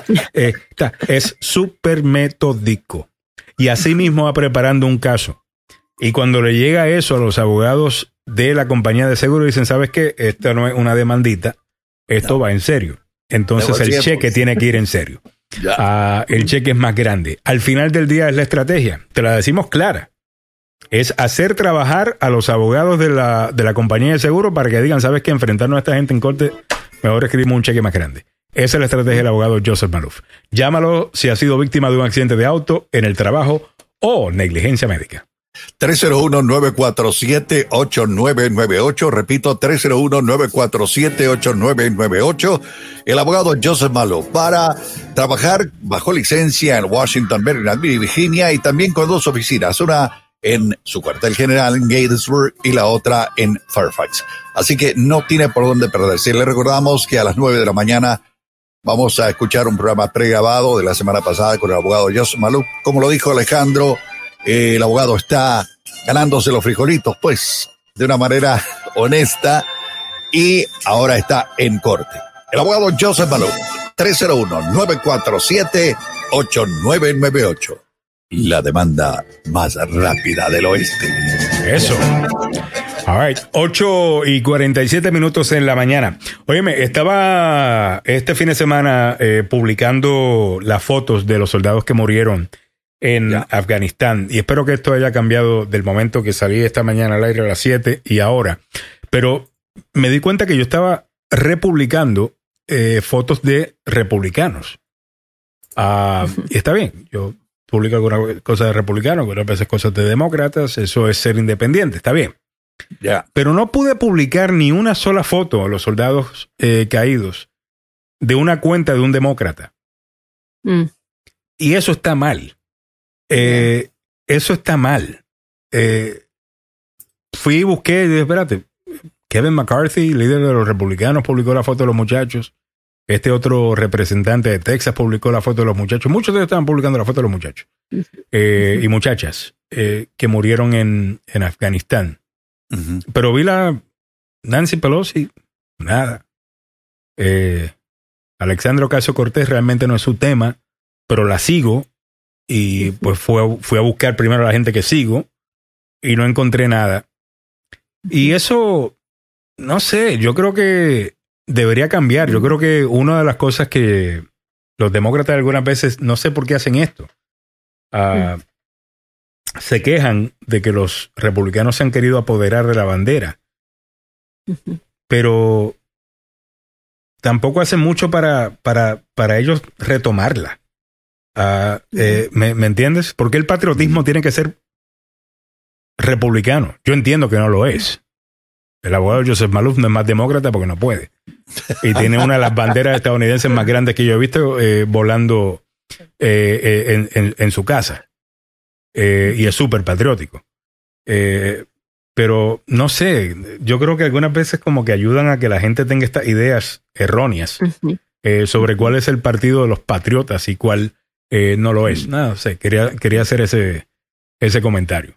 es súper metódico. Y así mismo va preparando un caso. Y cuando le llega eso a los abogados de la compañía de seguro, dicen, ¿sabes qué? Esto no es una demandita, esto va en serio. Entonces el cheque tiene que ir en serio. *laughs* Ah, el cheque es más grande. Al final del día es la estrategia. Te la decimos clara. es hacer trabajar a los abogados de la, de la compañía de seguro para que digan, sabes que enfrentarnos a esta gente en corte, mejor escribimos un cheque más grande. Esa es la estrategia del abogado Joseph Malouf. Llámalo si ha sido víctima de un accidente de auto, en el trabajo o negligencia médica. 301-947-8998. Repito, 301-947-8998. El abogado Joseph Malo para trabajar bajo licencia en Washington, Maryland y Virginia y también con dos oficinas, una en su cuartel general en Gatesburg y la otra en Fairfax. Así que no tiene por dónde perderse. Le recordamos que a las 9 de la mañana vamos a escuchar un programa pregrabado de la semana pasada con el abogado Joseph Malou. Como lo dijo Alejandro, el abogado está ganándose los frijolitos, pues, de una manera *laughs* honesta y ahora está en corte. El abogado Joseph Malou, 301-947-8998. La demanda más rápida del oeste. Eso. All right. 8 y 47 minutos en la mañana. Óyeme, estaba este fin de semana eh, publicando las fotos de los soldados que murieron en Afganistán. Y espero que esto haya cambiado del momento que salí esta mañana al aire a las 7 y ahora. Pero me di cuenta que yo estaba republicando eh, fotos de republicanos. Ah, y está bien, yo publico algunas cosas de republicanos, algunas veces cosas de demócratas, eso es ser independiente, está bien. Ya. Pero no pude publicar ni una sola foto a los soldados eh, caídos de una cuenta de un demócrata. Mm. Y eso está mal. Eh, eso está mal. Eh, fui y busqué y dije, espérate, Kevin McCarthy, líder de los republicanos, publicó la foto de los muchachos. Este otro representante de Texas publicó la foto de los muchachos. Muchos de ellos estaban publicando la foto de los muchachos eh, y muchachas que murieron en, en Afganistán. Pero vi la Nancy Pelosi, nada. Alexandro Caso Cortés realmente no es su tema, pero la sigo y pues fue, fui a buscar primero a la gente que sigo y no encontré nada. Y eso, no sé, yo creo que debería cambiar. Yo creo que una de las cosas que los demócratas algunas veces, no sé por qué hacen esto, ah, se quejan de que los republicanos se han querido apoderar de la bandera, pero tampoco hacen mucho para, para, para ellos retomarla. Ah, eh, ¿me, entiendes? Porque el patriotismo tiene que ser republicano. Yo entiendo que no lo es. El abogado Joseph Malouf no es más demócrata porque no puede. Y tiene una de las banderas estadounidenses más grandes que yo he visto eh, volando eh, en, su casa. y es súper patriótico. pero no sé, yo creo que algunas veces como que ayudan a que la gente tenga estas ideas erróneas sobre cuál es el partido de los patriotas y cuál eh, no lo es. No, sé, quería, quería hacer ese, ese comentario.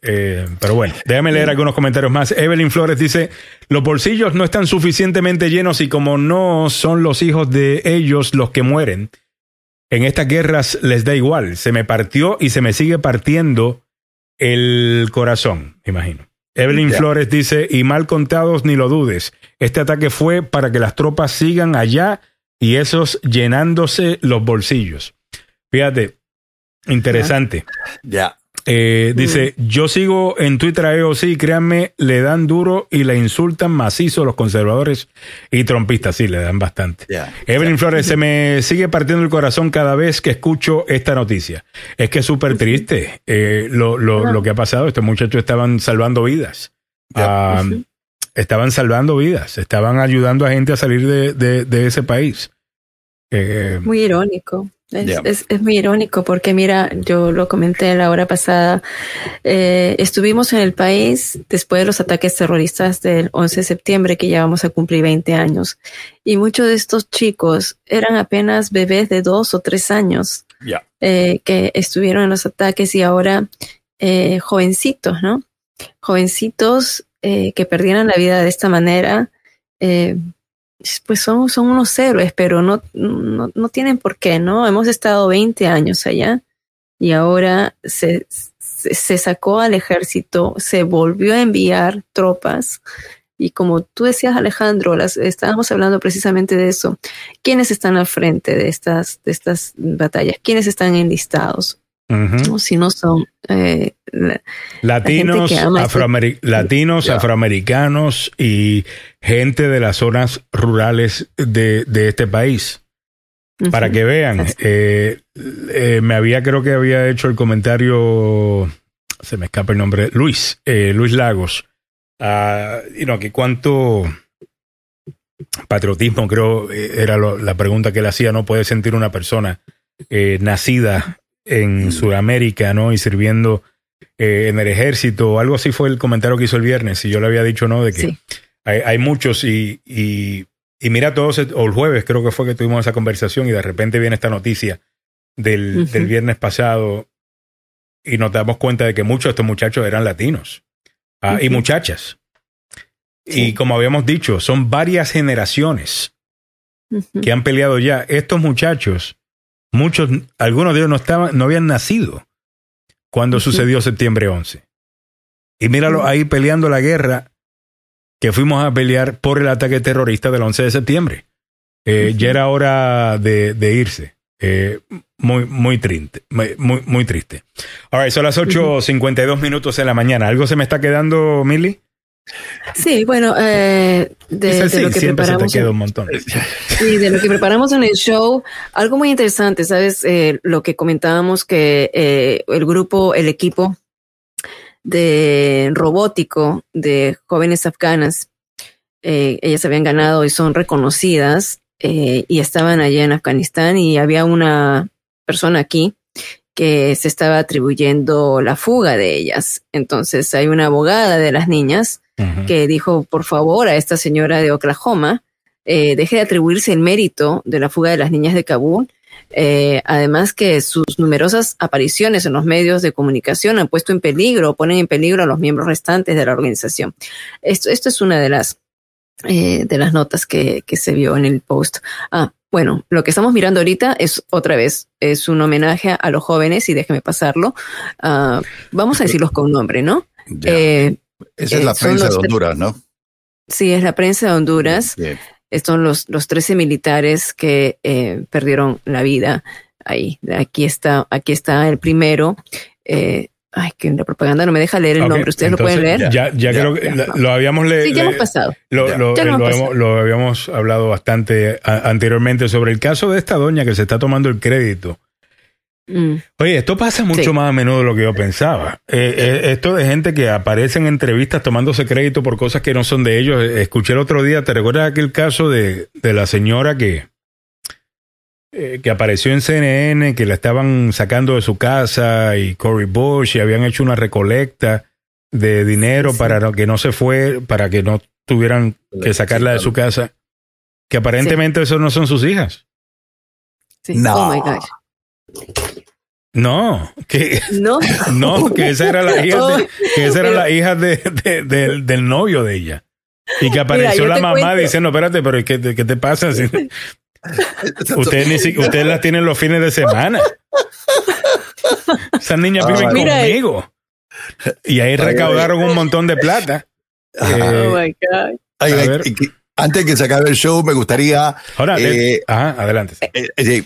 Eh, pero bueno, déjame leer algunos comentarios más. Evelyn Flores dice, los bolsillos no están suficientemente llenos y como no son los hijos de ellos los que mueren, en estas guerras les da igual. Se me partió y se me sigue partiendo el corazón, imagino. Evelyn Flores dice, y mal contados ni lo dudes, este ataque fue para que las tropas sigan allá y esos llenándose los bolsillos. Fíjate, interesante. Ya. Eh, dice, mm. yo sigo en Twitter a EOC, créanme, le dan duro y le insultan macizo los conservadores y trompistas, sí, le dan bastante. Evelyn Flores, se me sigue partiendo el corazón cada vez que escucho esta noticia. Es que es súper triste eh, lo, lo, lo, que ha pasado. Estos muchachos estaban salvando vidas. Estaban salvando vidas, estaban ayudando a gente a salir de, de, ese país. Eh, muy irónico. Es, es, muy irónico porque mira, yo lo comenté la hora pasada, eh, estuvimos en el país después de los ataques terroristas del 11 de septiembre que ya vamos a cumplir 20 años y muchos de estos chicos eran apenas bebés de dos o tres años eh, que estuvieron en los ataques y ahora jovencitos, ¿no? Jovencitos eh, que perdieran la vida de esta manera, eh, pues son, son unos héroes, pero no, no, tienen por qué, ¿no? Hemos estado 20 años allá y ahora se, se, sacó al ejército, se volvió a enviar tropas. Y como tú decías, Alejandro, estábamos hablando precisamente de eso. ¿Quiénes están al frente de estas, de estas batallas? ¿Quiénes están enlistados? Si no son eh, latinos, latinos afroamericanos y gente de las zonas rurales de, este país. Para que vean, eh, eh, me había, creo que había hecho el comentario, se me escapa el nombre, Luis, Luis Lagos, uh, que cuánto patriotismo, creo, era la pregunta que le hacía, no puede sentir una persona nacida en mm. Sudamérica, ¿no? Y sirviendo eh, en el ejército, algo así fue el comentario que hizo el viernes, y yo le había dicho, ¿no? De que hay, muchos y, y, mira todos, o el jueves creo que fue que tuvimos esa conversación y de repente viene esta noticia del, del viernes pasado y nos damos cuenta de que muchos de estos muchachos eran latinos ah, y muchachas. Y como habíamos dicho, son varias generaciones que han peleado ya. Estos muchachos Muchos, algunos de ellos no estaban, no habían nacido cuando sucedió septiembre 11. Y míralo ahí peleando la guerra que fuimos a pelear por el ataque terrorista del 11 de septiembre. Eh, ya era hora de, irse. Eh, muy, muy triste. Muy, muy triste. Ahora, son las 8.52 minutos de la mañana. ¿Algo se me está quedando, Milly? Sí, bueno, eh, de, lo que preparamos. un montón. Sí, de lo que preparamos en el show, algo muy interesante, ¿sabes? Eh, lo que comentábamos que eh, el grupo, el equipo de robótico de jóvenes afganas, ellas habían ganado y son reconocidas y estaban allá en Afganistán y había una persona aquí que se estaba atribuyendo la fuga de ellas. Entonces hay una abogada de las niñas que dijo, por favor, a esta señora de Oklahoma, eh, deje de atribuirse el mérito de la fuga de las niñas de Kabul. Eh, además que sus numerosas apariciones en los medios de comunicación han puesto en peligro, ponen en peligro a los miembros restantes de la organización. Esto, esto es una de las, eh, de las notas que, que se vio en el post. Ah, bueno, lo que estamos mirando ahorita es otra vez, es un homenaje a los jóvenes y déjeme pasarlo. Ah, vamos a decirlos con nombre, ¿no? Esa es la eh, prensa de Honduras, ¿no? Sí, es la prensa de Honduras. Son los, los 13 militares que eh, perdieron la vida ahí. Aquí está, aquí está el primero. Eh, ay, que la propaganda no me deja leer el nombre. ¿Ustedes lo pueden leer? Ya, ya, creo que lo, habíamos leído. Sí, ya hemos pasado. Lo, lo, habíamos hablado bastante anteriormente sobre el caso de esta doña que se está tomando el crédito Mm. Oye, esto pasa mucho más a menudo de lo que yo pensaba. Eh, eh, esto de gente que aparece en entrevistas tomándose crédito por cosas que no son de ellos. Eh, escuché el otro día, ¿te recuerdas aquel caso de, de la señora que, que apareció en CNN, que la estaban sacando de su casa y Cory Bush y habían hecho una recolecta de dinero para que no se fue, para que no tuvieran que sacarla de su casa? Que aparentemente eso no son sus hijas. No. Oh my gosh. No, que no, *laughs* no, que esa era la hija, de, *laughs* que esa era la hija de, del novio de ella. Y que apareció la mamá diciendo, espérate, pero ¿qué, qué te pasa? *laughs* ustedes, ni, ustedes las tienen los fines de semana. Esas niñas viven conmigo. Y ahí recaudaron un montón de plata. oh my God. Antes que se acabe el show, me gustaría. Ahora, eh, adelante. Eh, eh,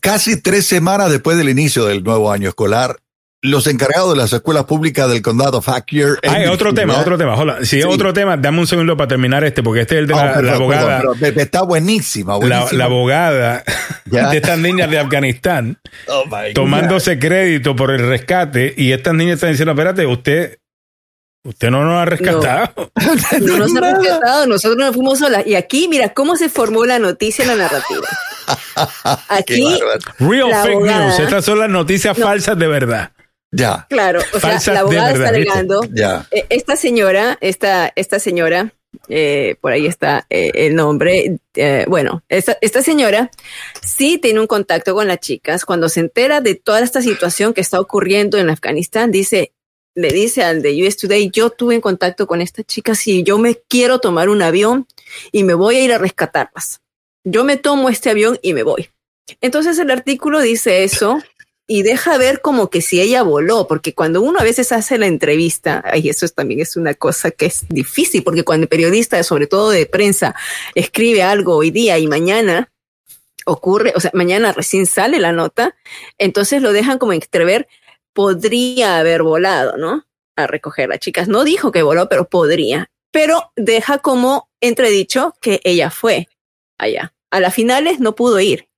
casi tres semanas después del inicio del nuevo año escolar, los encargados de las escuelas públicas del condado Fauquier. Hay otro tema, otro tema. Hola. Si es otro tema, dame un segundo para terminar este, porque este es el de la, oh, abogada. está buenísima, La, abogada de estas niñas de Afganistán oh, tomándose crédito por el rescate y estas niñas están diciendo, espérate, usted Usted no nos ha rescatado. *laughs* No, nos ha *laughs* rescatado, nosotros nos fuimos solas. Y aquí, mira cómo se formó la noticia en la narrativa. *laughs* Aquí, real fake news. Estas son las noticias falsas de verdad. Ya. Claro, o sea, la abogada está alegando. Ya. Eh, esta señora, esta, esta señora, eh, por ahí está eh, el nombre. bueno, esta, esta señora sí tiene un contacto con las chicas. Cuando se entera de toda esta situación que está ocurriendo en Afganistán, dice, le dice al de US Today, yo tuve en contacto con esta chica, si yo me quiero tomar un avión y me voy a ir a rescatarlas. Yo me tomo este avión y me voy. Entonces el artículo dice eso y deja ver como que si ella voló, porque cuando uno a veces hace la entrevista, y eso también es una cosa que es difícil, porque cuando el periodista, sobre todo de prensa, escribe algo hoy día y mañana ocurre, o sea, mañana recién sale la nota, entonces lo dejan como entrever, podría haber volado, ¿no? A recoger a chicas. No dijo que voló, pero podría. Pero deja como entredicho que ella fue allá. A las finales no pudo ir.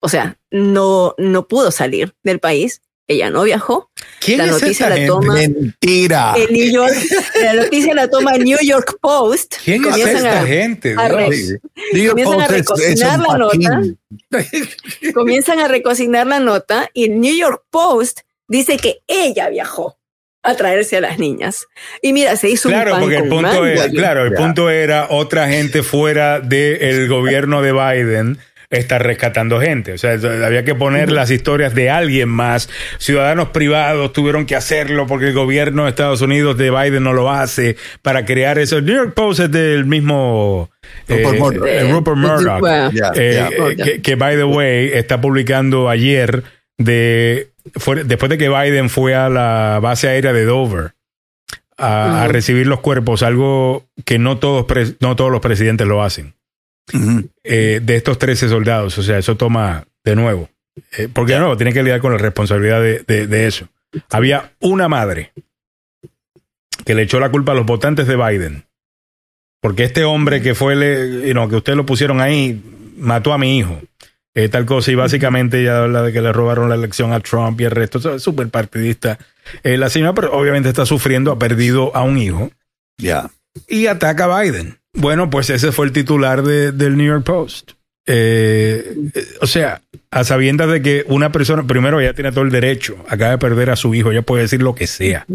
O sea, no, no pudo salir del país ella no viajó. ¿Quién la noticia la toma Mentira. El New York, la noticia la toma New York Post. ¿Quién es esta gente? comienzan a recocinar la nota. comienzan a recocinar la nota y el New York Post dice que ella viajó a traerse a las niñas. Y mira, se hizo claro, un porque el punto era, claro, el punto era otra gente fuera del gobierno de Biden está rescatando gente. O sea, había que poner las historias de alguien más. Ciudadanos privados tuvieron que hacerlo porque el gobierno de Estados Unidos de Biden no lo hace para crear eso. El New York Post es del mismo Rupert eh, Murdoch, eh, eh, que, by the way está publicando ayer de después de que Biden fue a la base aérea de Dover. A, recibir los cuerpos, algo que no todos, no todos los presidentes lo hacen. Eh, de estos 13 soldados. O sea, eso toma de nuevo. Eh, porque de nuevo, tiene que lidiar con la responsabilidad de, eso. Había una madre que le echó la culpa a los votantes de Biden. Porque este hombre que fue, le, que ustedes lo pusieron ahí, mató a mi hijo. Eh, tal cosa, y básicamente ella habla de que le robaron la elección a Trump y el resto. es súper partidista. la señora, pero obviamente está sufriendo, ha perdido a un hijo. Ya. Y ataca a Biden. Bueno, pues ese fue el titular de, del New York Post. Eh, o sea, a sabiendas de que una persona, primero ella tiene todo el derecho, acaba de perder a su hijo, ella puede decir lo que sea.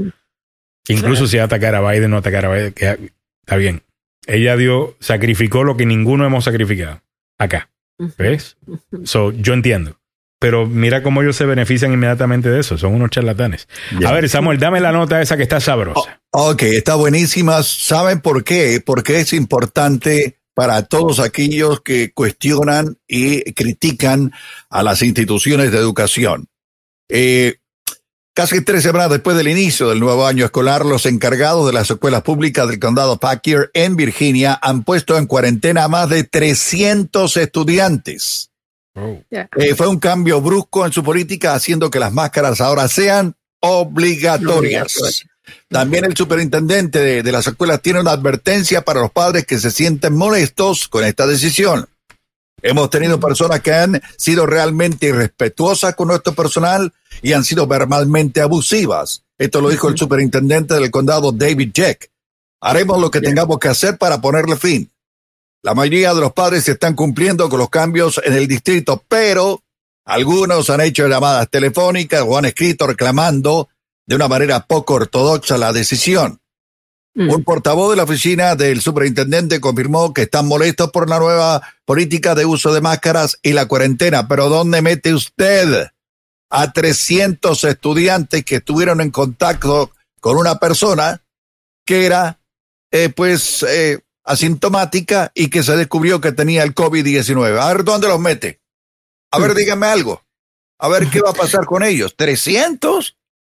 Incluso si atacar a Biden o atacar a Biden, está bien. Ella dio, sacrificó lo que ninguno hemos sacrificado acá. ¿Ves? So, yo entiendo. Pero mira cómo ellos se benefician inmediatamente de eso. Son unos charlatanes. A ver, Samuel, dame la nota esa que está sabrosa. Oh, ok, está buenísima. ¿Saben por qué? Porque es importante para todos aquellos que cuestionan y critican a las instituciones de educación. Eh, casi tres semanas después del inicio del nuevo año escolar, los encargados de las escuelas públicas del condado Packer en Virginia han puesto en cuarentena a más de 300 estudiantes. Oh. Eh, fue un cambio brusco en su política, haciendo que las máscaras ahora sean obligatorias. También el superintendente de, de, las escuelas tiene una advertencia para los padres que se sienten molestos con esta decisión. Hemos tenido personas que han sido realmente irrespetuosas con nuestro personal y han sido verbalmente abusivas. Esto lo dijo el superintendente del condado David Jack. Haremos lo que tengamos que hacer para ponerle fin. La mayoría de los padres están cumpliendo con los cambios en el distrito, pero algunos han hecho llamadas telefónicas o han escrito reclamando de una manera poco ortodoxa la decisión. Mm. Un portavoz de la oficina del superintendente confirmó que están molestos por la nueva política de uso de máscaras y la cuarentena. Pero ¿dónde mete usted a 300 estudiantes que estuvieron en contacto con una persona que era, eh, pues, eh, asintomática y que se descubrió que tenía el COVID-19. A ver, ¿dónde los mete? A ver, dígame algo. A ver qué va a *laughs* pasar con ellos. ¿300?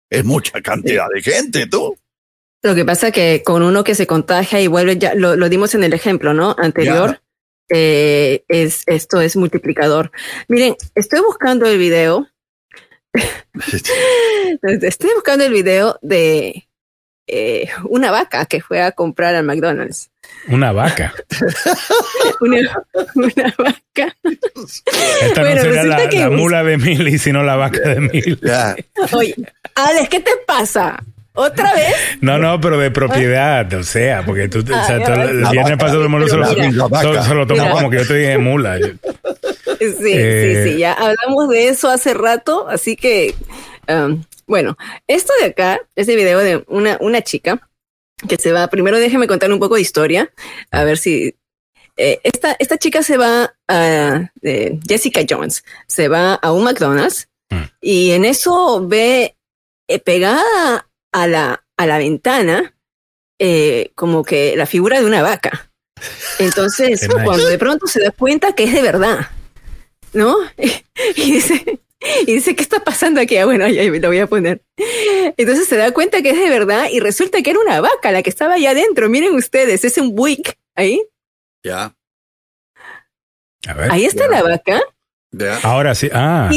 Es mucha cantidad de gente, tú. Lo que pasa es que con uno que se contagia y vuelve, ya lo, dimos en el ejemplo, ¿no? Anterior, eh, es, esto es multiplicador. Miren, estoy buscando el video. *laughs* estoy buscando el video de eh, una vaca que fue a comprar al McDonald's. Una vaca. *laughs* una, vaca. Esta no será la, mula de mil, sino la vaca de mil. Oye, Alex, ¿qué te pasa? ¿Otra *laughs* vez? No, no, pero de propiedad, o sea, porque tú, o sea, el viernes pasado el se, lo, se lo tomó como que yo te dije mula. Sí, sí, sí, eh, ya hablamos de eso hace rato, así que, um, bueno, esto de acá, este video de una, una chica que se va, primero déjeme contar un poco de historia, a ver si... Eh, esta, esta chica se va a eh, Jessica Jones, se va a un McDonald's mm. y en eso ve eh, pegada a la, a la ventana como que la figura de una vaca. Entonces, *laughs* cuando de pronto se da cuenta que es de verdad, ¿no? *laughs* y dice, y dice, ¿qué está pasando aquí? Ah, bueno, ya me lo voy a poner. Entonces se da cuenta que es de verdad y resulta que era una vaca la que estaba allá adentro. Miren ustedes, es un buick ahí. Ya. A ver, ahí está la vaca. Ahora sí. Ah.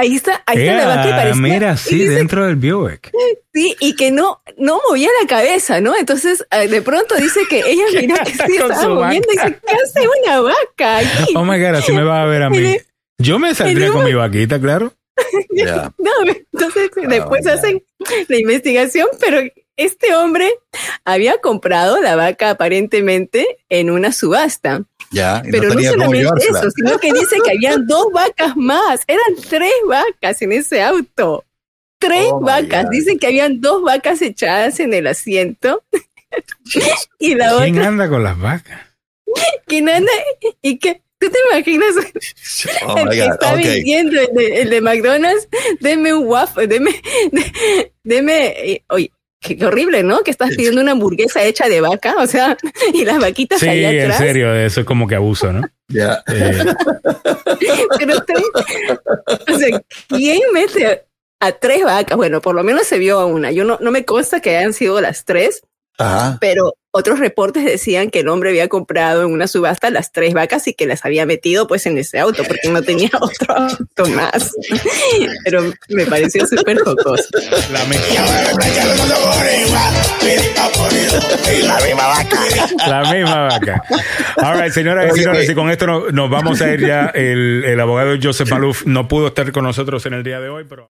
Ahí está, ahí está la vaca y parecía, Mira, sí, dentro del Buick. Sí, y que no, no movía la cabeza, ¿no? Entonces, eh, de pronto dice que ella *laughs* miró que sí estaba moviendo y dice, ¿qué hace una vaca aquí? Oh my God, así me va a ver a mí. *laughs* Yo me saldría con mi vaquita, claro. *laughs* No, entonces ah, después hacen la investigación, pero este hombre había comprado la vaca aparentemente en una subasta. Ya, pero no, solamente eso, sino que dice que habían *laughs* dos vacas más. Eran tres vacas en ese auto. Tres oh vacas. Dicen que habían dos vacas echadas en el asiento. *laughs* y la ¿Quién anda con las vacas? *laughs* ¿Quién anda? ¿Y qué? ¿Tú te imaginas? Oh el que está vendiendo el de, McDonald's, deme un waffle, deme, deme, eh, oye, Qué, horrible, ¿no? Que estás pidiendo una hamburguesa hecha de vaca, o sea, *laughs* y las vaquitas sí, allá atrás. en serio, eso es como que abuso, ¿no? Ya. Eh. *laughs* Pero o sea, ¿quién mete a tres vacas? Bueno, por lo menos se vio a una. Yo no, no me consta que hayan sido las tres, pero otros reportes decían que el hombre había comprado en una subasta las tres vacas y que las había metido pues en ese auto porque no tenía *laughs* otro auto más. Pero me pareció súper jocoso. La misma vaca. La misma vaca. Ahora, señoras y señores, y con esto nos, vamos a ir ya. El, el abogado Joseph Maluf no pudo estar con nosotros en el día de hoy, pero...